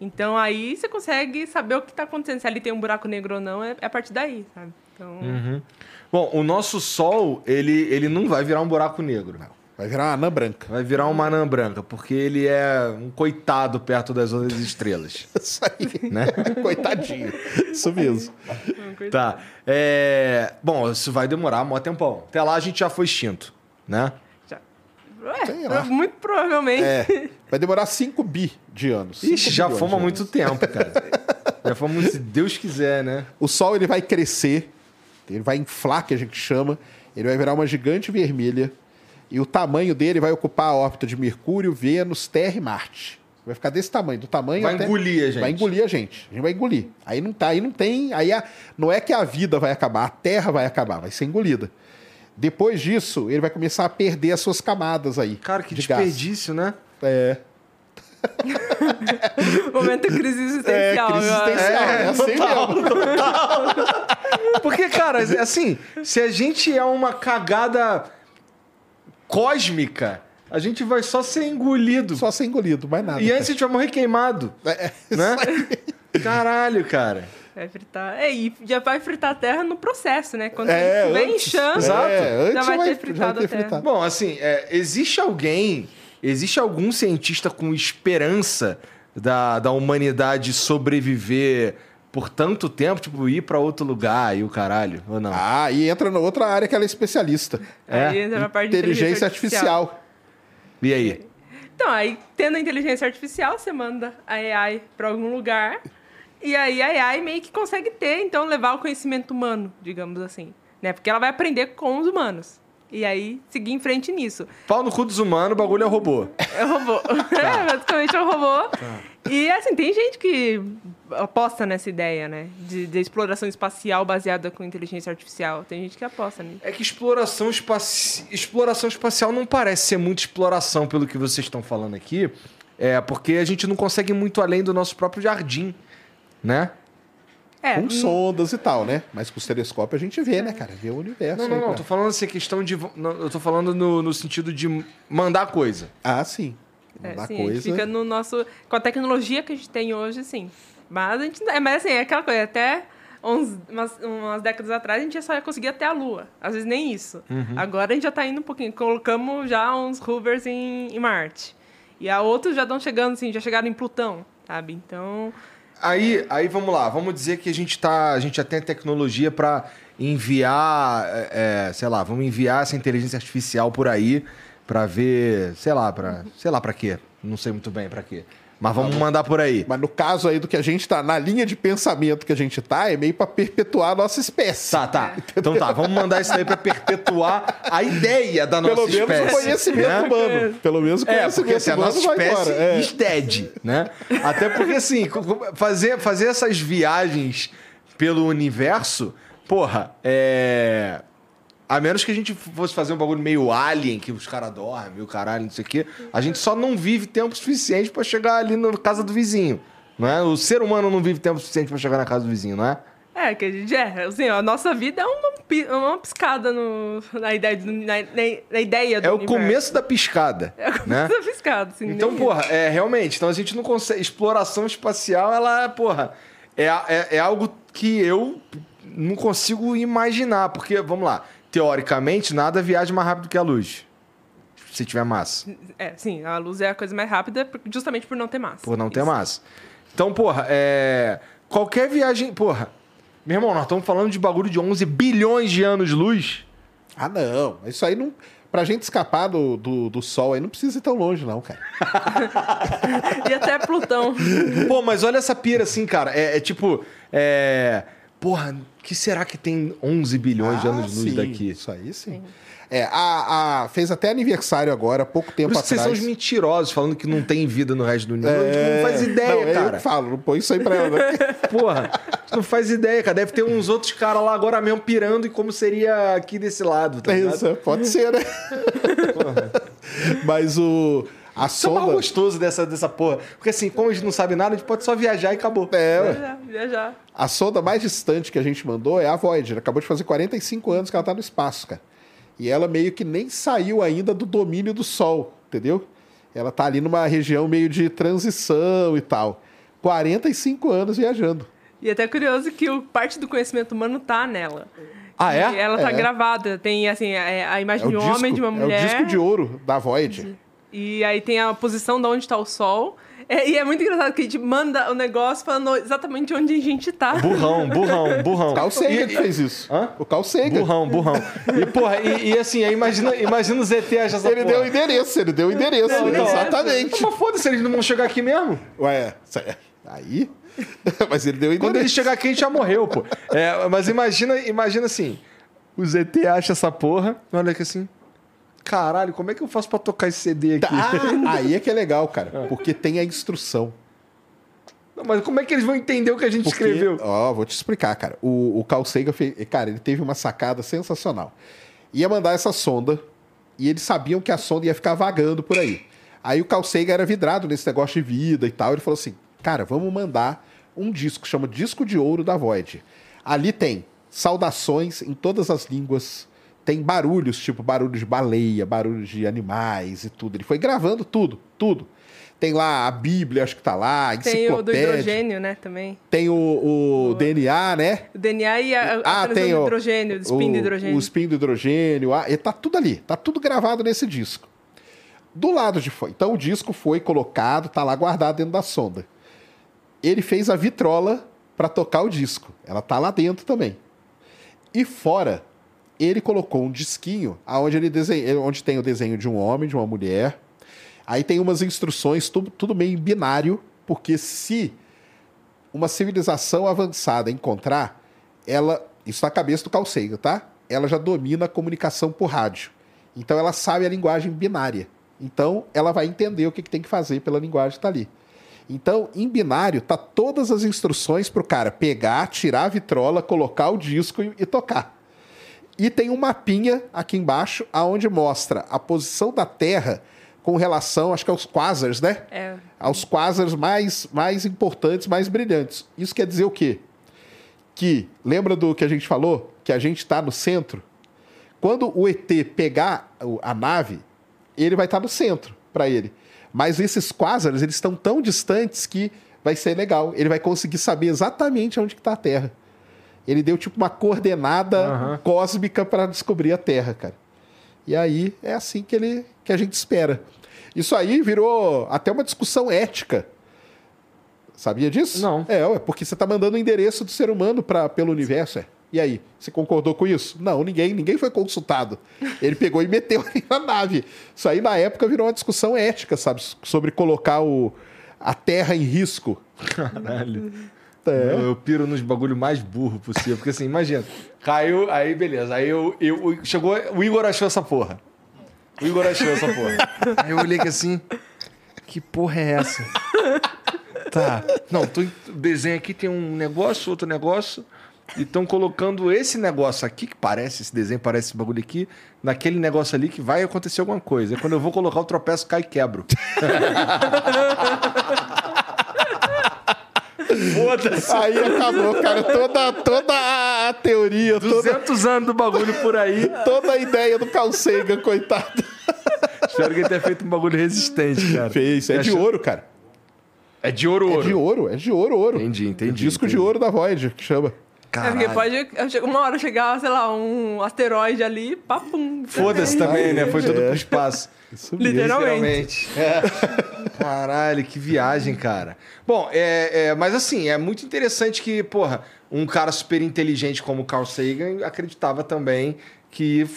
Então aí você consegue saber o que tá acontecendo. Se ali tem um buraco negro ou não, é, é a partir daí, sabe? Então, Bom, o nosso Sol, ele, ele não vai virar um buraco negro. Vai virar uma anã branca. Vai virar uma anã branca, porque ele é um coitado perto das outras estrelas. (laughs) Isso aí. Né? (laughs) Coitadinho. Isso mesmo. Tá. É... Bom, isso vai demorar um tempão. Até lá a gente já foi extinto, né? já. Ué, muito provavelmente. É. (laughs) Vai demorar 5 bi de anos. Ixi, já fomos há muito tempo, cara. já fomos, se Deus quiser, né? O Sol ele vai crescer, ele vai inflar, que a gente chama, ele vai virar uma gigante vermelha. E o tamanho dele vai ocupar a órbita de Mercúrio, Vênus, Terra e Marte. Vai ficar desse tamanho, do tamanho Vai até- engolir a gente. Vai engolir a gente. A gente vai engolir. Aí não tá, aí não tem, aí a- não é que a vida vai acabar, a Terra vai acabar, vai ser engolida. Depois disso, ele vai começar a perder as suas camadas aí. Cara, que de gás. desperdício, né? É, (laughs) Momento crise é existencial. crise agora. existencial, é, assim mesmo. (laughs) Porque, cara, assim, se a gente é uma cagada cósmica, a gente vai só ser engolido. Só ser engolido, mais nada. E antes a gente vai morrer queimado, É, né? Caralho, cara. Vai fritar. É, e já vai fritar a terra no processo, né? Quando É, vem antes. inchando. É, já vai vai- ter fritado vai a ter terra. fritado. Bom, assim, é, existe alguém, existe algum cientista com esperança da, da humanidade sobreviver por tanto tempo, tipo, ir pra outro lugar e o caralho, ou não? Ah, e entra na outra área que ela é especialista. Aí entra na parte de Inteligência artificial. E aí? Então, aí, tendo a inteligência artificial, você manda a AI para algum lugar. E aí a AI meio que consegue ter, então, levar o conhecimento humano, digamos assim. Né? Porque ela vai aprender com os humanos. E aí, seguir em frente nisso. Pau no cu dos humanos, o bagulho é robô. É robô. é, (laughs) basicamente é um robô. E, assim, tem gente que aposta nessa ideia, né? De, de exploração espacial baseada com inteligência artificial. Tem gente que aposta nisso. É que exploração, espaci... exploração espacial não parece ser muita exploração pelo que vocês estão falando aqui. É porque a gente não consegue ir muito além do nosso próprio jardim, né? É, Com hum, sondas e tal, né? Mas com os telescópios a gente vê, né, cara? Vê o universo. Não, aí, não, não. cara. Tô falando assim, questão de. não, Eu tô falando no, no sentido de mandar coisa. Ah, sim. É, da sim, a gente coisa. fica no nosso. Com a tecnologia que a gente tem hoje, sim. Mas a gente. É, mas assim, é aquela coisa, até uns, umas, umas décadas atrás a gente só conseguia até a Lua. Às vezes nem isso. Uhum. Agora a gente já tá indo um pouquinho. Colocamos já uns rovers em, em Marte. E a outros já estão chegando, assim, já chegaram em Plutão, sabe? Então. Aí, aí vamos lá, vamos dizer que a gente tá, a gente já tem tecnologia para enviar, é, é, sei lá, vamos enviar essa inteligência artificial por aí para ver, sei lá, para, sei lá para quê? Não sei muito bem para quê. Mas vamos mandar por aí. Mas no caso aí do que a gente tá, na linha de pensamento que a gente tá, é meio pra perpetuar a nossa espécie. Tá, tá. (laughs) Então tá, vamos mandar isso daí para perpetuar a ideia da nossa Pelo menos espécie. o conhecimento né? humano. Pelo menos o É, conhecimento porque assim, a humano nossa vai espécie. É. dead, né? Até porque assim, fazer, fazer essas viagens pelo universo, porra, é... A menos que a gente fosse fazer um bagulho meio alien, que os caras dormem, o caralho, não sei o quê, a gente só não vive tempo suficiente pra chegar ali na casa do vizinho, não é? O ser humano não vive tempo suficiente pra chegar na casa do vizinho, não é? É, que a gente é. Assim, a nossa vida é uma, uma piscada no, na, ideia do, na, na- ideia do É o universo. começo da piscada, É o né? começo da piscada, assim. Então, porra, é realmente, então a gente não consegue. Exploração espacial, ela, porra, é, é, é algo que eu não consigo imaginar. Porque, vamos lá, teoricamente, nada viaja mais rápido que a luz. Se tiver massa. É, sim, a luz é a coisa mais rápida justamente por não ter massa. Por não ter Isso. massa. Então, porra, é. Qualquer viagem. Porra, meu irmão, nós estamos falando de bagulho de 11 bilhões de anos-luz. Ah, não. Isso aí não. Pra gente escapar do, do, do sol aí, não precisa ir tão longe, não, cara. (laughs) E até Plutão. Pô, mas olha essa pira assim, cara. É, é tipo. É. Porra, que será que tem 11 bilhões de Ah, anos-luz sim. daqui? Isso aí sim. É, a, a- fez até aniversário agora, há pouco tempo Por isso que vocês são atrás. os mentirosos, falando que não tem vida no resto do universo. A gente não faz ideia, não, é eu cara. que falo, não põe isso aí pra ela. né? (laughs) Porra, não faz ideia, cara. Deve ter uns outros caras lá agora mesmo pirando em como seria aqui desse lado, tá ligado? Isso, é, pode ser, né? Mas o. A Isso é o mais sonda. gostoso dessa, dessa porra. Porque assim, como a gente não sabe nada, a gente pode só viajar e acabou. É, ué. Viajar, viajar. A sonda mais distante que a gente mandou é a Voyager. Acabou de fazer 45 anos que ela tá no espaço, cara. E ela meio que nem saiu ainda do domínio do Sol, entendeu? Ela tá ali numa região meio de transição e tal. 45 anos viajando. E até curioso que o, parte do conhecimento humano tá nela. Ah, é? E ela tá É. gravada. Tem, assim, a, a É imagem o, de um disco, homem, de uma mulher. é o disco de ouro da Voyager. E aí tem a posição de onde está o sol. É, e é muito engraçado que a gente manda o negócio falando exatamente onde a gente tá. Burrão, burrão, burrão. O Carl Sagan que fez isso. Hã? O Carl Sagan. Burrão, burrão. E, porra, e, e assim, aí imagina, imagina o ZT achar essa Ele porra. deu o endereço, ele deu o endereço. Deu o endereço. Exatamente. Mas foda-se, eles não vão chegar aqui mesmo. Ué, cê- aí. (laughs) Mas ele deu o Quando ele endereço. chegar aqui, a gente já morreu, pô. É, mas imagina, imagina assim: o ZT acha essa porra, olha aqui assim. Caralho, como é que eu faço pra tocar esse CD aqui? Ah, (laughs) aí é que é legal, cara. Porque tem a instrução. Não, mas como é que eles vão entender o que a gente Porque, escreveu? Ó, vou te explicar, cara. O, o Carl Sagan fez. Cara, ele teve uma sacada sensacional. Ia mandar essa sonda e eles sabiam que a sonda ia ficar vagando por aí. Aí o Carl Sagan era vidrado nesse negócio de vida e tal. Ele falou assim: cara, vamos mandar um disco, chama Disco de Ouro da Void. Ali tem saudações em todas as línguas. Tem barulhos, tipo barulho de baleia, barulhos de animais e tudo. Ele foi gravando tudo, tudo. Tem lá a Bíblia, acho que tá lá, Tem o do hidrogênio, né, também. Tem o, o DNA, né? O DNA e a, a Ah, tem do o, hidrogênio, o spin o, do hidrogênio. O spin do hidrogênio. Tá tudo ali. Tá tudo gravado nesse disco. Do lado de fora. Então o disco foi colocado, tá lá guardado dentro da sonda. Ele fez a vitrola para tocar o disco. Ela tá lá dentro também. E fora, ele colocou um disquinho aonde ele desenha, onde tem o desenho de um homem, de uma mulher. Aí tem umas instruções, tudo, tudo meio binário, porque se uma civilização avançada encontrar, ela. Isso na cabeça do Sagan, tá? Ela já domina a comunicação por rádio. Então ela sabe a linguagem binária. Então ela vai entender o que, que tem que fazer pela linguagem que tá ali. Então, em binário, tá todas as instruções pro cara pegar, tirar a vitrola, colocar o disco e, e tocar. E tem um mapinha aqui embaixo, aonde mostra a posição da Terra com relação, acho que aos quasars, né? É. aos quasars mais, mais importantes, mais brilhantes. Isso quer dizer o quê? Que, lembra do que a gente falou? Que a gente está no centro? Quando o ET pegar a nave, ele vai estar no centro para ele. Mas esses quásaros, eles estão tão distantes que vai ser legal. Ele vai conseguir saber exatamente onde está a Terra. Ele deu tipo uma coordenada Aham. cósmica para descobrir a Terra, cara. E aí é assim que ele que a gente espera. Isso aí virou até uma discussão ética. Sabia disso? Não. É, ué, porque você está mandando o endereço do ser humano pra, pelo universo. É. E aí, você concordou com isso? Não, ninguém, ninguém foi consultado. Ele pegou e meteu ali na nave. Isso aí, na época, virou uma discussão ética, sabe? Sobre colocar o, a Terra em risco. Caralho. É. Eu, eu piro nos bagulho mais burro possível. Porque assim, imagina, caiu, aí beleza. Aí eu, eu, chegou, o Igor achou essa porra. O Igor achou essa porra. Aí eu olhei que assim, que porra é essa? Tá, não, tô, desenho aqui tem um negócio, outro negócio, e estão colocando esse negócio aqui, que parece, esse desenho parece esse bagulho aqui, naquele negócio ali que vai acontecer alguma coisa. Aí quando eu vou colocar o tropeço, cai e quebro. (laughs) Foda-se. Aí acabou, cara. Toda, toda a teoria, toda, 200 anos do bagulho por aí. toda a ideia do Carl Sagan, coitado. Espero que ele tenha feito um bagulho resistente, cara. Fez. É de Achou- ouro, cara. É de ouro, É ouro. de ouro, é de ouro, ouro. Entendi, entendi, O disco entendi. de ouro da Voyager, que chama. É porque Caralho. pode chega uma hora chegar, sei lá, um asteroide ali, papum. Foda-se também, né? Foi tudo É. pro espaço. Isso mesmo. Literalmente. É. Caralho, que viagem, cara. Bom, é, é, mas assim, é muito interessante que, porra, um cara super inteligente como Carl Sagan acreditava também que.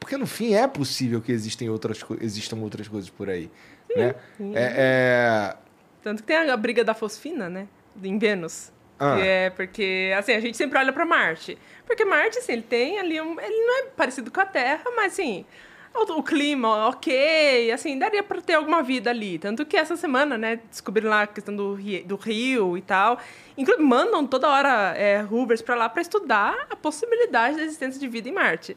Porque no fim é possível que existem outras, existam outras coisas por aí. Né? É, é, Tanto que tem a briga da fosfina, né? Em Vênus. Ah. Que é porque, assim, a gente sempre olha pra Marte. Porque Marte, assim, ele tem ali um. Ele não é parecido com a Terra, mas assim. O, clima, ok, assim, daria pra ter alguma vida ali. Tanto que essa semana, né, descobriram lá a questão do, ri- do rio e tal. Inclusive, mandam toda hora é, pra lá pra estudar a possibilidade da existência de vida em Marte.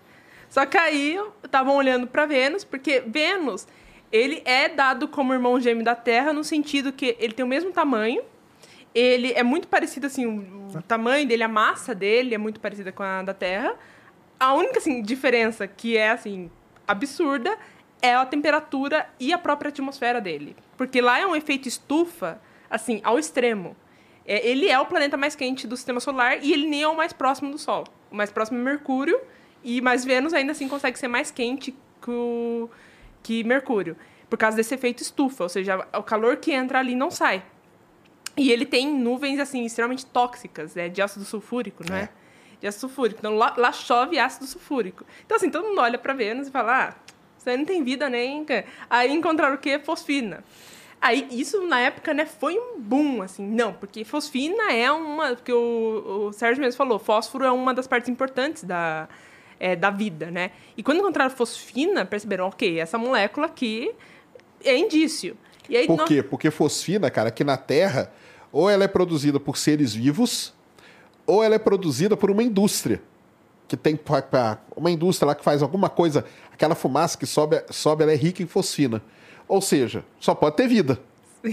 Só que aí estavam olhando para Vênus, porque Vênus, ele é dado como irmão gêmeo da Terra no sentido que ele tem o mesmo tamanho, ele é muito parecido assim, o, o tamanho dele, a massa dele é muito parecida com a da Terra. A única assim diferença que é assim absurda é a temperatura e a própria atmosfera dele, porque lá é um efeito estufa assim ao extremo. É, ele é o planeta mais quente do sistema solar e ele nem é o mais próximo do Sol. O mais próximo é Mercúrio, e mas Vênus ainda assim consegue ser mais quente que, o- que Mercúrio, por causa desse efeito estufa, ou seja, o calor que entra ali não sai. E ele tem nuvens assim extremamente tóxicas, né, de ácido sulfúrico, não é? De ácido sulfúrico. Então lá, lá chove ácido sulfúrico. Então assim, todo mundo olha para Vênus e fala: "Ah, isso aí não tem vida nem". Aí encontraram o quê? Fosfina. Aí, isso na época, né, foi um boom, assim. Não, porque fosfina é uma. Porque o, o Sérgio mesmo falou, fósforo é uma das partes importantes da, é, da vida, né? E quando encontraram fosfina, perceberam, ok, essa molécula aqui é indício. E aí, Por nós- quê? Porque fosfina, cara, aqui na Terra, ou ela é produzida por seres vivos, ou ela é produzida por uma indústria. Que tem uma indústria lá que faz alguma coisa, aquela fumaça que sobe, sobe ela é rica em fosfina. Ou seja, só pode ter vida.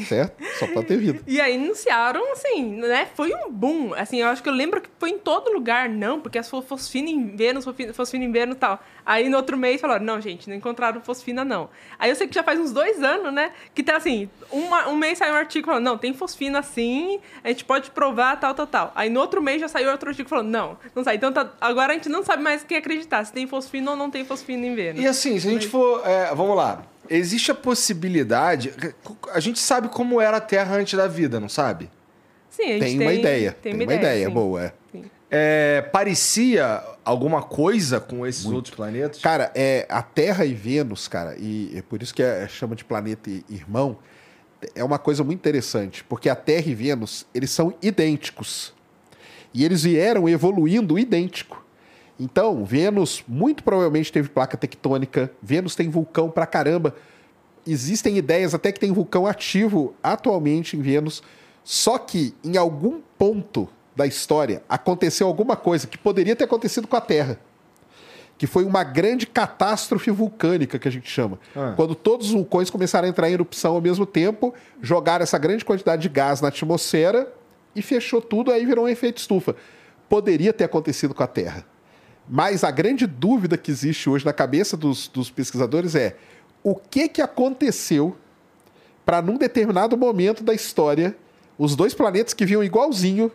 Certo? Só pode ter vida. E aí anunciaram, assim, né? Foi um boom. Assim, eu acho que eu lembro que foi em todo lugar, não, porque as fo- fosfina em Vênus, fosfina- em Vênus e tal. Aí no outro mês falaram, não, gente, não encontraram fosfina, não. Aí eu sei que já faz uns dois anos, né? Que tá assim, uma- um mês saiu um artigo falando, não, tem fosfina sim, a gente pode provar, tal, tal, tal. Aí no outro mês já saiu outro artigo falando, não, não sai. Então tá- agora a gente não sabe mais quem acreditar, se tem fosfina ou não tem fosfina em Vênus. E assim, se a gente for. é, vamos lá. Existe a possibilidade. A gente sabe como era a Terra antes da vida, não sabe? Sim, a gente Tem, uma ideia. Tem, uma ideia, sim. boa. é. É, parecia alguma coisa com esses outros planetas? Cara, é, a Terra e Vênus, cara, e é por isso que é, chama de planeta irmão, é uma coisa muito interessante, porque a Terra e Vênus, eles são idênticos. E eles vieram evoluindo idêntico. Então, Vênus muito provavelmente teve placa tectônica, Vênus tem vulcão pra caramba. Existem ideias até que tem vulcão ativo atualmente em Vênus, só que em algum ponto da história aconteceu alguma coisa que poderia ter acontecido com a Terra que foi uma grande catástrofe vulcânica que a gente chama. Ah. Quando todos os vulcões começaram a entrar em erupção ao mesmo tempo, jogaram essa grande quantidade de gás na atmosfera e fechou tudo, aí virou um efeito estufa. Poderia ter acontecido com a Terra. Mas a grande dúvida que existe hoje na cabeça dos, dos pesquisadores é o que, que aconteceu para num determinado momento da história, os dois planetas que vinham igualzinho,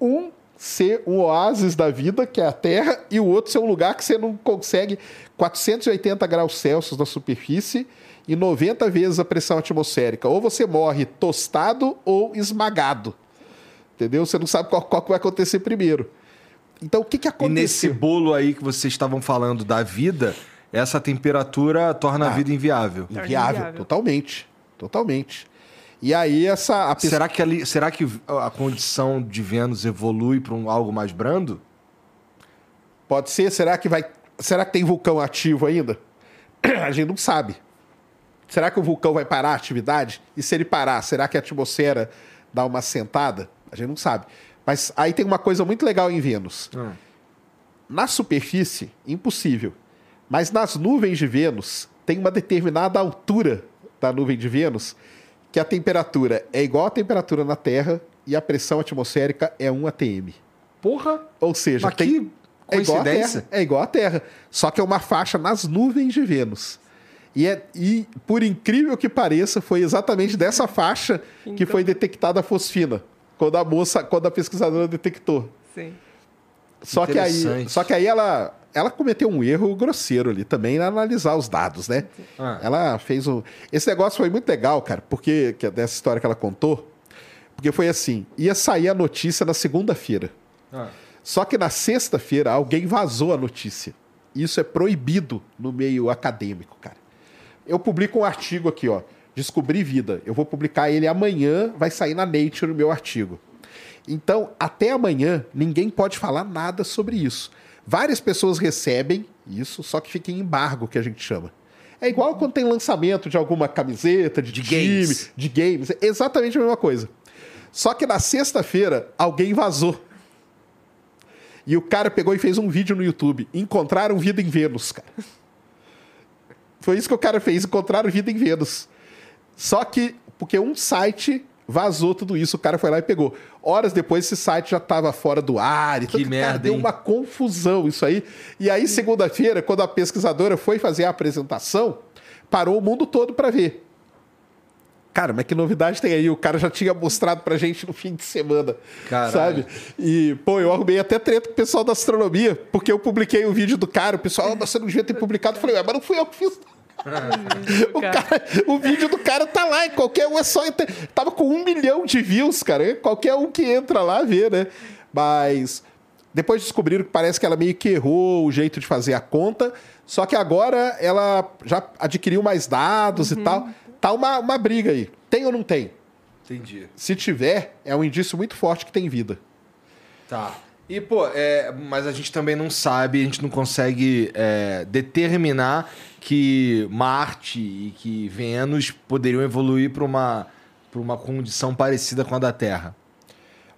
um ser um oásis da vida, que é a Terra, e o outro ser um lugar que você não consegue 480 graus Celsius na superfície e 90 vezes a pressão atmosférica. Ou você morre tostado ou esmagado. Entendeu? Você não sabe qual, qual vai acontecer primeiro. Então, o que, que E nesse aconteceu? bolo aí que vocês estavam falando da vida, essa temperatura torna a Ah. vida inviável. Inviável, inviável. totalmente. Totalmente. E aí, essa. A pessoa- Será que, ali, será que a condição de Vênus evolui para um, algo mais brando? Pode ser? Será que vai. Será que tem vulcão ativo ainda? (clears throat) A gente não sabe. Será que o vulcão vai parar a atividade? E se ele parar, será que a atmosfera dá uma sentada? A gente não sabe. Mas aí tem uma coisa muito legal em Vênus. Hum. Na superfície, impossível. Mas nas nuvens de Vênus, tem uma determinada altura da nuvem de Vênus que a temperatura é igual à temperatura na Terra e a pressão atmosférica é 1 atm. Porra! Ou seja, Mas tem, que é igual, coincidência. terra, é igual a Terra. Só que é uma faixa nas nuvens de Vênus. E, é, e, por incrível que pareça, foi exatamente dessa faixa que Então. foi detectada a fosfina. Quando a moça, quando a pesquisadora detectou. Sim. Só que aí, Interessante. só que aí ela, ela cometeu um erro grosseiro ali também na analisar os dados, né? Ah. Ela fez um. Esse negócio foi muito legal, cara, porque que é dessa história que ela contou, porque foi assim: ia sair a notícia na segunda-feira. Ah. Só que na sexta-feira alguém vazou a notícia. Isso é proibido no meio acadêmico, cara. Eu publico um artigo aqui, ó. Descobri vida. Eu vou publicar ele amanhã, vai sair na Nature o meu artigo. Então, até amanhã, ninguém pode falar nada sobre isso. Várias pessoas recebem isso, só que fica em embargo, que a gente chama. É igual quando tem lançamento de alguma camiseta, de, De time, games. de games. É exatamente a mesma coisa. Só que na sexta-feira, alguém vazou. E o cara pegou e fez um vídeo no YouTube. Encontraram vida em Vênus, cara. Foi isso que o cara fez, encontraram vida em Vênus. Só que, porque um site vazou tudo isso, o cara foi lá e pegou. Horas depois, esse site já estava fora do ar. E Que tudo, cara, merda, deu hein? uma confusão isso aí. E aí, segunda-feira, quando a pesquisadora foi fazer a apresentação, parou o mundo todo para ver. Cara, mas que novidade tem aí? O cara já tinha mostrado pra gente no fim de semana, Caralho. sabe? E, pô, eu arrumei até treta com o pessoal da astronomia, porque eu publiquei o vídeo do cara, o pessoal, "Ah, mas você não devia ter publicado. Eu falei, ué, mas não fui eu que fiz. (laughs) O, cara- o vídeo do cara tá lá, e qualquer um é só. entrar. Tava com um milhão de views, cara. Qualquer um que entra lá vê, né? Mas depois descobriram que parece que ela meio que errou o jeito de fazer a conta. Só que agora ela já adquiriu mais dados e tal. Tá uma, uma briga aí. Tem ou não tem? Entendi. Se tiver, é um indício muito forte que tem vida. Tá. E, pô, é, mas a gente também não sabe, a gente não consegue é, determinar que Marte e que Vênus poderiam evoluir para uma, pra uma condição parecida com a da Terra.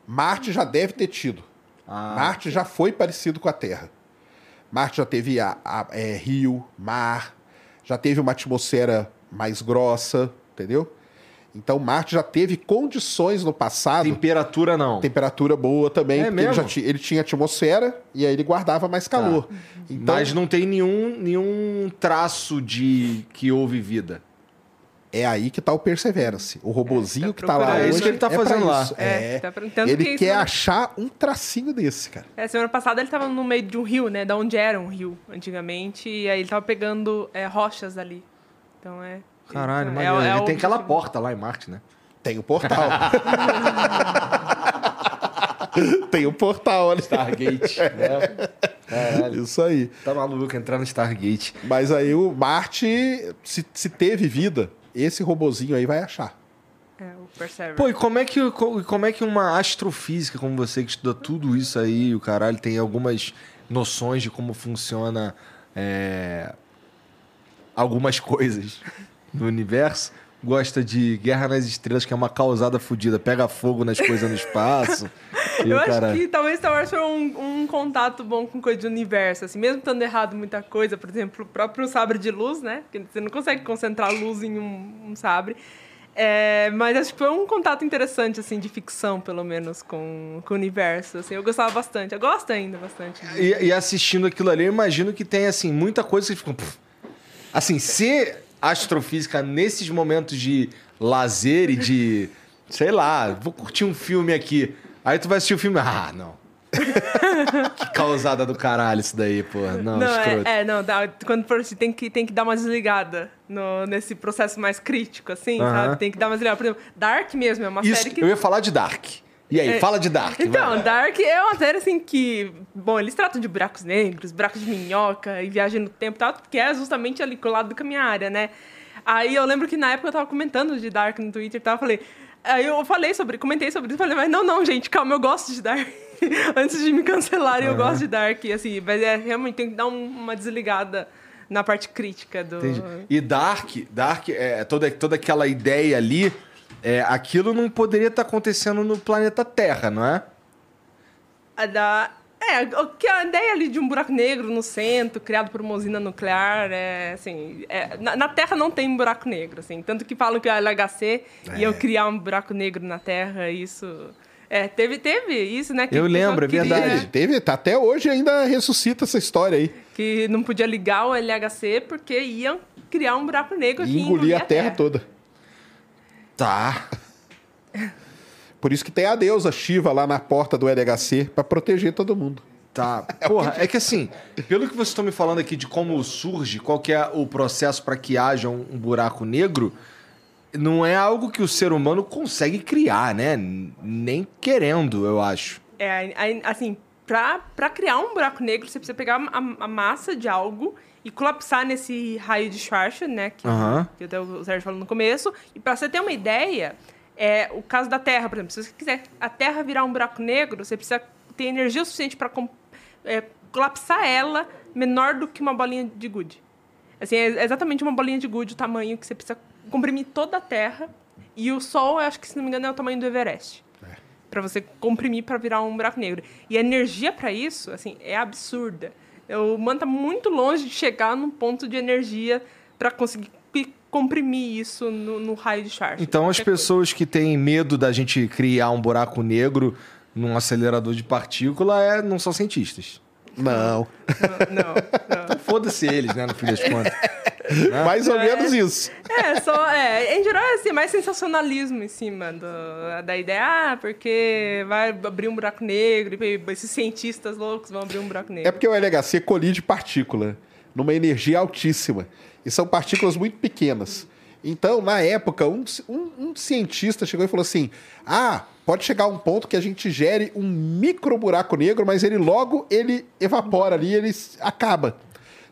Marte já deve ter tido. Ah. Marte já foi parecido com a Terra. Marte já teve a- a- é, rio, mar, já teve uma atmosfera mais grossa, entendeu? Então Marte já teve condições no passado, Temperatura não. temperatura boa também, É porque ele, mesmo? já ti- ele tinha atmosfera e aí ele guardava mais calor. Então Mas não tem nenhum, nenhum traço de que houve vida. é aí que tá o Perseverance. O robozinho tá que tá lá É isso que ele tá pra fazendo lá. isso. É, É, tá ele que quer semana- achar um tracinho desse, cara. É, semana passada ele tava no meio de um rio, né? Da onde era um rio antigamente. E aí ele tava pegando é, rochas ali. Então é. Caralho, é, maneiro. é Ele o tem aquela porta lá em Marte, né? Tem o portal. (laughs) Tem o portal ali. Stargate. né? Caralho. Isso aí. Tá maluco entrar no Stargate. Mas aí o Marte, se, se teve vida, esse robozinho aí vai achar. É, o Perseverance. Pô, e como é que, co- como é que uma astrofísica como você, que estuda tudo isso aí, o caralho, tem algumas noções de como funciona é, algumas coisas no universo, gosta de Guerra nas Estrelas, que é uma causada fodida, pega fogo nas coisas no espaço. (laughs) Eu acho caralho. que talvez Star Wars foi um, um contato bom com coisa de universo, assim, mesmo estando errado muita coisa, por exemplo, o próprio sabre de luz, né? Porque você não consegue concentrar luz em um, um sabre. É, mas acho que foi um contato interessante, assim, de ficção, pelo menos, com, com o universo. Assim, eu gostava bastante. Eu gosto ainda bastante. E, e assistindo aquilo ali, eu imagino que tem, assim, muita coisa que ficam... Assim, ser astrofísica nesses momentos de lazer e de. Sei lá, vou curtir um filme aqui. Aí tu vai assistir o filme. Ah, não. (laughs) que causada do caralho isso daí, pô. Não, Não, escroto. é, é, não, dá- quando for assim, tem que, tem que dar uma desligada no- nesse processo mais crítico, assim, Aham. sabe? Tem que dar uma desligada. Por exemplo, Dark mesmo é uma Isso, série que. eu ia falar de Dark. E aí, É. fala de Dark. Então, vai. Dark é uma série assim que. Bom, eles tratam de buracos negros, buracos de minhoca e viagem no tempo e tal, que é justamente ali colado com a minha área, né? Aí eu lembro que na época eu tava comentando de Dark no Twitter e tal, eu falei. Aí eu falei sobre, comentei sobre isso, falei, mas não, não, gente, calma, eu gosto de Dark. (laughs) Antes de me cancelarem, eu gosto de Dark, assim, mas é realmente tem que dar um- uma desligada na parte crítica do. Entendi. E Dark, Dark, é, toda, toda aquela ideia ali, é, aquilo não poderia estar acontecendo no planeta Terra, não é? A da. É, o que a ideia ali de um buraco negro no centro, criado por uma usina nuclear, é assim. é- na, na Terra não tem um buraco negro, assim. Tanto que falam que a LHC ia É. criar um buraco negro na Terra, isso. É, teve, teve isso, né? que Eu o lembro, é queria- verdade. Teve, tá, até hoje ainda ressuscita essa história aí. Que não podia ligar o LHC porque iam criar um buraco negro E engolir a terra toda. Tá. Por isso que tem a deusa Shiva lá na porta do LHC pra proteger todo mundo. Tá. (laughs) Porra, é que assim, pelo que vocês estão me falando aqui de como surge, qual que é o processo para que haja um, um buraco negro, não é algo que o ser humano consegue criar, né? Nem querendo, eu acho. É, assim, pra, pra criar um buraco negro, você precisa pegar a, a massa de algo e colapsar nesse raio de Schwarzschild, né? Que, Aham. que até o Sérgio falou no começo. E pra você ter uma ideia, é, o caso da Terra, por exemplo, se você quiser a Terra virar um buraco negro, você precisa ter energia suficiente para colapsar ela menor do que uma bolinha de gude. Assim, é exatamente uma bolinha de gude o tamanho que você precisa comprimir toda a Terra. E o Sol, eu acho que, se não me engano, é o tamanho do Everest. Pra você comprimir para virar um buraco negro. E a energia para isso, assim, é absurda. O humano tá muito longe de chegar num ponto de energia para conseguir comprimir isso no, no raio de Schwarzschild. Então as Qualquer coisa. pessoas que têm medo da gente criar um buraco negro num acelerador de partícula é, não são cientistas. Não. Não, não, não. Foda-se eles, né, no fim das contas. (laughs) Mais ou É. menos isso. É, só, é, em geral é assim, mais sensacionalismo em cima do, da ideia, ah, porque vai abrir um buraco negro, e esses cientistas loucos vão abrir um buraco negro. É porque o LHC colide partícula numa energia altíssima. E são partículas muito pequenas. Então, na época, um, um- um cientista chegou e falou assim: Ah, pode chegar a um ponto que a gente gere um micro buraco negro, mas ele logo ele evapora ali, ele acaba.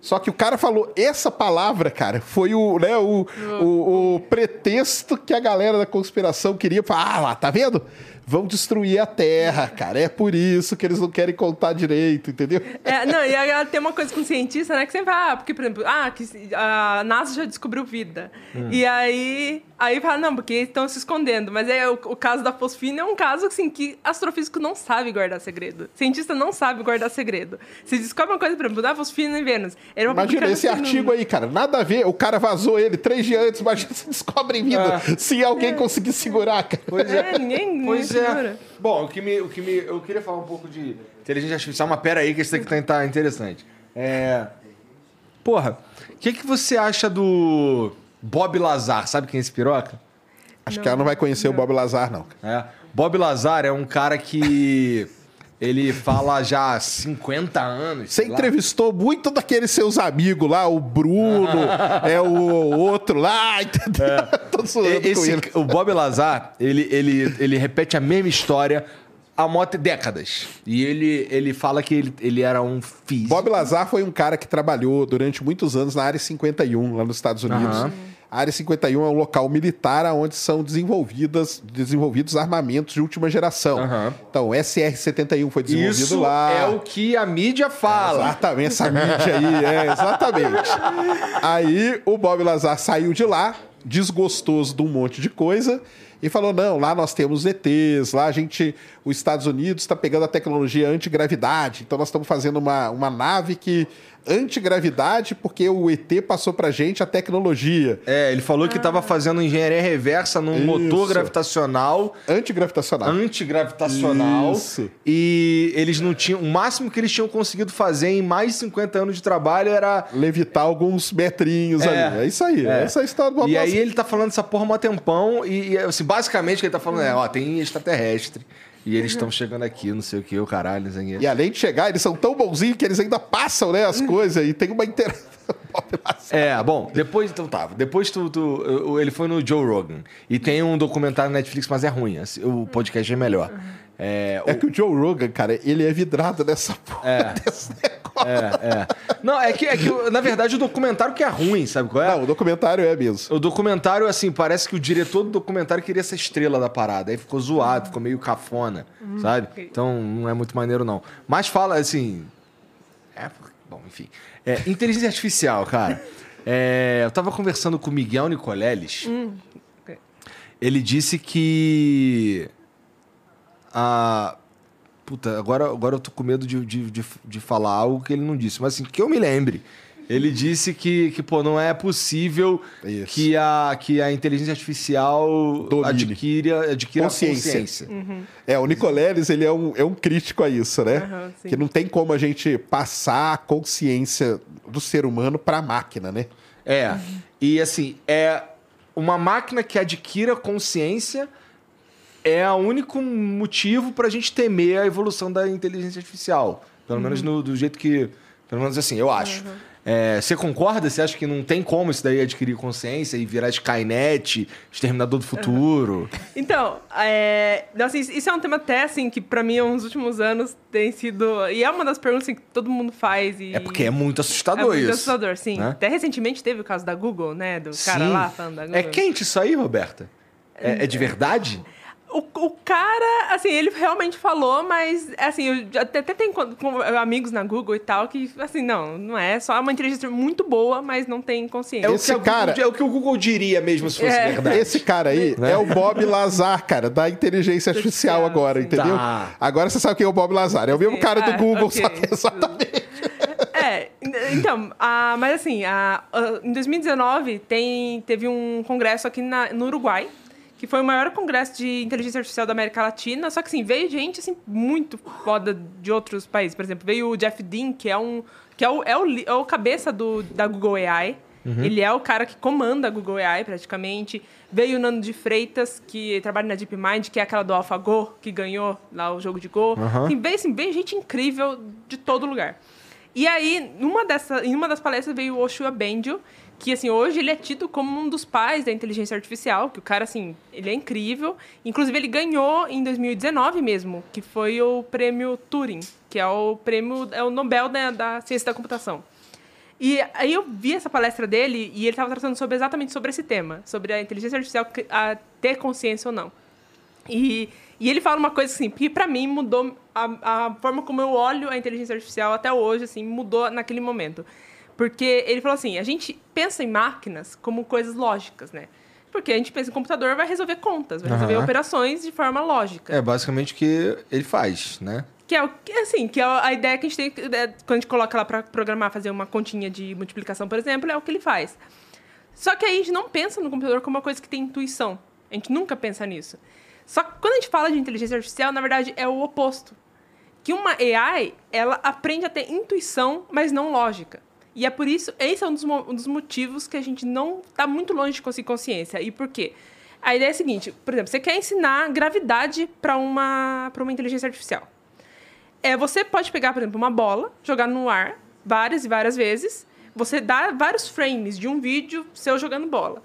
Só que o cara falou essa palavra, cara, foi o, né, o, o, o pretexto que a galera da conspiração queria. Falar, ah lá, tá vendo? Vão destruir a Terra, cara. É por isso que eles não querem contar direito, entendeu? É, não, e aí tem uma coisa com cientista, né? Que sempre fala, ah, porque, por exemplo, ah, que a NASA já descobriu vida. E aí, aí fala, não, porque estão se escondendo. Mas é o, o caso da fosfina é um caso, assim, que astrofísico não sabe guardar segredo. Cientista não sabe guardar segredo. Se descobre uma coisa, por exemplo, da fosfina em Vênus. Imagina esse artigo aí, cara. Nada a ver. O cara vazou ele três dias antes. Imagina se descobrem vida. Se alguém conseguir segurar, cara. Pois É, ninguém, ninguém Pois é. segura. Bom, o que me, o que me, eu queria falar um pouco de inteligência artificial, mas pera aí que esse daqui tá interessante. É... Porra, o que, que você acha do Bob Lazar? Sabe quem é esse piroca? Acho que ela não vai conhecer o Bob Lazar, não. É. Bob Lazar é um cara que ele fala já há 50 anos. Você sei lá. entrevistou muito daqueles seus amigos lá, o Bruno, (laughs) é o outro lá, (laughs) entendeu? Tô zoando com Esse, o Bob Lazar, ele, ele, ele repete a mesma história há mó décadas. E ele, ele fala que ele, ele era um físico. Bob Lazar foi um cara que trabalhou durante muitos anos na Área 51, lá nos Estados Unidos. Aham. A Área 51 é um local militar onde são desenvolvidas, desenvolvidos armamentos de última geração. Aham. Então, o SR-71 foi desenvolvido Isso lá. é o que a mídia fala. Exatamente, essa mídia aí, é, exatamente. Aí o Bob Lazar saiu de lá, desgostoso de um monte de coisa, e falou: não, lá nós temos ETs, lá a gente, os Estados Unidos está pegando a tecnologia antigravidade, então nós estamos fazendo uma, uma nave que antigravidade porque o ET passou pra gente a tecnologia. É, ele falou que estava fazendo engenharia reversa num Isso. motor gravitacional, Antigravitacional. antigravitacional. Isso. E eles não tinham. O máximo que eles tinham conseguido fazer em mais de 50 anos de trabalho era. Levitar alguns metrinhos É. ali. É isso aí. É. Essa é a história do E aí ele tá falando essa porra há um tempão. E, e, assim, basicamente o que ele tá falando é: ó, tem extraterrestre. E eles estão chegando aqui, não sei o que, o caralho, não sei o que. E além de chegar, eles são tão bonzinhos que eles ainda passam, né, as (laughs) coisas e tem uma interação. (laughs) É, bom, depois então tá. Depois tu, tu- ele foi no Joe Rogan. E tem um documentário na Netflix, mas é ruim. assim, O podcast é melhor. É, É o- que o Joe Rogan, cara, ele é vidrado nessa porra desse negócio. é, é. Não, é que, é que, na verdade, o documentário que é ruim, sabe qual é? Não, o documentário é mesmo. O documentário, assim, parece que o diretor do documentário queria ser estrela da parada. Aí ficou zoado, ficou meio cafona, sabe? ok. Então não é muito maneiro, não. Mas fala, assim. É, bom, enfim. É, inteligência artificial, cara. É, eu tava conversando com o Miguel Nicoleles. ok. Ele disse que. A. Puta, agora, agora eu tô com medo de, de, de, de falar algo que ele não disse, mas assim, que eu me lembre. Ele disse que, que pô, não é possível Isso. que a, que a inteligência artificial Domine. adquira, adquira Consciência. consciência. É, o Nicoleles, ele é um, é um crítico a isso, né? Sim. que não tem como a gente passar a consciência do ser humano pra máquina, né? É. E assim, é uma máquina que adquira consciência é o único motivo pra gente temer a evolução da inteligência artificial. Pelo menos no- do jeito que. Pelo menos assim, eu acho. É, você concorda? Você acha que não tem como isso daí adquirir consciência e virar Skynet, Exterminador do Futuro? Então, é, assim, isso é um tema até, assim, que pra mim, nos últimos anos, tem sido... E é uma das perguntas assim, que todo mundo faz. E... É porque é muito É assustador muito isso. assustador, sim. né? Até recentemente teve o caso da Google, né? Do cara Sim. lá falando da Google. É quente isso aí, Roberta? É, é de verdade? O, o cara, assim, ele realmente falou, mas, assim, eu até, até tenho com- amigos na Google e tal que, assim, não, não é só uma inteligência muito boa, mas não tem consciência. É o, Esse que a Google- cara- é o que o Google diria mesmo se fosse É. verdade. Esse cara aí Né? é o Bob Lazar, cara, da inteligência artificial agora, entendeu? Tá. Agora você sabe quem é o Bob Lazar. É o mesmo cara do ah, Google, ok. só que (laughs) exatamente. É, então, a, mas assim, a, a- em 2019 tem, teve um congresso aqui na- no Uruguai, que foi o maior congresso de inteligência artificial da América Latina, só que assim, veio gente assim, muito foda de outros países. Por exemplo, veio o Jeff Dean, que é um. que é o, é o, é o cabeça do, da Google AI. Ele é o cara que comanda a Google AI, praticamente. Veio o Nando de Freitas, que trabalha na DeepMind, que é aquela do AlphaGo, que ganhou lá o jogo de Go. Aham. Assim, veio, assim, veio gente incrível de todo lugar. E aí, numa dessa, em uma das palestras veio o Oshua Bendio, que assim, hoje ele é tido como um dos pais da inteligência artificial, que o cara assim, ele é incrível. Inclusive ele ganhou em 2019 mesmo, que foi o prêmio Turing, que é o prêmio é o Nobel da, da ciência da computação. E aí eu vi essa palestra dele e ele estava tratando sobre exatamente sobre esse tema, sobre a inteligência artificial a ter consciência ou não. E, e ele fala uma coisa assim, que pra mim mudou a, a forma como eu olho a inteligência artificial até hoje, assim, mudou naquele momento. Porque ele falou assim, a gente pensa em máquinas como coisas lógicas, né? Porque a gente pensa em computador, vai resolver contas, vai resolver Aham. operações de forma lógica. É basicamente o que ele faz, né? Que é o que, assim, que é a ideia que a gente tem, é, quando a gente coloca lá para programar, fazer uma continha de multiplicação, por exemplo, é o que ele faz. Só que aí a gente não pensa no computador como uma coisa que tem intuição. A gente nunca pensa nisso. Só que quando a gente fala de inteligência artificial, na verdade, é o oposto. Que uma AI, ela aprende a ter intuição, mas não lógica. E é por isso, esse é um dos, um dos motivos que a gente não está muito longe de conseguir consciência. E por quê? A ideia é a seguinte, por exemplo, você quer ensinar gravidade para uma, pra uma inteligência artificial. É, você pode pegar, por exemplo, uma bola, jogar no ar várias e várias vezes. Você dá vários frames de um vídeo seu jogando bola.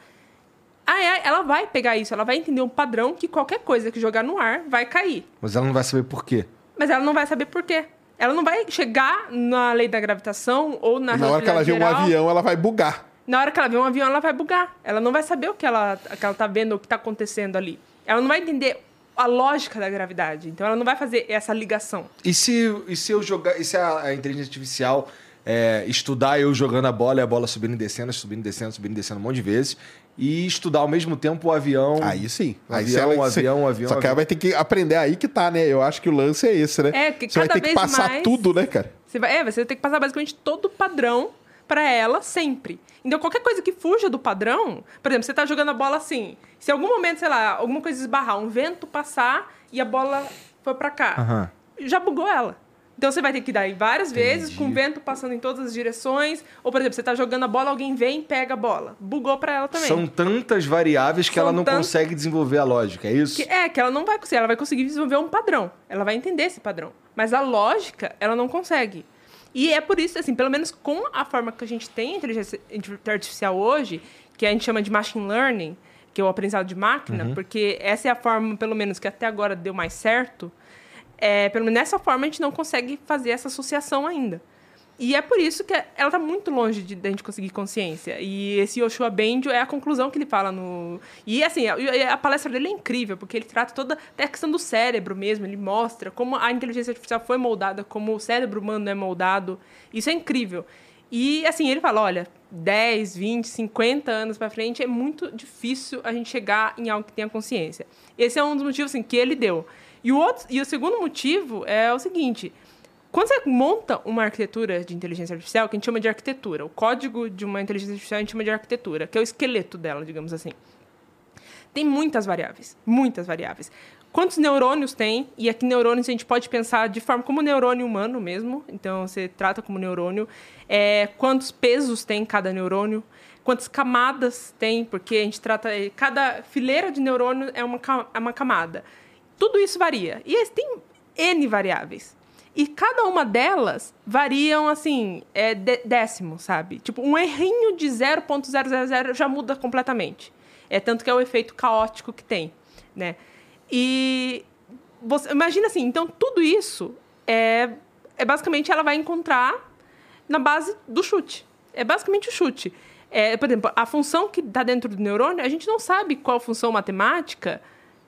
A AI, ela vai pegar isso, ela vai entender um padrão que qualquer coisa que jogar no ar vai cair. Mas ela não vai saber por quê. Mas ela não vai saber por quê. Ela não vai chegar na lei da gravitação ou na Na hora que ela vê um geral. avião, ela vai bugar. Na hora que ela vê um avião, ela vai bugar. Ela não vai saber o que ela, que ela tá vendo, o que tá acontecendo ali. Ela não vai entender a lógica da gravidade. Então ela não vai fazer essa ligação. E se, e se eu jogar. E se a, a inteligência artificial é, estudar eu jogando a bola e a bola subindo e descendo, subindo e descendo, subindo e descendo um monte de vezes. E estudar ao mesmo tempo o avião. Aí sim. Aí avião, o avião, o avião. Só que ela vai ter que aprender aí que tá, né? Eu acho que o lance é esse, né? É, que você vai cada ter que vez passar mais- tudo, né, cara? Você vai, é, você vai ter que passar basicamente todo o padrão pra ela sempre. Então, qualquer coisa que fuja do padrão, por exemplo, você tá jogando a bola assim, se em algum momento, sei lá, alguma coisa esbarrar, um vento passar e a bola for pra cá, Aham. já bugou ela. Então você vai ter que dar várias vezes, Entendi. com o vento passando em todas as direções. Ou, por exemplo, você tá jogando a bola, alguém vem e pega a bola. Bugou pra ela também. São tantas variáveis que São ela não tan- consegue desenvolver a lógica, é isso? Que- é, que ela não vai conseguir, ela vai conseguir desenvolver um padrão. Ela vai entender esse padrão. Mas a lógica, ela não consegue. E é por isso, assim, pelo menos com a forma que a gente tem inteligência artificial hoje, que a gente chama de machine learning, que é o aprendizado de máquina, porque essa é a forma, pelo menos, que até agora deu mais certo, é, pelo menos nessa forma a gente não consegue fazer essa associação ainda. E é por isso que ela está muito longe de, de a gente conseguir consciência. E esse Yoshua Bendio é a conclusão que ele fala no. E assim, a, a palestra dele é incrível, porque ele trata toda até a questão do cérebro mesmo. Ele mostra como a inteligência artificial foi moldada, como o cérebro humano é moldado. Isso é incrível. E assim, ele fala: olha, 10, 20, 50 anos para frente é muito difícil a gente chegar em algo que tenha consciência. Esse é um dos motivos assim, que ele deu. E o, outro, e o segundo motivo é o seguinte: quando você monta uma arquitetura de inteligência artificial, que a gente chama de arquitetura, o código de uma inteligência artificial a gente chama de arquitetura, que é o esqueleto dela, digamos assim. Tem muitas variáveis, muitas variáveis. Quantos neurônios tem? E aqui neurônios a gente pode pensar de forma como neurônio humano mesmo, então você trata como neurônio. É, quantos pesos tem cada neurônio? Quantas camadas tem? Porque a gente trata. Cada fileira de neurônio é uma, é uma camada. Tudo isso varia. E tem N variáveis. E cada uma delas variam, assim, é, décimo, sabe? Tipo, um errinho de 0.000 já muda completamente. É tanto que é o efeito caótico que tem, né? E você, imagina assim, então tudo isso é, é basicamente ela vai encontrar na base do chute. É basicamente o chute. É, por exemplo, a função que está dentro do neurônio, a gente não sabe qual função matemática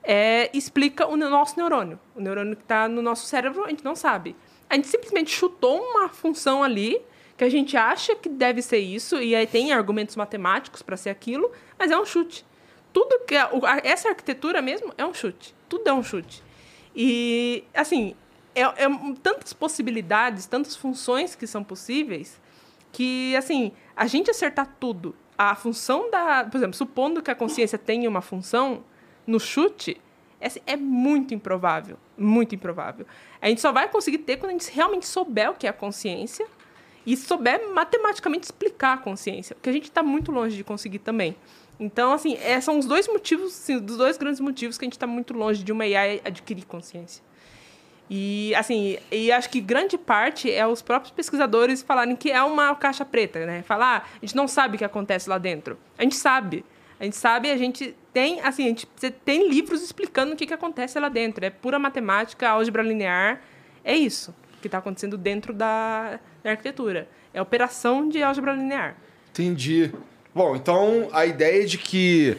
é, explica o nosso neurônio. O neurônio que está no nosso cérebro, a gente não sabe. A gente simplesmente chutou uma função ali que a gente acha que deve ser isso, e aí tem argumentos matemáticos para ser aquilo, mas é um chute. Tudo que. a- essa arquitetura mesmo é um chute. Tudo é um chute. E, assim, é, é tantas possibilidades, tantas funções que são possíveis, que, assim, a gente acertar tudo, a função da. Por exemplo, supondo que a consciência tenha uma função no chute, é, assim, é muito improvável. Muito improvável. A gente só vai conseguir ter quando a gente realmente souber o que é a consciência e souber matematicamente explicar a consciência, porque a gente está muito longe de conseguir também. Então, assim, é, são os dois motivos, assim, dos dois grandes motivos que a gente está muito longe de uma AI adquirir consciência. E, assim, e acho que grande parte é os próprios pesquisadores falarem que é uma caixa preta, né? Falar, ah, a gente não sabe o que acontece lá dentro. A gente sabe. A gente sabe, a gente tem, assim, você tem livros explicando o que, que acontece lá dentro. É pura matemática, álgebra linear. É isso que está acontecendo dentro da, da arquitetura. É operação de álgebra linear. Entendi. Bom, então a ideia de que,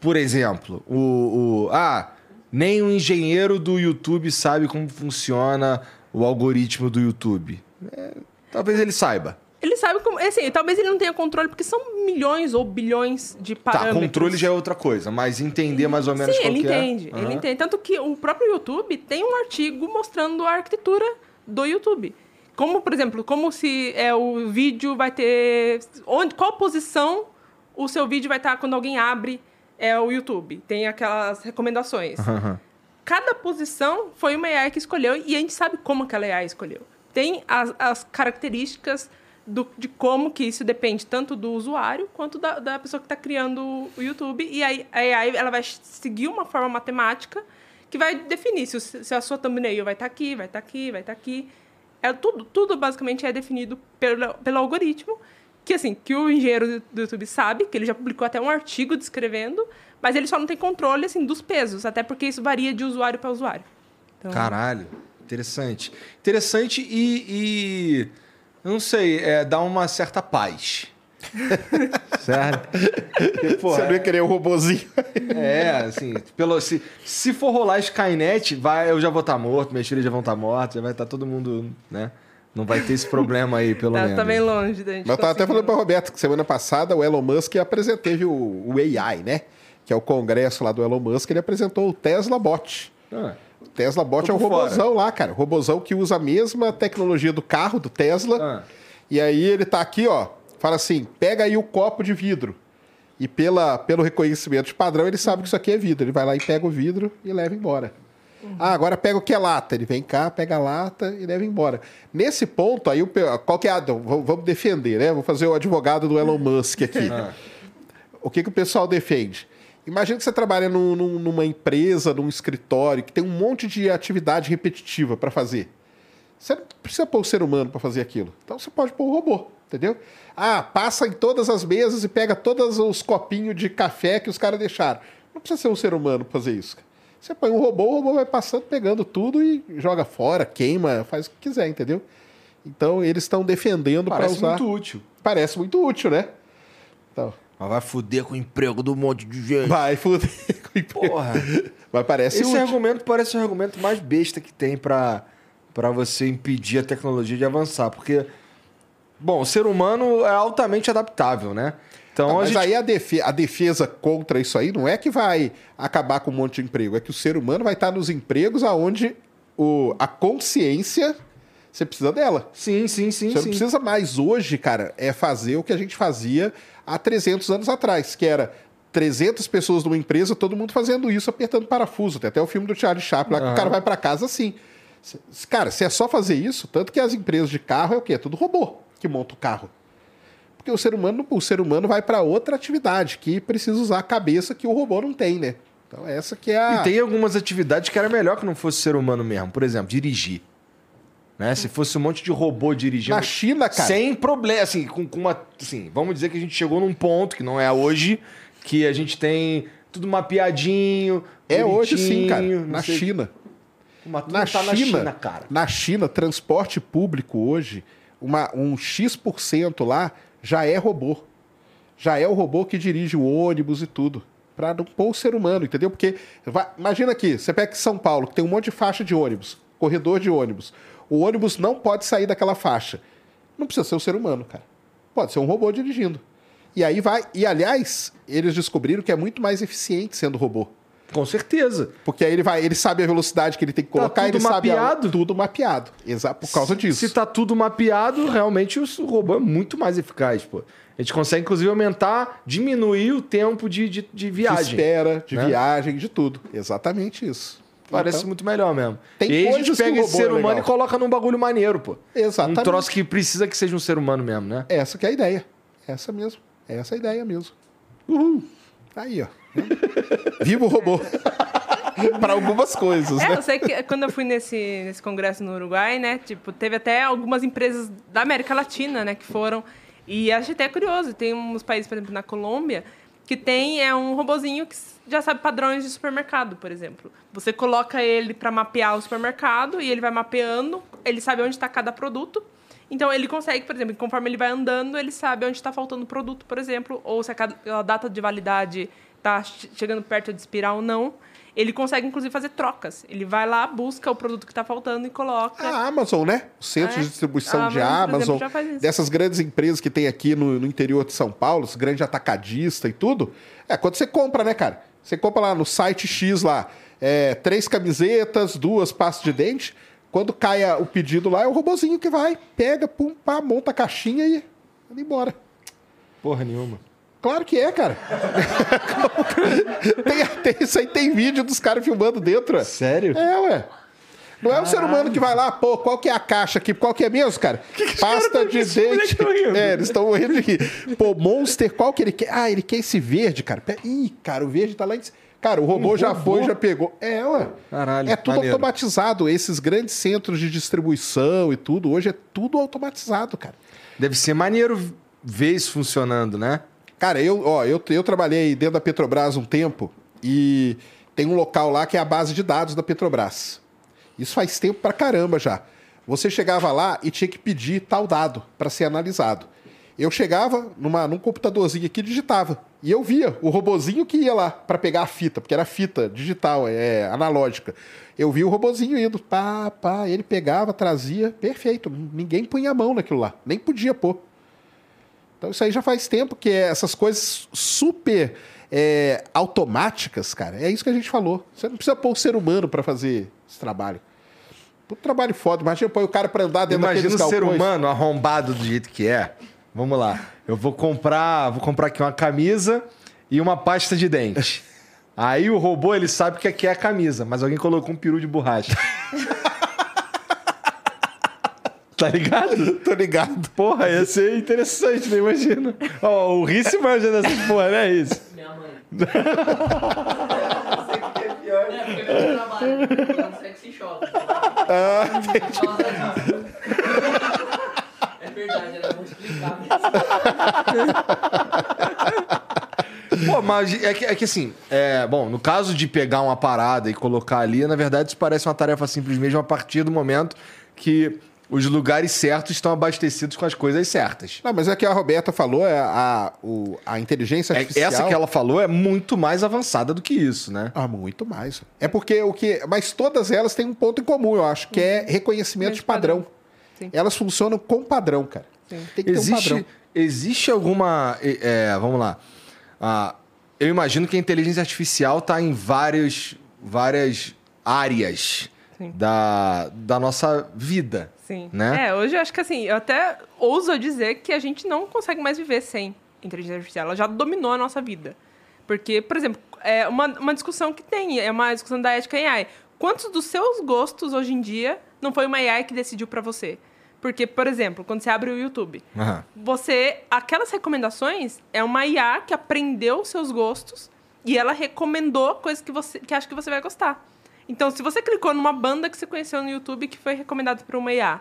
por exemplo, o, o ah, nem o engenheiro do YouTube sabe como funciona o algoritmo do YouTube. É, talvez ele saiba. Ele sabe como. Assim, talvez ele não tenha controle, porque são milhões ou bilhões de Tá, parâmetros. controle já é outra coisa, mas entender mais ou menos Sim, ele que é. entende. Ele Aham. entende. Tanto que o próprio YouTube tem um artigo mostrando a arquitetura do YouTube. Como, por exemplo, como se é, o vídeo vai ter. Onde, qual posição o seu vídeo vai estar quando alguém abre é, o YouTube? Tem aquelas recomendações. Aham. Cada posição foi uma AI que escolheu e a gente sabe como aquela AI escolheu. Tem as, as características do- de como que isso depende tanto do usuário quanto da, da pessoa que está criando o YouTube. E aí a AI ela vai seguir uma forma matemática que vai definir se, se a sua thumbnail vai estar aqui, vai estar aqui, vai estar aqui. É, tudo, tudo basicamente é definido pelo, pelo algoritmo, que assim, que o engenheiro do- YouTube sabe, que ele já publicou até um artigo descrevendo, mas ele só não tem controle assim dos pesos, até porque isso varia de usuário para usuário. Então, Caralho, interessante. Interessante e, e não sei, é, dá uma certa paz. (laughs) certo? Porque, porra, Você não ia querer um robozinho. É, assim, pelo, se, se for rolar Skynet, vai, eu já vou estar morto, minhas filhas já vão estar mortas, já vai estar todo mundo, né? Não vai ter esse problema aí, pelo Tá, menos. tá bem longe da gente. Mas eu tava até falando para Roberto que semana passada o Elon Musk apresentou, teve o, o AI, né? Que é o congresso lá do Elon Musk, ele apresentou o Tesla Bot. Ah, O Tesla Bot Tô é um fora. robozão lá, cara. Robozão que usa a mesma tecnologia do carro, do Tesla. Ah. E aí ele tá aqui, ó, fala assim: pega aí o copo de vidro. E pela, pelo reconhecimento de padrão, ele sabe que isso aqui é vidro. Ele vai lá e pega o vidro e leva embora. Ah, agora pega o que é lata. Ele vem cá, pega a lata e leva embora. Nesse ponto, aí, o qual que é a. Vamos vamos defender, né? Vou fazer o advogado do Elon Musk aqui. O que, que o pessoal defende? Imagina que você trabalha num- num- numa empresa, num escritório, que tem um monte de atividade repetitiva para fazer. Você não precisa pôr o ser humano para fazer aquilo. Então você pode pôr o robô, entendeu? Ah, passa em todas as mesas e pega todos os copinhos de café que os caras deixaram. Não precisa ser um ser humano para fazer isso. Você põe um robô, o robô vai passando, pegando tudo e joga fora, queima, faz o que quiser, entendeu? Então eles estão defendendo para Parece usar. muito útil. Parece muito útil, né? Então, Mas vai fuder com o emprego do monte de gente. vai foder (laughs) com o emprego. Porra. Mas parece Esse útil. argumento parece o argumento mais besta que tem pra pra você impedir a tecnologia de avançar. Porque, bom, o ser humano é altamente adaptável, né? Então Não, mas gente. aí a defesa, a defesa contra isso aí não é que vai acabar com um monte de emprego, é que o ser humano vai estar nos empregos aonde o, a consciência você precisa dela. Sim, sim, sim, Você não sim. precisa mais hoje, cara, é fazer o que a gente fazia há 300 anos atrás, que era 300 pessoas numa empresa, todo mundo fazendo isso, apertando parafuso. Tem até o filme do Charlie Chaplin lá que o cara vai para casa assim. Cara, se é só fazer isso, tanto que as empresas de carro é o quê? É tudo robô que monta o carro. Porque o ser humano, o ser humano vai para outra atividade que precisa usar a cabeça que o robô não tem, né? Então essa que é a E tem algumas atividades que era melhor que não fosse ser humano mesmo. Por exemplo, dirigir. Né? Se fosse um monte de robô dirigindo. na China, cara. Sem problema, assim, com, com uma. Assim, vamos dizer que a gente chegou num ponto, que não é hoje, que a gente tem tudo mapeadinho. É hoje sim, cara, na sei- China. Tudo Na, tá China, na China, cara. na China, transporte público hoje, uma, um X% lá já é robô. Já é o robô que dirige o ônibus e tudo. Pra não pôr o ser humano, entendeu? Porque, vai- imagina aqui, você pega São Paulo, que tem um monte de faixa de ônibus, corredor de ônibus. O ônibus não pode sair daquela faixa. Não precisa ser um ser humano, cara. Pode ser um robô dirigindo. E aí vai. E aliás, eles descobriram que é muito mais eficiente sendo robô. Com certeza. Porque aí ele vai, ele sabe a velocidade que ele tem que colocar, Tá tudo ele sabe a- mapeado? tudo mapeado. Exato, por causa disso. Se tá tudo mapeado, realmente o robô é muito mais eficaz, pô. A gente consegue, inclusive, aumentar, diminuir o tempo de, de, de de viagem. espera, de né? viagem, de tudo. Exatamente isso. Parece Então, muito melhor mesmo. Tem e aí a gente pega esse ser é humano legal. e coloca num bagulho maneiro, pô. Exatamente. Um troço que precisa que seja um ser humano mesmo, né? Essa que é a ideia. Essa mesmo. Essa é a ideia mesmo. Uhul. Aí, ó. (laughs) Viva o robô. (laughs) Para algumas coisas, É, né? eu sei que quando eu fui nesse, nesse congresso no Uruguai, né? Tipo, teve até algumas empresas da América Latina, né? Que foram. E achei até curioso. Tem uns países, por exemplo, na Colômbia, que tem é um robozinho que já sabe padrões de supermercado, por exemplo. Você coloca ele para mapear o supermercado e ele vai mapeando, ele sabe onde está cada produto. Então ele consegue, por exemplo, conforme ele vai andando, ele sabe onde está faltando produto, por exemplo, ou se a cada- a data de validade está chegando perto de expirar ou não. Ele consegue, inclusive, fazer trocas. Ele vai lá, busca o produto que está faltando e coloca. A Amazon, né? O centro É. de distribuição A de Amazon, por Amazon, exemplo, já faz isso. dessas grandes empresas que tem aqui no, no interior de São Paulo, os grandes atacadista e tudo. É, quando você compra, né, cara? Você compra lá no site X lá, é, três camisetas, duas pastas de dente. Quando cai a- o pedido lá, é o robozinho que vai, pega, pum, pá, monta a caixinha e vai embora. Porra nenhuma. Claro que é, cara. (laughs) tem, tem- isso aí tem vídeo dos caras filmando dentro. ué. Sério? É, ué. Não é o ser humano que vai lá, pô, qual que é a caixa aqui? Qual que é mesmo, cara? (laughs) Pasta de dente. É, eles estão morrendo de rir. Pô, Monster, qual que ele quer? Ah, ele quer esse verde, cara. Ih, cara, o verde tá lá em cima. Cara, o robô já robô? foi, já pegou. É, ué. Caralho, É tudo maneiro. automatizado. Esses grandes centros de distribuição e tudo, hoje é tudo automatizado, cara. Deve ser maneiro ver isso funcionando, né? Cara, eu, ó, eu, eu trabalhei dentro da Petrobras um tempo e tem um local lá que é a base de dados da Petrobras. Isso faz tempo pra caramba já. Você chegava lá e tinha que pedir tal dado para ser analisado. Eu chegava numa, num computadorzinho aqui e digitava. E eu via o robozinho que ia lá para pegar a fita, porque era fita digital, é analógica. Eu vi o robozinho indo, pá, pá, ele pegava, trazia, perfeito. Ninguém punha a mão naquilo lá, nem podia pôr. Então isso aí já faz tempo que é essas coisas super é, automáticas, cara. É isso que a gente falou. Você não precisa pôr o ser humano para fazer esse trabalho. Puto trabalho foda. Imagina pôr o cara pra andar dentro Imagina o daqueles ser galpões. humano arrombado do jeito que é. Vamos lá. Eu vou comprar, vou comprar aqui uma camisa e uma pasta de dente. (laughs) Aí o robô, ele sabe que aqui é a camisa, mas alguém colocou um peru de borracha. (laughs) tá ligado? (laughs) Tô ligado. Porra, ia ser interessante, né? Imagina. Ó, o Rice manja dessa porra, né, Rice? Minha mãe. Não (laughs) sei o que é pior. É, porque meu trabalho é um sexy shop. Ah, É verdade, era muito explicar. Pô, mas é que, é que assim, é, bom, no caso de pegar uma parada e colocar ali, na verdade isso parece uma tarefa simples mesmo a partir do momento que os lugares certos estão abastecidos com as coisas certas. Não, mas é que a Roberta falou, é a, o, a inteligência É, artificial... essa que ela falou é muito mais avançada do que isso, né? Ah, muito mais. É porque o que. Mas todas elas têm um ponto em comum, eu acho, que é reconhecimento de padrão. Sim. Elas funcionam com padrão, cara. Sim. Tem que ter um Existe, padrão. existe alguma. é, vamos lá. Ah, eu imagino que a inteligência artificial está em várias, várias áreas Sim. da, da nossa vida. Sim. Né? É, hoje eu acho que assim, eu até ouso dizer que a gente não consegue mais viver sem inteligência artificial. Ela já dominou a nossa vida. Porque, por exemplo, é uma, uma discussão que tem, é uma discussão da ética em AI. Quantos dos seus gostos hoje em dia não foi uma AI que decidiu pra você? Porque, por exemplo, quando você abre o YouTube, Aham. você aquelas recomendações é uma IA que aprendeu os seus gostos e ela recomendou coisas que você que acha que você vai gostar. Então, se você clicou numa banda que você conheceu no YouTube que foi recomendada por uma IA,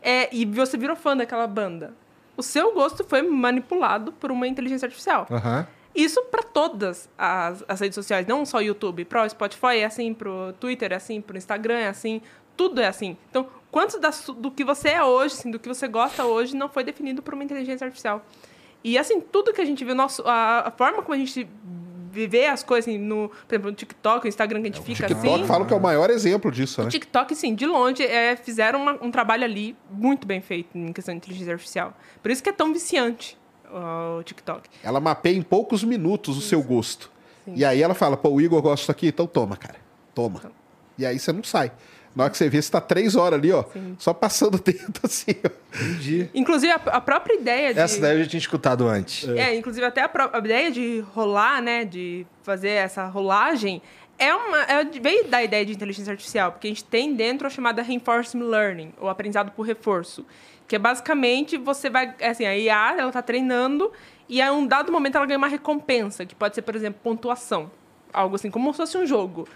é, e você virou fã daquela banda, o seu gosto foi manipulado por uma inteligência artificial. Aham. Isso para todas as, as redes sociais, não só o YouTube. Pro Spotify é assim, pro Twitter é assim, pro Instagram é assim, tudo é assim. Então, quanto da do que você é hoje, assim, do que você gosta hoje, não foi definido por uma inteligência artificial. E assim, tudo que a gente vê, nosso, a, a forma como a gente vê as coisas, assim, no, por exemplo, no TikTok, o Instagram que a gente fica TikTok assim. falam que é o maior exemplo disso, O né? TikTok, sim, de longe, é, fizeram uma- um trabalho ali muito bem feito em questão de inteligência artificial. Por isso que é tão viciante o TikTok. Ela mapeia em poucos minutos o seu gosto. E aí ela fala, pô, o Igor gosta disso aqui, então toma, cara. Toma. E aí você não sai. Na hora que você vê, você tá três horas ali, ó, só passando o dedo (laughs) assim, ó. Entendi. Inclusive, a, a própria ideia de... Essa daí eu já tinha escutado antes. É, inclusive até a, a ideia de rolar, né, de fazer essa rolagem, é uma, é, veio da ideia de inteligência artificial, porque a gente tem dentro a chamada reinforcement learning, ou aprendizado por reforço, que é basicamente você vai, assim, a IA, ela tá treinando e a um dado momento ela ganha uma recompensa, que pode ser, por exemplo, pontuação, algo assim, como se fosse um jogo.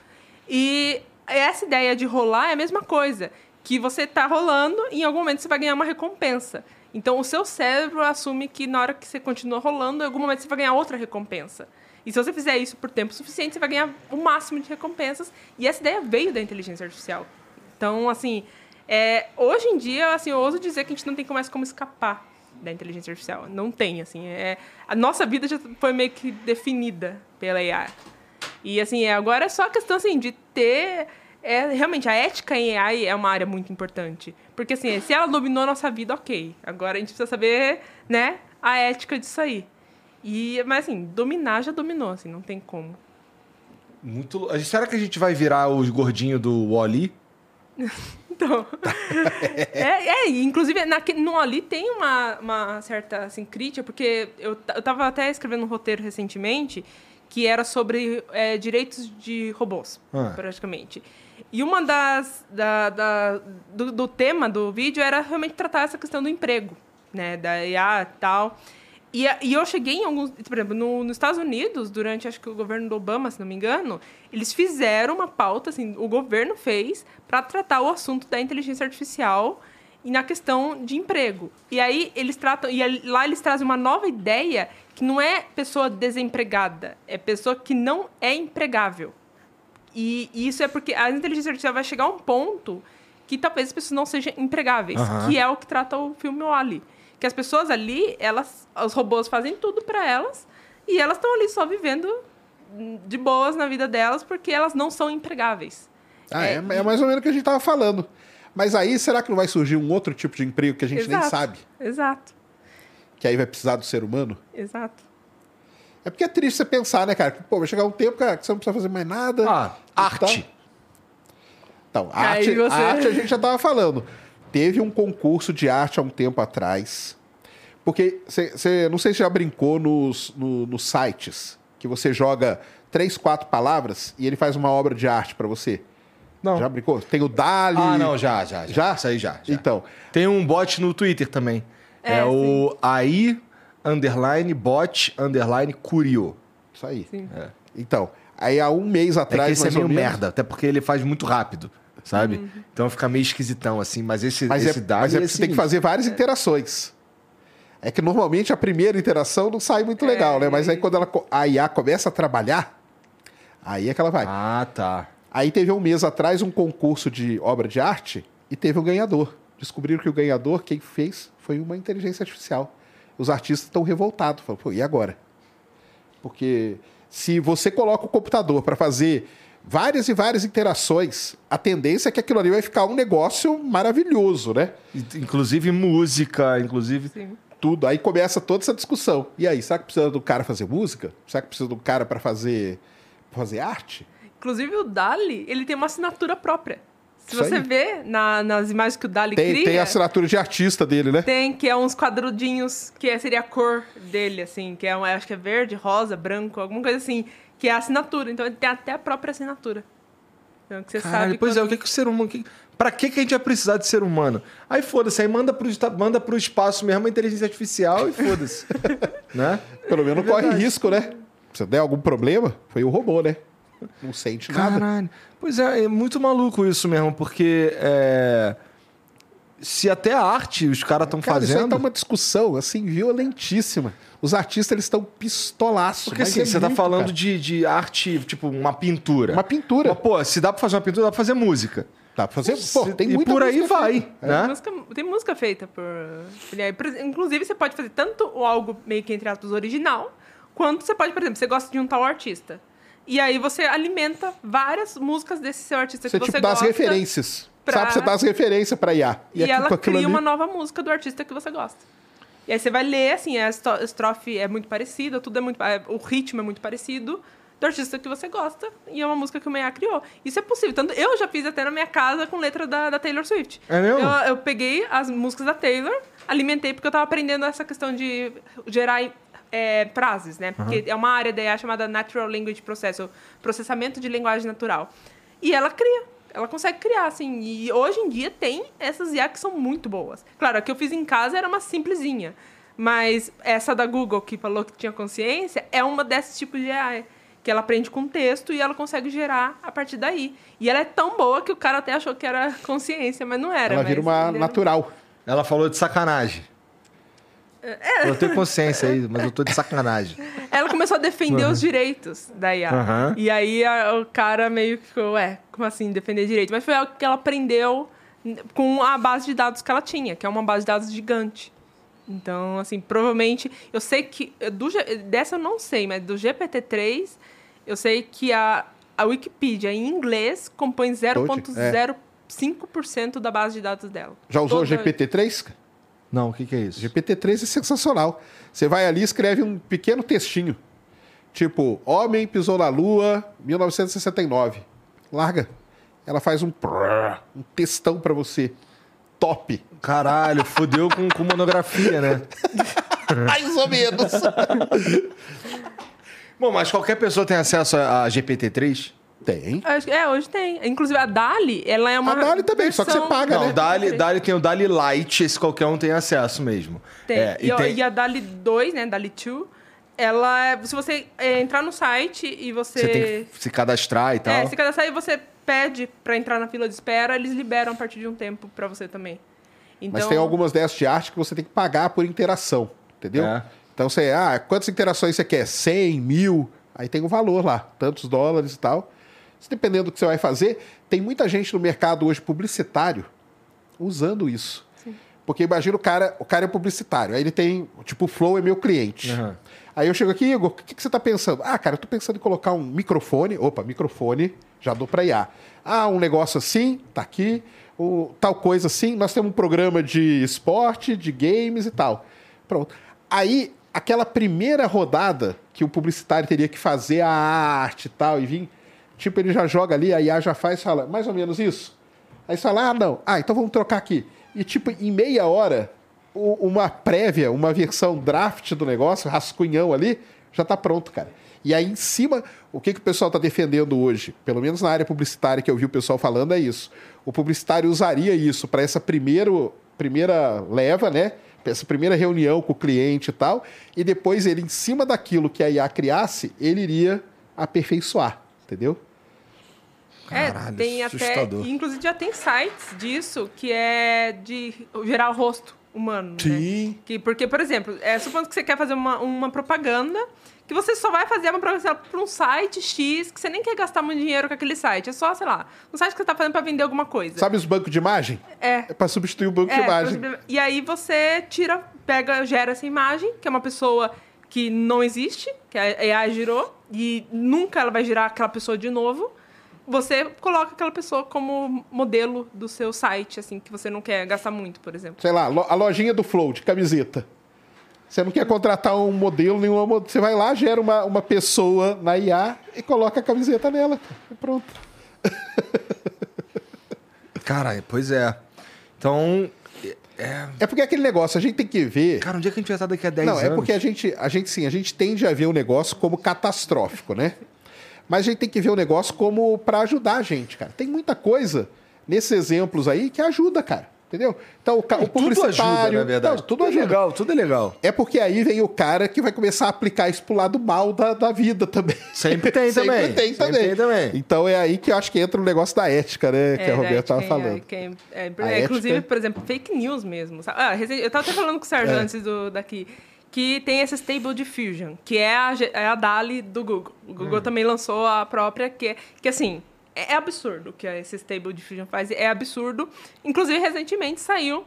E essa ideia de rolar é a mesma coisa, que você está rolando e em algum momento você vai ganhar uma recompensa. Então o seu cérebro assume que na hora que você continua rolando, em algum momento você vai ganhar outra recompensa. E se você fizer isso por tempo suficiente, você vai ganhar o máximo de recompensas. E essa ideia veio da inteligência artificial. Então, assim, é, hoje em dia, assim, eu ouso dizer que a gente não tem mais como escapar da inteligência artificial. Não tem, assim. É, a nossa vida já foi meio que definida pela AI. E assim, é, agora é só a questão assim, de ter. É, realmente, a ética em AI é uma área muito importante. Porque assim, se ela dominou a nossa vida, ok. Agora a gente precisa saber, né, a ética disso aí. E, mas assim, dominar já dominou, assim, não tem como. Muito. Será que a gente vai virar os gordinhos do Wally? (laughs) Então, (laughs) é, é, inclusive naque- no Ali tem uma, uma certa assim, crítica, porque eu, eu tava até escrevendo um roteiro recentemente que era sobre é, direitos de robôs, Ah. praticamente. E uma das da, da- do, do tema do vídeo era realmente tratar essa questão do emprego, né, da IA e tal. E, e eu cheguei em alguns, por exemplo, no, nos Estados Unidos, durante acho que o governo do Obama, se não me engano, eles fizeram uma pauta, assim, o governo fez para tratar o assunto da inteligência artificial e na questão de emprego. E aí eles tratam, e lá eles trazem uma nova ideia que não é pessoa desempregada, é pessoa que não é empregável. E isso é porque a inteligência artificial vai chegar a um ponto que talvez as pessoas não sejam empregáveis, Aham. que é o que trata o filme Wall-E. Que as pessoas ali, elas, os robôs fazem tudo pra elas e elas estão ali só vivendo de boas na vida delas porque elas não são empregáveis. Ah, é, É, é mais ou menos o que a gente tava falando. Mas aí, será que não vai surgir um outro tipo de emprego que a gente nem Exato. sabe? Exato, Que aí vai precisar do ser humano? exato. É porque é triste você pensar, né, cara? Pô, vai chegar um tempo, cara, que você não precisa fazer mais nada. Ah, tal. arte. Então, Aí arte, você- a arte a gente já tava falando. Teve um concurso de arte há um tempo atrás. Porque você não sei se já brincou nos, no- nos sites que você joga três, quatro palavras e ele faz uma obra de arte pra você. Não. Já brincou? Tem o Dali. Ah, não, já, já, já. Já? Isso aí já. já. Então, Tem um bot no Twitter também. É, É, o AI underline bot underline curio. isso aí. Sim. Então, aí há um mês É atrás, que esse é meio menos- merda, até porque ele faz muito rápido, sabe? Uhum. Então fica meio esquisitão assim, mas esse, Mas é, esse dado mas é porque você tem que fazer várias interações. É que normalmente a primeira interação não sai muito legal, né? Mas aí quando ela, a IA começa a trabalhar, aí é que ela vai. Ah, tá. Aí teve um mês atrás um concurso de obra de arte e teve um ganhador. Descobriram que o ganhador, quem fez, foi uma inteligência artificial. Os artistas estão revoltados. Falam, pô, e agora? Porque se você coloca o computador para fazer várias e várias interações, a tendência é que aquilo ali vai ficar um negócio maravilhoso, né? Inclusive música, inclusive. Sim. Tudo. Aí começa toda essa discussão. E aí, será que precisa do cara fazer música? Será que precisa do cara para fazer, pra fazer arte? Inclusive o Dali, ele tem uma assinatura própria. Se Isso você aí. vê na- nas imagens que o Dali Tem, cria, tem a assinatura de artista dele, né? tem que é uns quadradinhos, que é- seria a cor dele, assim, que é, um- acho que é verde, rosa, branco, alguma coisa assim, que é a assinatura. Então ele tem até a própria assinatura. Então que você Caralho, sabe. pois é, quando- o que, que o ser humano. Que, pra que, que a gente vai precisar de ser humano? Aí foda-se, aí manda pro, esta- manda pro espaço mesmo a inteligência artificial e foda-se. (laughs) né? Pelo menos não corre risco, né? Se der algum problema, foi o robô, né? Não sente nada. Caralho. Pois é, é muito maluco isso mesmo, porque é, se até a arte os caras estão Cara, isso aí fazendo. tá uma discussão, assim, violentíssima. Os artistas, eles estão pistolaços. Porque mas assim, é você tá muito, falando de, de arte, tipo, uma pintura. Uma pintura. Mas, pô, se dá pra fazer uma pintura, dá pra fazer música. Dá pra fazer... Pô, tem e muita por aí vai, feita. né? Música- tem música feita por. Inclusive, você pode fazer tanto algo meio que entre aspas original, quanto você pode, por exemplo, você gosta de um tal artista. E aí você alimenta várias músicas desse seu artista Você, que você tipo, dá as gosta. referências. pra- Sabe? Você dá as referências pra IA. E, aqui, ela cria ali- uma nova música do artista que você gosta. E aí você vai ler, assim, a estrofe é muito parecida, tudo é muito. é, O ritmo é muito parecido do artista que você gosta. E é uma música que o Meia criou. Isso é possível. Tanto eu já fiz até na minha casa com letra da, da Taylor Swift. É mesmo? Eu, eu peguei as músicas da Taylor, alimentei, porque eu tava aprendendo essa questão de gerar é, frases, né? Porque é uma área da IA chamada Natural Language Process, ou processamento de linguagem natural. E ela cria. Ela consegue criar, assim. E hoje em dia tem essas IA que são muito boas. Claro, a que eu fiz em casa era uma simplesinha. Mas essa da Google, que falou que tinha consciência, é uma desses tipos de IA. Que ela aprende com texto e ela consegue gerar a partir daí. E ela é tão boa que o cara até achou que era consciência, mas não era. Ela mas vira uma natural. Ela falou de sacanagem. Eu tenho consciência aí, mas eu tô de sacanagem. Ela começou a defender os direitos da IA. Aham. E aí a- o cara meio que ficou, ué, como assim defender direito? Mas foi algo que ela aprendeu com a base de dados que ela tinha, que é uma base de dados gigante. Então, assim, provavelmente. Eu sei que. Do, dessa eu não sei, mas do GPT-3, eu sei que a, a Wikipedia em inglês compõe 0,05% da base de dados dela. Já usou o Toda- GPT-3? Não, o que, que é isso? GPT-3 é sensacional. Você vai ali e escreve um pequeno textinho. Tipo, homem pisou na lua, 1969. Larga. Ela faz um, prrr, um textão pra você. Top. Caralho, fodeu com, com monografia, né? (laughs) Mais ou menos. Bom, mas qualquer pessoa tem acesso a, a GPT-3? Tem. Acho É, hoje tem. Inclusive a Dali, ela é uma. A Dali também, só que você versão- paga, Não, né? o Dali, Dali tem o Dali Lite, esse qualquer um tem acesso mesmo. Tem. É, e, o- e a Dali 2, né? Dali 2, ela é. Se você é, entrar no site e você. Você tem que se cadastrar e tal. É, se cadastrar e você pede pra entrar na fila de espera, eles liberam a partir de um tempo pra você também. Então, Mas tem algumas dessas de arte que você tem que pagar por interação, entendeu? É. Então você, ah, quantas interações você quer? 100, mil? Aí tem o valor lá, tantos dólares e tal. Dependendo do que você vai fazer, tem muita gente no mercado hoje publicitário usando isso. Porque imagina o cara, o cara é publicitário, aí ele tem, tipo, o Flow é meu cliente. Aham. Aí eu chego aqui, Igor, o que, que você tá pensando? Ah, cara, eu tô pensando em colocar um microfone. Opa, microfone, já dou pra IA. Ah, um negócio assim, tá aqui. O, tal coisa assim. Nós temos um programa de esporte, de games e tal. Pronto. Aí, aquela primeira rodada que o publicitário teria que fazer a arte e tal, e vir, tipo, ele já joga ali, a IA já faz, fala, mais ou menos isso. Aí você fala, ah, não. Ah, então vamos trocar aqui. E, tipo, em meia hora, uma prévia, uma versão draft do negócio, rascunhão ali, já tá pronto, cara. E aí, em cima, o que, que o pessoal tá defendendo hoje? Pelo menos na área publicitária que eu vi o pessoal falando, é isso. O publicitário usaria isso para essa primeiro, primeira leva, né? Essa primeira reunião com o cliente e tal. E depois ele, em cima daquilo que a IA criasse, ele iria aperfeiçoar, entendeu? É, Caralho, tem até. assustador. Inclusive já tem sites disso que é de gerar o rosto humano. Sim. Né? Que, porque, por exemplo, é, supondo que você quer fazer uma, uma propaganda, que você só vai fazer uma propaganda para um site X, que você nem quer gastar muito dinheiro com aquele site. É só, sei lá, um site que você está fazendo para vender alguma coisa. Sabe os bancos de imagem? É. É para substituir o banco de É, imagem. por exemplo, E aí você tira, pega, gera essa imagem, que é uma pessoa que não existe, que a AI girou, e nunca ela vai girar aquela pessoa de novo. Você coloca aquela pessoa como modelo do seu site, assim, que você não quer gastar muito, por exemplo. sei lá, a lojinha do Flow de camiseta. Você não quer contratar um modelo, nenhuma Você vai lá, gera uma, uma pessoa na IA e coloca a camiseta nela. E pronto. (laughs) Caralho, pois é. Então. É. É porque é aquele negócio, a gente tem que ver. Cara, onde é que a gente vai estar daqui a 10 não, anos? é porque a gente, a gente sim, a gente tende a ver o negócio como catastrófico, né? Mas a gente tem que ver o negócio como para ajudar a gente, cara. Tem muita coisa nesses exemplos aí que ajuda, cara. Entendeu? Então, o, ca- o Tudo publicitário. ajuda, na verdade. Não, tudo ajuda. é legal, tudo é legal. É porque aí vem o cara que vai começar a aplicar isso pro lado mal da, da vida também. Sempre tem (laughs) Sempre também. tem Sempre também. tem também. Então é aí que eu acho que entra o negócio da ética, né? que a É, Roberta estava falando. é, é, inclusive, ética- por exemplo, fake news mesmo. Ah, eu estava até falando com o Sérgio É. antes do, daqui. Que tem esse Stable Diffusion, que é a, é a DALI do Google. O Google Hum. também lançou a própria, que, que assim, é, é absurdo o que esse Stable Diffusion faz. É absurdo. Inclusive, recentemente saiu,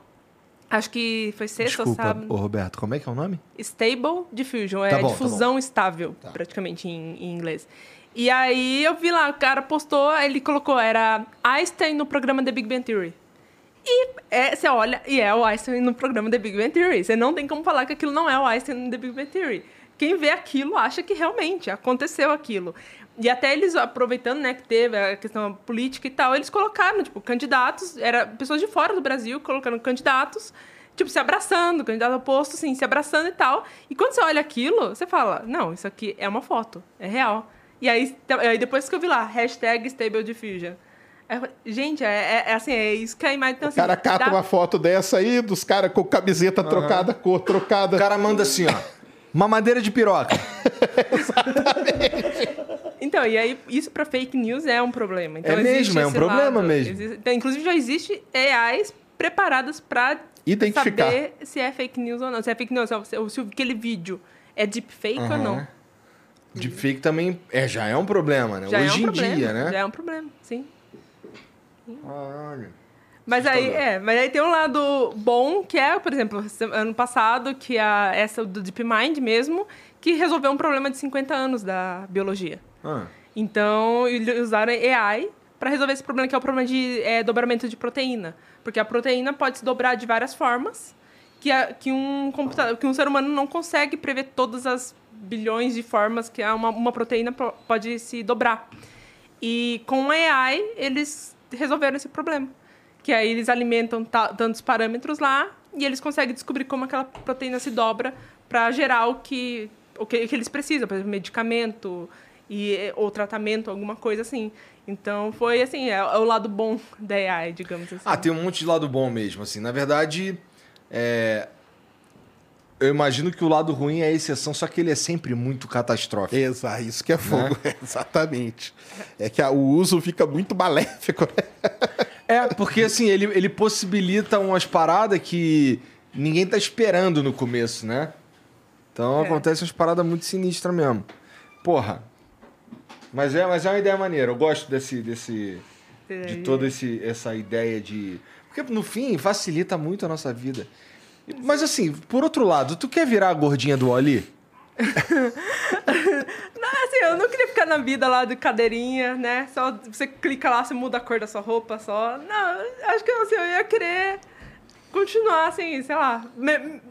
acho que foi sexta ou Desculpa, sábado. ô Roberto, como é que é o nome? Stable Diffusion, é Tá bom, tá difusão estável, praticamente em, em inglês. E aí eu vi lá, o cara postou, ele colocou, era Einstein no programa The Big Bang Theory. E é, você olha, e é o Einstein no programa The Big Bang Theory. Você não tem como falar que aquilo não é o Einstein no The Big Bang Theory. Quem vê aquilo acha que realmente aconteceu aquilo. E até eles, aproveitando, né, que teve a questão política e tal, eles colocaram, tipo, candidatos, era pessoas de fora do Brasil colocando candidatos, tipo, se abraçando, candidato oposto, assim, se abraçando e tal. E quando você olha aquilo, você fala, não, isso aqui é uma foto, é real. E aí, aí depois que eu vi lá, hashtag Stable Diffusion. Gente, é, é- é assim, é isso que a imagem... Então, O cara assim, cata dá- uma foto dessa aí, dos caras com camiseta trocada, cor trocada. O cara manda assim, ó. Mamadeira de piroca. (laughs) Então, e aí, isso para fake news é um problema. Então, É existe mesmo, é um problema lado. mesmo. Existe- então, inclusive, já existe AIs preparadas para Identificar. saber se é fake news ou não. Se é fake news, ou se, ou se aquele vídeo é deepfake ou não. Deepfake também é, já é um problema, né? Já Hoje é um em problema. dia, né? Já é um problema, sim. Mas aí, é, mas aí tem um lado bom, que é, por exemplo, ano passado, que a, essa do DeepMind mesmo, que resolveu um problema de 50 anos da biologia. Ah, Então, eles usaram AI para resolver esse problema, que é o problema de é, dobramento de proteína. Porque a proteína pode se dobrar de várias formas, que, a- que, um, computador, que um ser humano não consegue prever todas as bilhões de formas que a- uma, uma proteína po- pode se dobrar. E com AI, eles resolveram esse problema. Que aí eles alimentam ta- tantos parâmetros lá e eles conseguem descobrir como aquela proteína se dobra para gerar o que, o que, que eles precisam, por exemplo, medicamento e, eh, ou tratamento, alguma coisa assim. Então foi assim, é, é o lado bom da AI, digamos assim. Ah, tem um monte de lado bom mesmo, assim. Na verdade, é... eu imagino que o lado ruim é a exceção, só que ele é sempre muito catastrófico. Exa, isso que é fogo, (laughs) exatamente. É que a- o uso fica muito maléfico, né? É, porque assim, ele, ele possibilita umas paradas que ninguém tá esperando no começo, né? Então É. acontece umas paradas muito sinistras mesmo. Porra. Mas é, mas é uma ideia maneira, eu gosto desse. desse... de toda esse, essa ideia de. Porque no fim facilita muito a nossa vida. Mas assim, por outro lado, tu quer virar a gordinha do Oli? (laughs) Não, assim, eu não queria ficar na vida lá de cadeirinha, né? Só você clica lá, você muda a cor da sua roupa só. Não, acho que assim, eu ia querer continuar, assim, sei lá,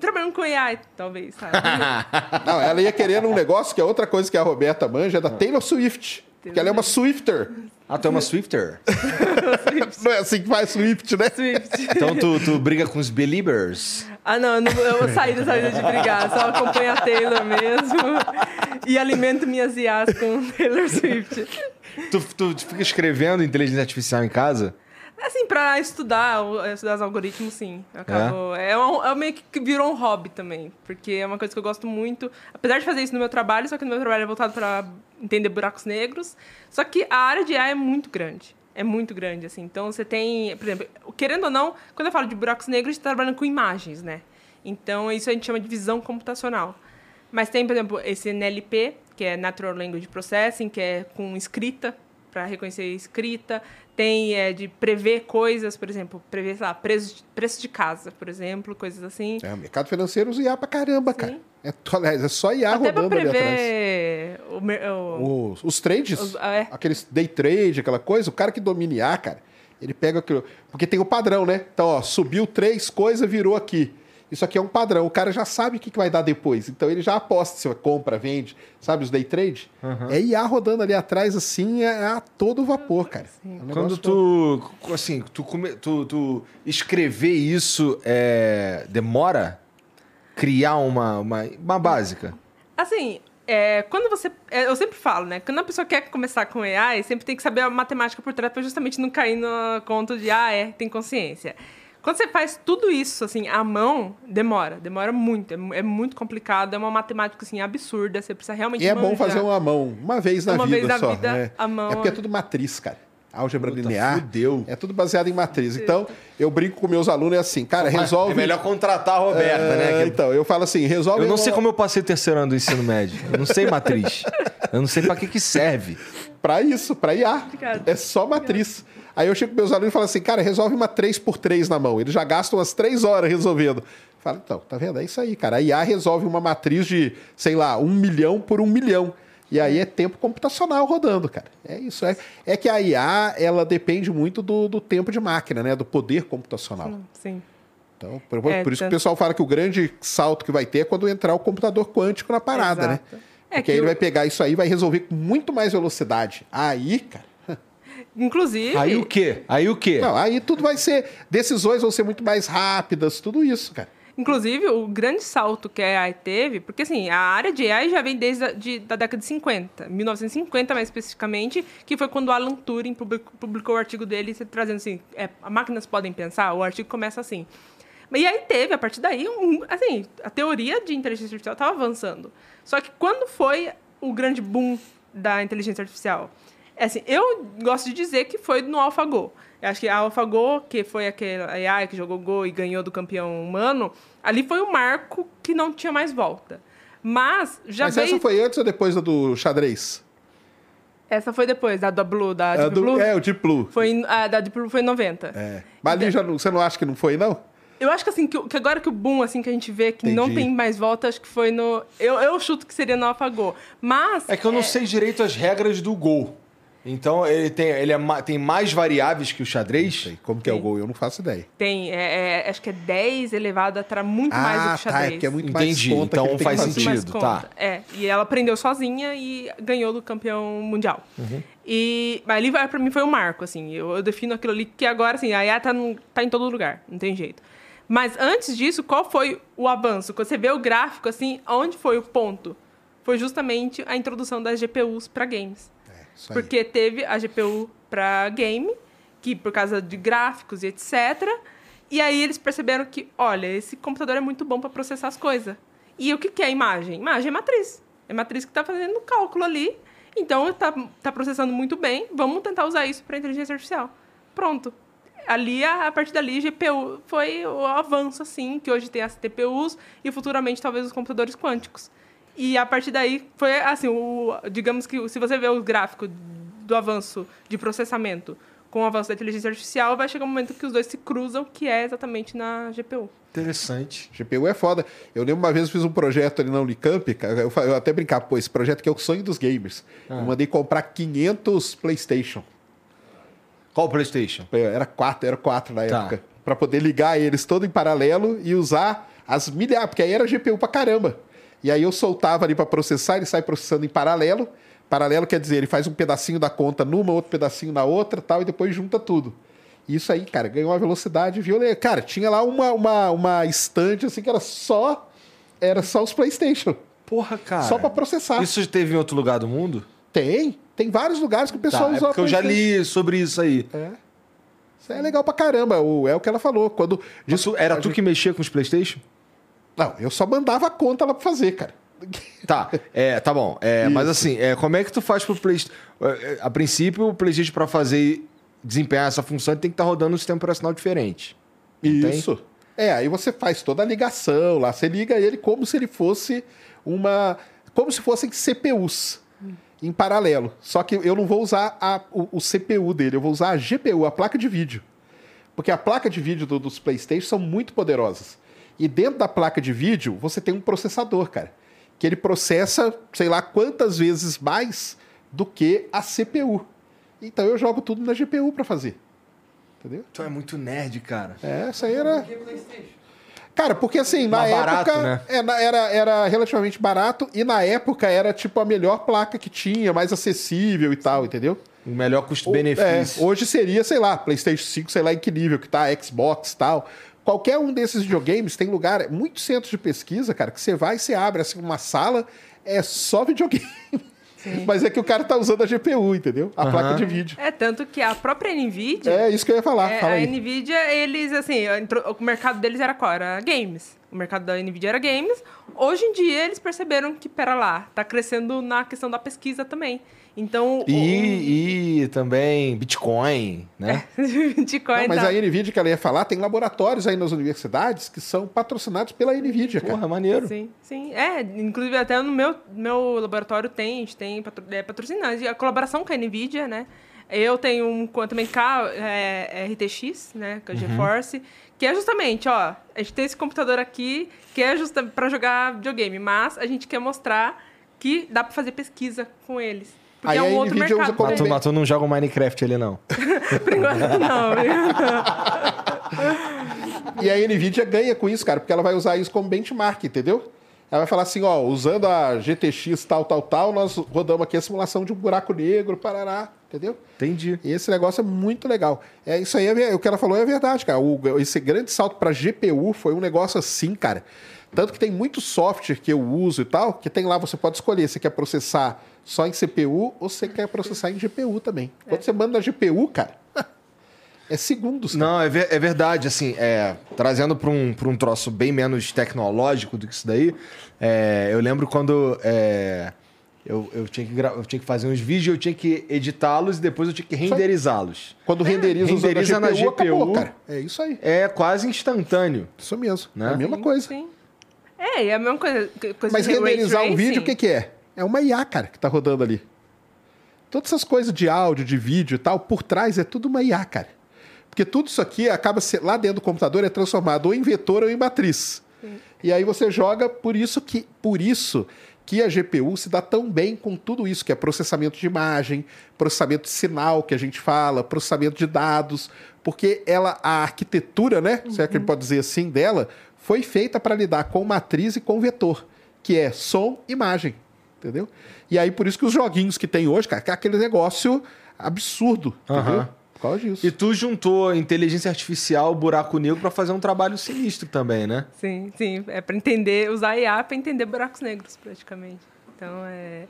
trabalhando com AI, talvez, sabe? (laughs) Não, ela ia querer um negócio que é outra coisa que a Roberta manja, é da Taylor Swift. Porque ela é uma Swifter. Ah, tu é uma Swifter? (laughs) Não é assim que faz Swift, né? Swift. Então tu, tu briga com os Beliebers? Ah, não, eu, não, eu saí dessa vida de brigar, só acompanho a Taylor mesmo. E alimento minhas IAs com Taylor Swift. Tu, tu, tu fica escrevendo inteligência artificial em casa? Assim, pra estudar, estudar os algoritmos, sim. Eu acabo, é? um, é meio que virou um hobby também. Porque é uma coisa que eu gosto muito. Apesar de fazer isso no meu trabalho, só que no meu trabalho é voltado para entender buracos negros. Só que a área de AI é muito grande. É muito grande, assim. Então, você tem... Por exemplo, querendo ou não, quando eu falo de buracos negros, a gente tá trabalhando com imagens, né? Então, isso a gente chama de visão computacional. Mas tem, por exemplo, esse NLP, que é Natural Language Processing, que é com escrita, para reconhecer escrita. Tem é, de prever coisas, por exemplo, prever, sei lá, preço de, preço de casa, por exemplo, coisas assim. É, o mercado financeiro usa IA pra caramba, cara. É, aliás, é só IA Até rodando ali atrás. prever o, o- Os, os trades, Os- ah, é. aqueles day trade, aquela coisa, o cara que domina IA, cara, ele pega aquilo. Porque tem o padrão, né? Então, ó, subiu três coisas, virou aqui. Isso aqui é um padrão. O cara já sabe o que que vai dar depois. Então ele já aposta se compra, vende. Sabe os day trade? É IA rodando ali atrás, assim, é a todo vapor, cara. É um Quando tu, assim, tu, come, tu, tu escrever isso é, demora? Criar uma, uma, uma básica? Assim, é, quando você. é, eu sempre falo, né? Quando a pessoa quer começar com AI, sempre tem que saber a matemática por trás para justamente não cair no conto de, ah, é, tem consciência. Quando você faz tudo isso, assim, à mão, demora. Demora muito. É, é muito complicado. É uma matemática, assim, absurda. Você precisa realmente E é bom fazer uma mão, uma vez na Uma vida vez na só. vida, é. a mão É porque é é- tudo matriz, cara. Álgebra Puta, linear. fudeu. É tudo baseado em matriz. Então, eu brinco com meus alunos, é assim, cara, resolve. É melhor contratar a Roberta, É, né? Que- Então, eu falo assim, resolve. Eu não sei como eu passei o terceiro ano do ensino médio. Eu não sei matriz. Eu não sei pra que que serve. Pra isso, pra IA. Obrigada. É só matriz. Aí eu chego com meus alunos e falo assim, cara, resolve uma 3 por 3 na mão. Eles já gastam umas 3 horas resolvendo. Fala, então, tá vendo? É isso aí, cara. A IA resolve uma matriz de, sei lá, um milhão por um milhão. E aí é tempo computacional rodando, cara. É isso. É, é que a IA, ela depende muito do, do tempo de máquina, né? Do poder computacional. Sim. Então, por, É, por isso que o pessoal fala que o grande salto que vai ter é quando entrar o computador quântico na parada, né? Exato. É Porque que aí ele o- vai pegar isso aí e vai resolver com muito mais velocidade. Aí, cara. Inclusive. Aí o quê? Aí o quê? Não, aí tudo vai ser. Decisões vão ser muito mais rápidas, tudo isso, cara. Inclusive, o grande salto que a AI teve, porque assim, a área de AI já vem desde a de, da década de 50, 1950 mais especificamente, que foi quando o Alan Turing publicou, publicou o artigo dele trazendo assim, é, máquinas podem pensar, o artigo começa assim. E aí teve, a partir daí, um, assim, a teoria de inteligência artificial estava avançando. Só que quando foi o grande boom da inteligência artificial? É assim, eu gosto de dizer que foi no AlphaGo. Eu acho que a AlphaGo, que foi aquele AI que jogou Go e ganhou do campeão humano, ali foi um marco que não tinha mais volta. Mas já Mas veio... essa foi antes ou depois da do xadrez? Essa foi depois, da, da Blue, da É, Deep do, Blue. é, o Deep Blue. Foi, a da Deep Blue foi em 90. É. Mas ali já não, você não acha que não foi, não? Eu acho que assim, que, o- que agora que o boom, assim, que a gente vê que não Entendi. tem mais volta, acho que foi no... Eu, eu chuto que seria no AlphaGo. Mas... É que eu não sei direito as regras do gol. Então ele tem, ele é tem mais variáveis que o xadrez. Sei. Como que é o gol? Eu não faço ideia. Tem, é, é, acho que é 10 elevado a tra- muito mais do ah, que o xadrez. tá. É porque é muito Entendi, mais conta então faz sentido. Tá. É, e ela aprendeu sozinha e ganhou do campeão mundial. Uhum. E mas ali vai- pra mim foi um marco, assim. Eu, eu defino aquilo ali que agora, assim, a IA tá, no- tá em todo lugar, não tem jeito. Mas antes disso, qual foi o avanço? Quando você vê o gráfico, assim, onde foi o ponto? Foi justamente a introdução das GPUs para games. Isso aí. Porque teve a GPU para game, que por causa de gráficos e etc. E aí eles perceberam que, olha, esse computador é muito bom para processar as coisas. E o que, que é imagem? Imagem é matriz. É matriz que está fazendo cálculo ali. Então está tá processando muito bem. Vamos tentar usar isso para inteligência artificial. Pronto. Ali, a, a partir dali, GPU foi o avanço, assim, que hoje tem as TPUs e futuramente talvez os computadores quânticos. E a partir daí foi assim, o, digamos que se você vê o gráfico do avanço de processamento com o avanço da inteligência artificial, vai chegar um momento que os dois se cruzam, que é exatamente na GPU. Interessante. GPU é foda. Eu lembro uma vez eu fiz um projeto ali na Unicamp, eu, eu até brincar, pô, esse projeto que é o sonho dos gamers. Ah. Eu mandei comprar 500 PlayStation. Qual o PlayStation? Era quatro, era quatro na Tá. época. Pra poder ligar eles todo em paralelo e usar as milhares, porque aí era GPU pra caramba. E aí eu soltava ali pra processar, ele sai processando em paralelo. Paralelo quer dizer, ele faz um pedacinho da conta numa, outro pedacinho na outra tal, e depois junta tudo. Isso aí, cara, ganhou uma velocidade violenta. Cara, tinha lá uma, uma, uma estante assim que era só. Era só os PlayStation. Porra, cara. só pra processar. Isso teve em outro lugar do mundo? Tem. Tem vários lugares que o pessoal Tá, é usa porque eu já li sobre isso aí. É. Isso é legal pra caramba. O, é o que ela falou. Quando. Tu- era tu que mexia com os PlayStation? Não, eu só mandava a conta lá pra fazer, cara. Tá, é, tá bom. É, mas Isso. assim, é, como é que tu faz pro PlayStation? A princípio, o PlayStation pra fazer desempenhar essa função ele tem que estar rodando um sistema operacional diferente. Não tem? Isso. É, aí você faz toda a ligação lá. Você liga ele como se ele fosse uma. Como se fossem CPUs em paralelo. Só que eu não vou usar a- o, o CPU dele, eu vou usar a GPU, a placa de vídeo. Porque a placa de vídeo do- dos PlayStation são muito poderosas. E dentro da placa de vídeo, você tem um processador, cara. Que ele processa, sei lá quantas vezes mais do que a CPU. Então eu jogo tudo na GPU para fazer. Entendeu? Tu é muito nerd, cara. É, essa aí era. Por que PlayStation? Cara, porque assim, na Mais época barato, né? é, era, era relativamente barato e na época era tipo a melhor placa que tinha, mais acessível e tal, entendeu? O melhor É, custo-benefício. hoje seria, sei lá, PlayStation 5, sei lá em que nível que tá, Xbox e tal. Qualquer um desses videogames tem lugar, muitos centros de pesquisa, cara, que você vai e você abre assim uma sala, é só videogame. (laughs) Mas é que o cara tá usando a GPU, entendeu? A Aham. placa de vídeo. É tanto que a própria NVIDIA. É isso que eu ia falar. É, Fala a aí. Nvidia, eles, assim, entrou- o mercado deles era qual? Era games. O mercado da Nvidia era games. Hoje em dia, eles perceberam que, pera lá, tá crescendo na questão da pesquisa também. Então, o- E, e também Bitcoin, né? o (laughs) Bitcoin Não, mas tá... a NVIDIA que ela ia falar, tem laboratórios aí nas universidades que são patrocinados pela NVIDIA, cara. Porra, maneiro. Sim, sim. É, inclusive até no meu, meu laboratório tem, a gente tem patro, é, patrocinantes. E a colaboração com a NVIDIA, né? Eu tenho um com- também K, é, RTX, né? Com a GeForce, que é justamente, ó, a gente tem esse computador aqui que é justamente para jogar videogame, mas a gente quer mostrar que dá para fazer pesquisa com eles. Porque Aí é um a outro NVIDIA usa mercado. como Mas tu, mas tu não joga o Minecraft ali, não. (laughs) Por enquanto, não. E a NVIDIA ganha com isso, cara, porque ela vai usar isso como benchmark, entendeu? Ela vai falar assim, ó, usando a GTX tal, tal, tal, nós rodamos aqui a simulação de um buraco negro, parará, entendeu? Entendi. E esse negócio é muito legal. É isso aí, é, o que ela falou é verdade, cara. O- esse grande salto para GPU foi um negócio assim, cara. Tanto que tem muito software que eu uso e tal, que tem lá, você pode escolher se quer processar só em CPU ou se quer processar em GPU também. Quando você manda na GPU, cara, (laughs) é segundos. cara. Não, é, ver- é verdade, assim, é, trazendo para um, pra um troço bem menos tecnológico do que isso daí, é, eu lembro quando é, eu, eu, tinha que gra- eu tinha que fazer uns vídeos, eu tinha que editá-los e depois eu tinha que renderizá-los. Quando renderiza, usando Renderiza a na GPU, acabou, GPU. cara. É isso aí. É quase instantâneo. Isso mesmo. Né? É a mesma Sim, coisa. Sim. É, e é a mesma coisa. coisa Mas renderizar um vídeo, o que, que é? É uma IA, cara, que tá rodando ali. Todas essas coisas de áudio, de vídeo e tal, por trás é tudo uma IA, cara. Porque tudo isso aqui acaba se- lá dentro do computador é transformado ou em vetor ou em matriz. E aí você joga por isso que por isso que a GPU se dá tão bem com tudo isso, que é processamento de imagem, processamento de sinal que a gente fala, processamento de dados, porque ela a arquitetura, né, se é que pode dizer assim dela, foi feita para lidar com matriz e com vetor, que é som, imagem, entendeu? E aí por isso que os joguinhos que tem hoje, cara, que é aquele negócio absurdo, entendeu? Por causa disso. E tu juntou inteligência artificial, buraco negro, para fazer um trabalho sinistro também, né? Sim, sim. É para entender, usar IA para entender buracos negros, praticamente. Então, é.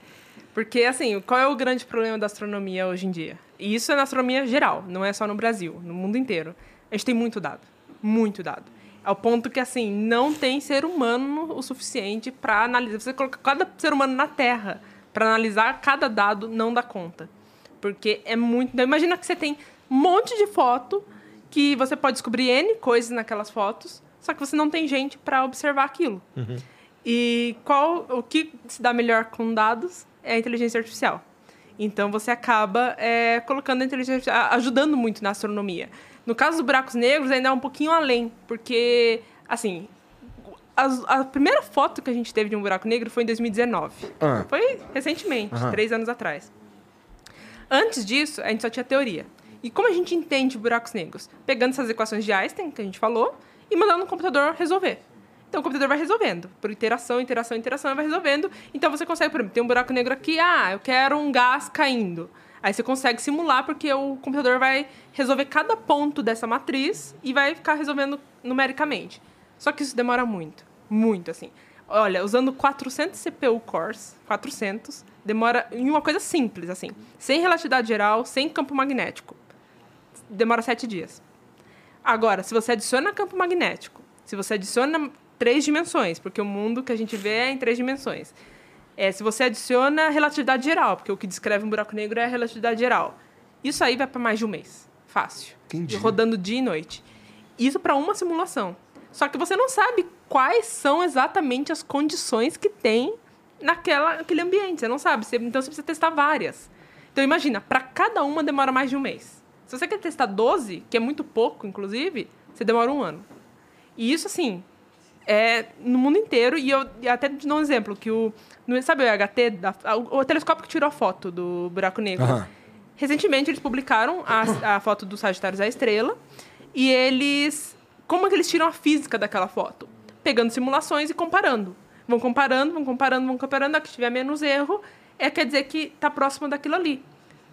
Porque, assim, qual é o grande problema da astronomia hoje em dia? E isso é na astronomia geral, não é só no Brasil, no mundo inteiro. A gente tem muito dado. Muito dado. Ao ponto que, assim, não tem ser humano o suficiente para analisar. Você coloca cada ser humano na Terra para analisar cada dado, não dá conta. Porque é muito. Então, imagina que você tem um monte de foto que você pode descobrir N coisas naquelas fotos, só que você não tem gente para observar aquilo. E qual o que se dá melhor com dados é a inteligência artificial. Então você acaba é, colocando a inteligência ajudando muito na astronomia. No caso dos buracos negros, ainda é um pouquinho além, porque, assim, as- a, primeira foto que a gente teve de um buraco negro foi em 2019. Ah. Foi recentemente, Aham. três anos atrás. Antes disso, a gente só tinha teoria. E como a gente entende buracos negros? Pegando essas equações de Einstein, que a gente falou, e mandando no computador resolver. Então o computador vai resolvendo. Por interação, interação, interação, vai resolvendo. Então você consegue, por exemplo, tem um buraco negro aqui, ah, eu quero um gás caindo. Aí você consegue simular, porque o computador vai resolver cada ponto dessa matriz e vai ficar resolvendo numericamente. Só que isso demora muito. Muito, assim. Olha, usando 400 CPU cores, 400, demora em uma coisa simples, assim. Sem relatividade geral, sem campo magnético. Demora sete dias. Agora, se você adiciona campo magnético, se você adiciona três dimensões, porque o mundo que a gente vê é em três dimensões. É, se você adiciona relatividade geral, porque o que descreve um buraco negro é a relatividade geral. Isso aí vai para mais de um mês. Fácil. Entendi. Rodando dia e noite. Isso para uma simulação. Só que você não sabe quais são exatamente as condições que tem naquela, naquele ambiente. Você não sabe. Você- então você precisa testar várias. Então imagina, para cada uma demora mais de um mês. Se você quer testar 12, que é muito pouco, inclusive, você demora um ano. E isso, assim, é no mundo inteiro. E eu e até te dou um exemplo, que o... sabe o EHT? Da, o, o telescópio que tirou a foto do buraco negro. Aham. Recentemente, eles publicaram a, a foto do Sagitários à Estrela. E eles... Como é que eles tiram a física daquela foto? Pegando simulações e comparando. Vão comparando, vão comparando, vão comparando. A que tiver menos erro, é, quer dizer que está próximo daquilo ali.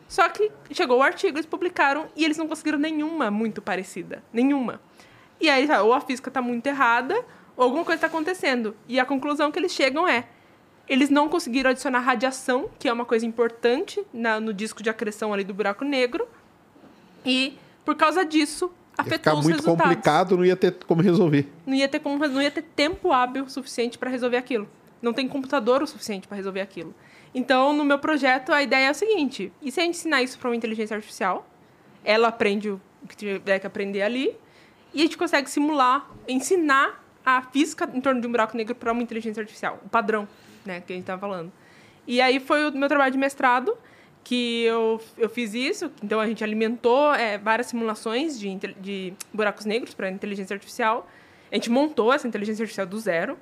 Só que chegou o artigo, eles publicaram e eles não conseguiram nenhuma muito parecida. Nenhuma. E aí, ou a física está muito errada, alguma coisa está acontecendo. E a conclusão que eles chegam é: eles não conseguiram adicionar radiação, que é uma coisa importante na- no disco de acreção ali do buraco negro. E, por causa disso, Ia afetou ficar os muito resultados. complicado, não ia ter como resolver. Não ia ter, como, não ia ter tempo hábil suficiente para resolver aquilo. Não tem computador o suficiente para resolver aquilo. Então, no meu projeto, a ideia é o seguinte: e se a gente ensinar isso para uma inteligência artificial? Ela aprende o que tiver que aprender ali, e a gente consegue simular, ensinar a física em torno de um buraco negro para uma inteligência artificial, o padrão, né, que a gente estava falando. E aí foi o meu trabalho de mestrado que eu, eu fiz isso. Então a gente alimentou é, várias simulações de, de buracos negros para inteligência artificial. A gente montou essa inteligência artificial do zero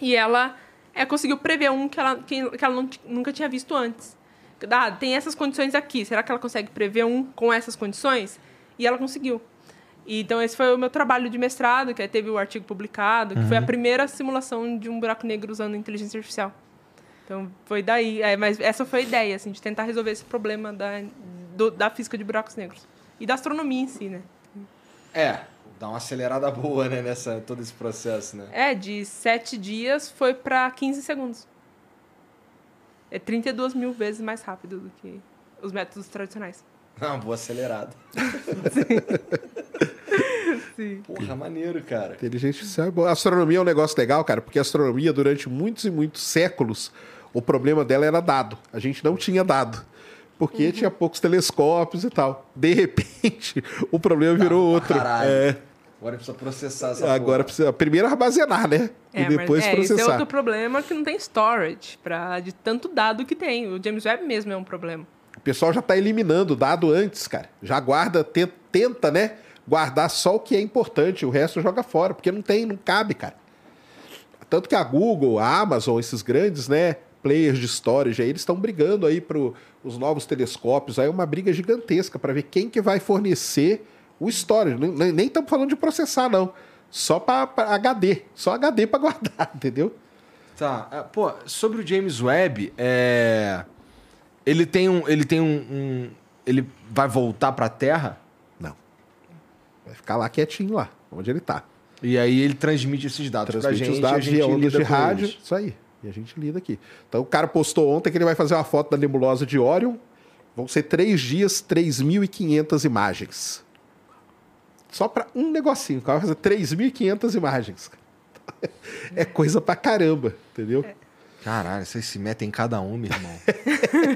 e ela é, conseguiu prever um que ela, que, que ela não nunca tinha visto antes. Ah, tem essas condições aqui. Será que ela consegue prever um com essas condições? E ela conseguiu. E, então, esse foi o meu trabalho de mestrado, que aí teve o artigo publicado, que foi a primeira simulação de um buraco negro usando inteligência artificial. Então, foi daí. é, mas essa foi a ideia, assim, de tentar resolver esse problema da, do- da física de buracos negros. E da astronomia em si, né? É, dá uma acelerada boa, né, nessa, todo esse processo, né? É, de 7 dias foi para 15 segundos. É 32 mil vezes mais rápido do que os métodos tradicionais. Não, boa acelerada. (laughs) Sim. Porra, maneiro, cara. Inteligência artificial é bom. A astronomia é um negócio legal, cara, porque a astronomia, durante muitos e muitos séculos, o problema dela era dado. A gente não tinha dado. Porque tinha poucos telescópios e tal. De repente, (laughs) o problema virou outro. caralho. É, Agora precisa processar essa agora porra. precisa primeiro armazenar, né? É, e depois mas, é, esse é processar. outro problema que não tem storage pra, de tanto dado que tem. O James Webb mesmo é um problema. O pessoal já está eliminando dado antes, cara. Já guarda, te- tenta, né? Guardar só o que é importante, o resto joga fora, porque não tem, não cabe, cara. Tanto que a Google, a Amazon, esses grandes, né, players de storage aí, eles estão brigando aí para os novos telescópios. Aí é uma briga gigantesca para ver quem que vai fornecer o storage. Nem- estamos falando de processar, não. Só para HD. Só HD para guardar, (laughs) entendeu? Tá, é, pô, sobre o James Webb, é... ele tem um, ele tem um, um- ele vai voltar pra Terra Não. Vai ficar lá quietinho lá, onde ele está. e aí ele transmite esses dados pra transmite gente, os dados e a gente via ondas lida de rádio, eles. isso aí. E a gente lida aqui. Então o cara postou ontem que ele vai fazer uma foto da nebulosa de Orion. Vão ser três dias, 3.500 imagens. Só para um negocinho. O cara vai fazer 3.500 imagens. (laughs) É coisa pra caramba, entendeu? Caralho, vocês se metem em cada um, meu irmão.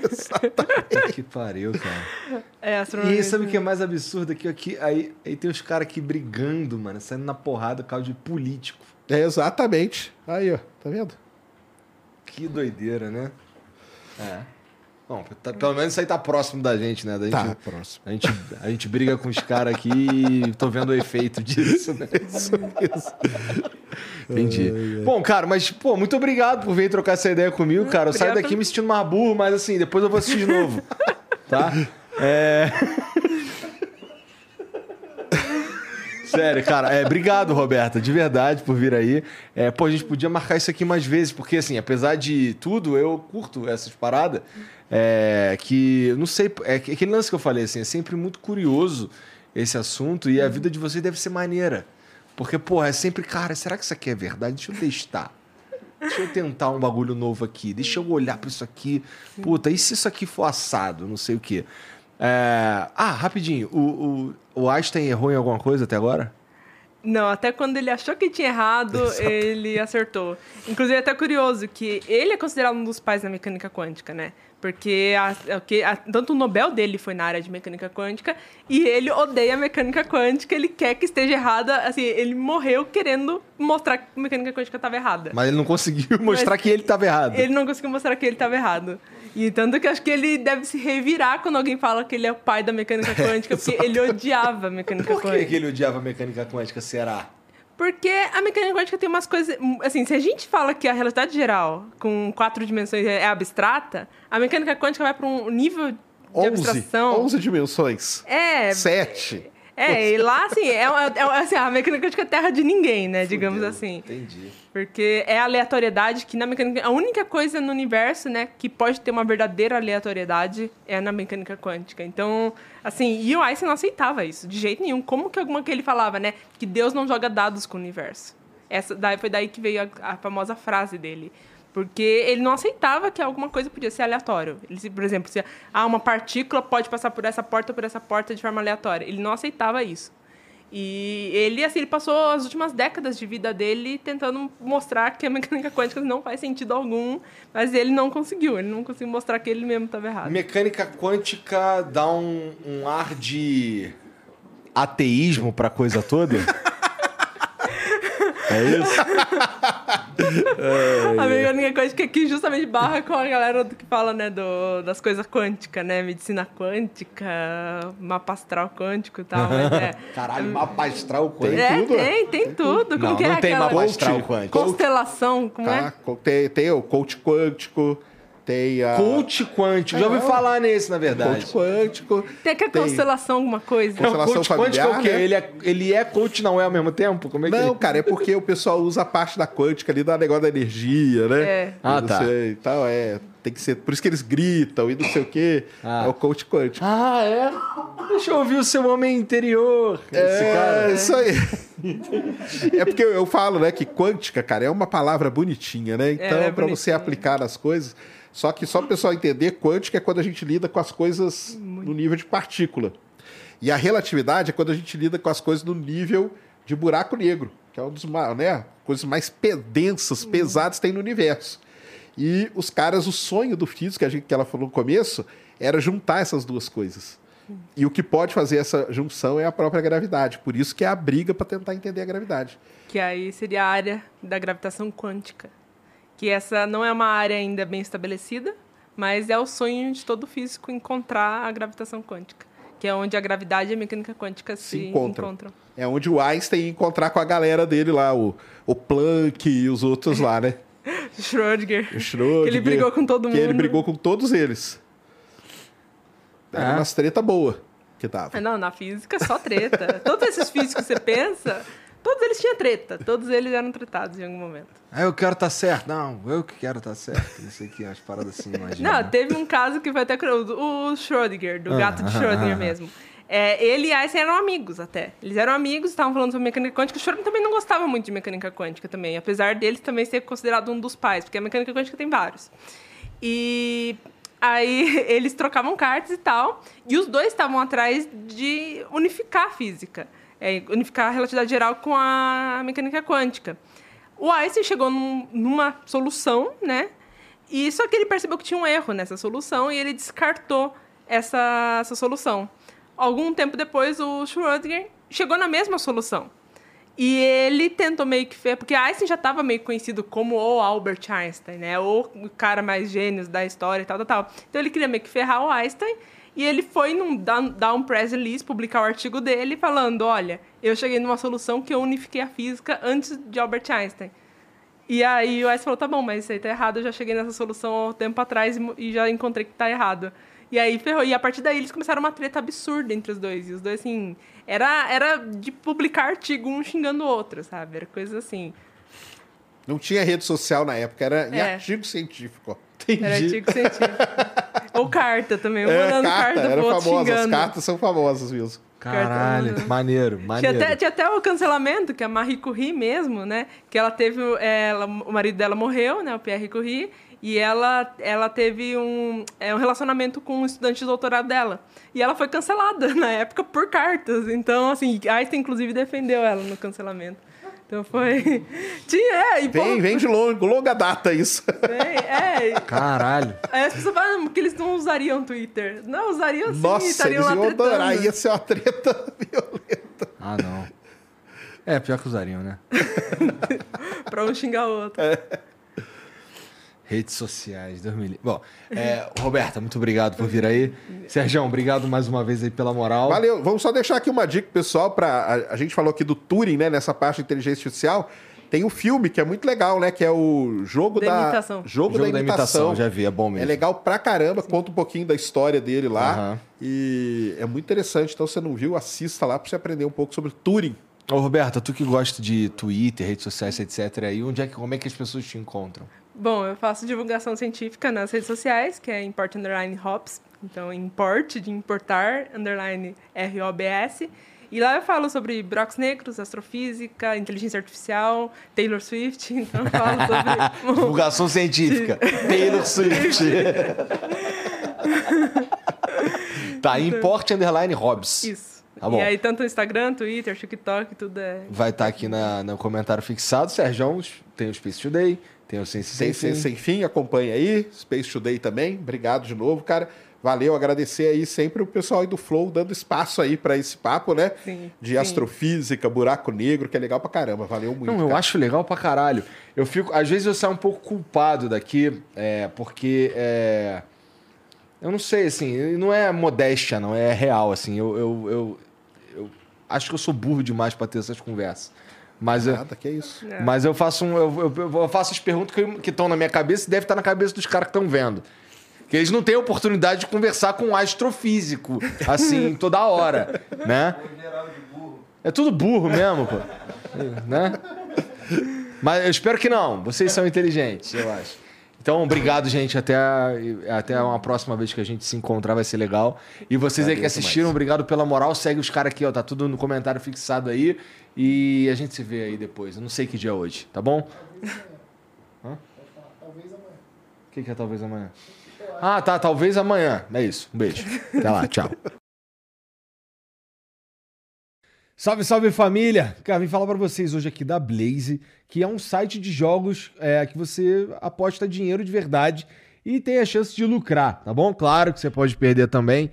(laughs) que pariu, cara. É, astronomia. E sabe o que é mais absurdo aqui? aqui aí, aí tem os caras aqui brigando, mano, saindo na porrada por causa de político. É exatamente. Aí, ó, tá vendo? Que doideira, né? É. Bom, tá- pelo menos isso aí tá próximo da gente, né? Da gente, Tá, próximo. A gente, a gente briga com os caras aqui e tô vendo o efeito disso, né? Entendi. Bom, cara, mas, pô, muito obrigado por vir trocar essa ideia comigo, cara. Eu saio Obrigado. daqui me sentindo mais burro, mas assim, depois eu vou assistir de novo. Tá? É. Sério, cara, é, obrigado, Roberta, de verdade, por vir aí. É, pô, a gente podia marcar isso aqui mais vezes, porque, assim, apesar de tudo, eu curto essas paradas. É, que, não sei, é que- aquele lance que eu falei, assim, é sempre muito curioso esse assunto e a vida de vocês deve ser maneira. Porque, porra, é sempre, cara, será que isso aqui é verdade? Deixa eu testar. Deixa eu tentar um bagulho novo aqui. Deixa eu olhar pra isso aqui. Puta, e se isso aqui for assado? Não sei o quê. É, Ah, rapidinho. O, o, o Einstein errou em alguma coisa até agora? Não, até quando ele achou que tinha errado, (laughs) ele acertou. Inclusive, é até curioso que ele é considerado um dos pais da mecânica quântica, né? Porque a- o que- a- tanto o Nobel dele foi na área de mecânica quântica e ele odeia a mecânica quântica, ele quer que esteja errada. Assim, ele morreu querendo mostrar que a mecânica quântica estava errada. Mas ele não conseguiu mostrar que ele estava errado. Ele não conseguiu mostrar que ele estava errado. E tanto que acho que ele deve se revirar quando alguém fala que ele é o pai da mecânica quântica, (laughs) porque ele odiava a mecânica Por quântica. que ele odiava a mecânica quântica, será? Porque a mecânica quântica tem umas coisas. Assim, se a gente fala que a realidade geral, com quatro dimensões, é abstrata, a mecânica quântica vai para um nível de 11, abstração. 11 dimensões. É, 7. É, e lá, assim, é, é- assim, a mecânica quântica é terra de ninguém, né? Digamos assim. Entendi. Porque é a aleatoriedade que na mecânica. A única coisa no universo, né, que pode ter uma verdadeira aleatoriedade é na mecânica quântica. Então, assim, e o Einstein não aceitava isso, de jeito nenhum. Como que alguma que ele falava, né? Que Deus não joga dados com o universo. Essa, daí, foi daí que veio a, a famosa frase dele. Porque ele não aceitava que alguma coisa podia ser aleatório. Ele, por exemplo, se ah, uma partícula pode passar por essa porta ou por essa porta de forma aleatória. Ele não aceitava isso. E ele, assim, ele passou as últimas décadas de vida dele tentando mostrar que a (laughs) mecânica quântica não faz sentido algum, mas ele não conseguiu. Ele não conseguiu mostrar que ele mesmo estava errado. Mecânica quântica dá um, um ar de ateísmo pra coisa toda? (laughs) é isso? (laughs) A mecânica quântica aqui justamente barra com a galera do que fala, né, do, das coisas quânticas, né? Medicina quântica, mapa astral quântico e tal. Mas (laughs) é, Caralho, mapa astral quântico. é, tudo, tem, tem tudo. Como Não, que é não tem aquela mapa astral quântico. constelação? Como Tá? é? Tem, tem o coach quântico, tem a. Coach quântico. Já ouvi É. falar nesse, na verdade. Coach quântico. Tem aquela constelação, alguma coisa? Não, Constelação coach quântico é o familiar, quê? né? Ele, é, ele é coach, não é ao mesmo tempo? Como é que Não, é? cara, é porque o pessoal usa a parte da quântica ali, da negócio da energia, né? É. Ah, não tá. sei, e tal, é. Tem que ser. Por isso que eles gritam e não sei o quê. Ah. É o coach quântico. Ah, é? Deixa eu ouvir o seu homem interior. Esse é, cara. isso aí. é porque eu, eu falo, né, que quântica, cara, é uma palavra bonitinha, né? Então, Ela é pra você aplicar nas coisas. Só que só o pessoal entender, quântica é quando a gente lida com as coisas no nível de partícula. E a relatividade é quando a gente lida com as coisas no nível de buraco negro, que é uma das né, coisas mais densas, pesadas que tem no universo. E os caras, o sonho do físico, que, a gente, que ela falou no começo, era juntar essas duas coisas. E o que pode fazer essa junção é a própria gravidade. Por isso que é a briga para tentar entender a gravidade. Que aí seria a área da gravitação quântica. Que essa não é uma área ainda bem estabelecida, mas é o sonho de todo físico encontrar a gravitação quântica. Que é onde a gravidade e a mecânica quântica se, Se encontram. encontram. É onde o Einstein ia encontrar com a galera dele lá, o, o Planck e os outros lá, né? (laughs) Schrödinger. O Schrödinger. Que ele brigou com todo Que ele mundo. brigou com todos eles. Era É. umas treta boa que tava. Ah, Não, na física é só treta. todos esses físicos que você pensa, todos eles tinham treta. Todos eles eram tretados em algum momento. Ah, eu quero estar certo. Não, eu que quero estar certo. Isso aqui, as paradas assim, (laughs) imagina. Não, teve um caso que foi até. O Schrödinger, do Ah, gato de ah, Schrödinger ah, mesmo. É, ele e Einstein eram amigos até. Eles eram amigos, estavam falando sobre mecânica quântica. O Schrödinger também não gostava muito de mecânica quântica também, apesar deles também ser considerado um dos pais, porque a mecânica quântica tem vários. E aí (laughs) eles trocavam cartas e tal, e os dois estavam atrás de unificar a física, é, unificar a relatividade geral com a mecânica quântica. O Einstein chegou num- numa solução, né? E só que ele percebeu que tinha um erro nessa solução e ele descartou essa, essa solução. Algum tempo depois, o Schrödinger chegou na mesma solução. E ele tentou meio que porque Einstein já estava meio conhecido como o Albert Einstein, né? O cara mais gênios da história e tal, tal, tal. Então ele queria meio que ferrar o Einstein e ele foi num dar um press release, publicar o artigo dele falando, olha, eu cheguei numa solução que eu unifiquei a física antes de Albert Einstein. E aí o Einstein falou, tá bom, mas isso aí tá errado, eu já cheguei nessa solução há tempo atrás e, e já encontrei que tá errado. E aí ferrou. E a partir daí eles começaram uma treta absurda entre os dois. E os dois, assim, era, era de publicar artigo um xingando o outro, sabe? Era coisa assim. Não tinha rede social na época, era em É. artigo científico. ó. Era artigo científico. Ou carta também, É, mandando carta, carta, era pro outro famosa. As cartas são famosas mesmo. Caralho, Cartão. maneiro, Tinha maneiro. até, tinha até o cancelamento, que a Marie Curie mesmo, né? Que ela teve. é, Ela, o marido dela morreu, né? O Pierre Curie. E ela, ela teve um, é, um relacionamento com um estudante de doutorado dela. E ela foi cancelada (laughs) na época por cartas. Então, assim, Einstein, inclusive, defendeu ela no cancelamento. Então foi. (laughs) Tinha, é, e pô, Vem, vem de longo, longa data isso. vem, é. Caralho. Aí as pessoas falam que eles não usariam Twitter. Não, usariam sim, Nossa, estariam eles lá iam adorar. Ia ser uma treta (laughs) violenta. Ah, não. É, pior que usariam, né? (laughs) Pra um xingar o outro. Redes sociais, 2000. Bom, é, Roberta, muito obrigado por vir aí. Sérgio, obrigado mais uma vez aí pela moral. Valeu. Vamos só deixar aqui uma dica, pessoal, para a, a gente falou aqui do Turing, né, nessa parte de inteligência artificial. Tem um filme que é muito legal, né, que é o jogo Da da, imitação. Jogo, Jogo da imitação. já vi, é bom mesmo. É legal pra caramba, conta um pouquinho da história dele lá. Aham. E é muito interessante. Então, se você não viu, assista lá pra você aprender um pouco sobre Turing. Ô, Roberta, tu que gosta de Twitter, redes sociais, etc. aí, onde é que, como é que as pessoas te encontram? Bom, eu faço divulgação científica nas redes sociais, que é import underline hops. Então, import, de importar, underline R-O-B-S. E lá eu falo sobre buracos negros, astrofísica, inteligência artificial, Taylor Swift. (laughs) Então, eu falo sobre... (laughs) Divulgação científica. (laughs) Taylor Swift. tá, importe underline Hobbs. Isso. Tá bom. E aí, tanto Instagram, Twitter, TikTok, tudo é... Vai estar aqui na, no comentário fixado. Sérgio, tem o Space Today, tem o Sem, Sem sem, sem fim, acompanha aí. Space Today também. Obrigado de novo, cara. Valeu, agradecer aí sempre o pessoal aí do Flow dando espaço aí pra esse papo, né? Sim, De sim. astrofísica, buraco negro, que é legal pra caramba. Valeu muito. Não, eu cara. acho legal pra caralho. Eu fico, às vezes eu saio um pouco culpado daqui, é, porque é, eu não sei, assim, não é modéstia, não é real, assim. Eu, eu, eu, eu acho que eu sou burro demais pra ter essas conversas. Mas eu, Nada, que é isso. É. mas eu faço um, eu, eu- eu faço as perguntas que estão na minha cabeça e deve estar na cabeça dos caras que estão vendo. Que eles não têm oportunidade de conversar com um astrofísico, (laughs) assim, toda hora, né? Burro. É tudo burro mesmo, pô. né? Mas eu espero que não. Vocês são inteligentes, eu acho. Então, obrigado, gente. Até, a- até uma próxima vez que a gente se encontrar, vai ser legal. E vocês aí que assistiram, demais. obrigado pela moral. Segue os caras aqui, ó. Tá tudo no comentário fixado aí. E a gente se vê aí depois. Eu não sei que dia é hoje, tá bom? Hã? O que, que é talvez amanhã? Ah, tá. Talvez amanhã. É isso. Um beijo. Até lá. Tchau. Salve, salve família! Cara, vim falar pra vocês hoje aqui da Blaze, que é um site de jogos é, que você aposta dinheiro de verdade e tem a chance de lucrar, tá bom? Claro que você pode perder também,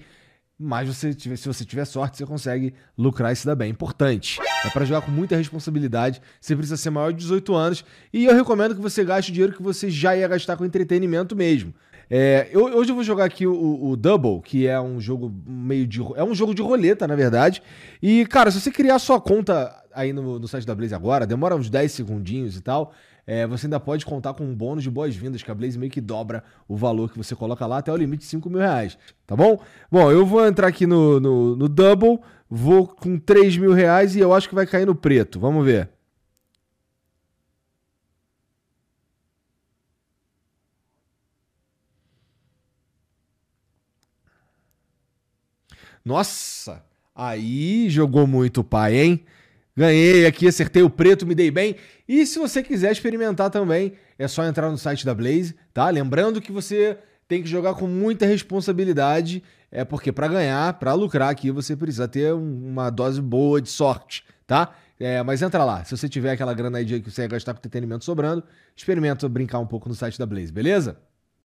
mas você tiver- se você tiver sorte, você consegue lucrar e se dar bem. Importante. É pra jogar com muita responsabilidade, você precisa ser maior de 18 anos e eu recomendo que você gaste o dinheiro que você já ia gastar com entretenimento mesmo. É, eu- hoje eu vou jogar aqui o, o Double, que é um jogo meio de. É um jogo de roleta, na verdade. E, cara, se você criar sua conta aí no, no site da Blaze agora, demora uns 10 segundinhos e tal. É, você ainda pode contar com um bônus de boas-vindas, que a Blaze meio que dobra o valor que você coloca lá até o limite de 5 mil reais. Tá bom? Bom, eu vou entrar aqui no, no, no Double, vou com 3 mil reais e eu acho que vai cair no preto. Vamos ver. Nossa, aí jogou muito pai, hein? Ganhei aqui, acertei o preto, me dei bem. E se você quiser experimentar também, é só entrar no site da Blaze, tá? Lembrando que você tem que jogar com muita responsabilidade, é porque para ganhar, para lucrar aqui, você precisa ter um- uma dose boa de sorte, tá? É, mas entra lá, se você tiver aquela grana aí que você ia gastar com entretenimento sobrando, experimenta brincar um pouco no site da Blaze, beleza?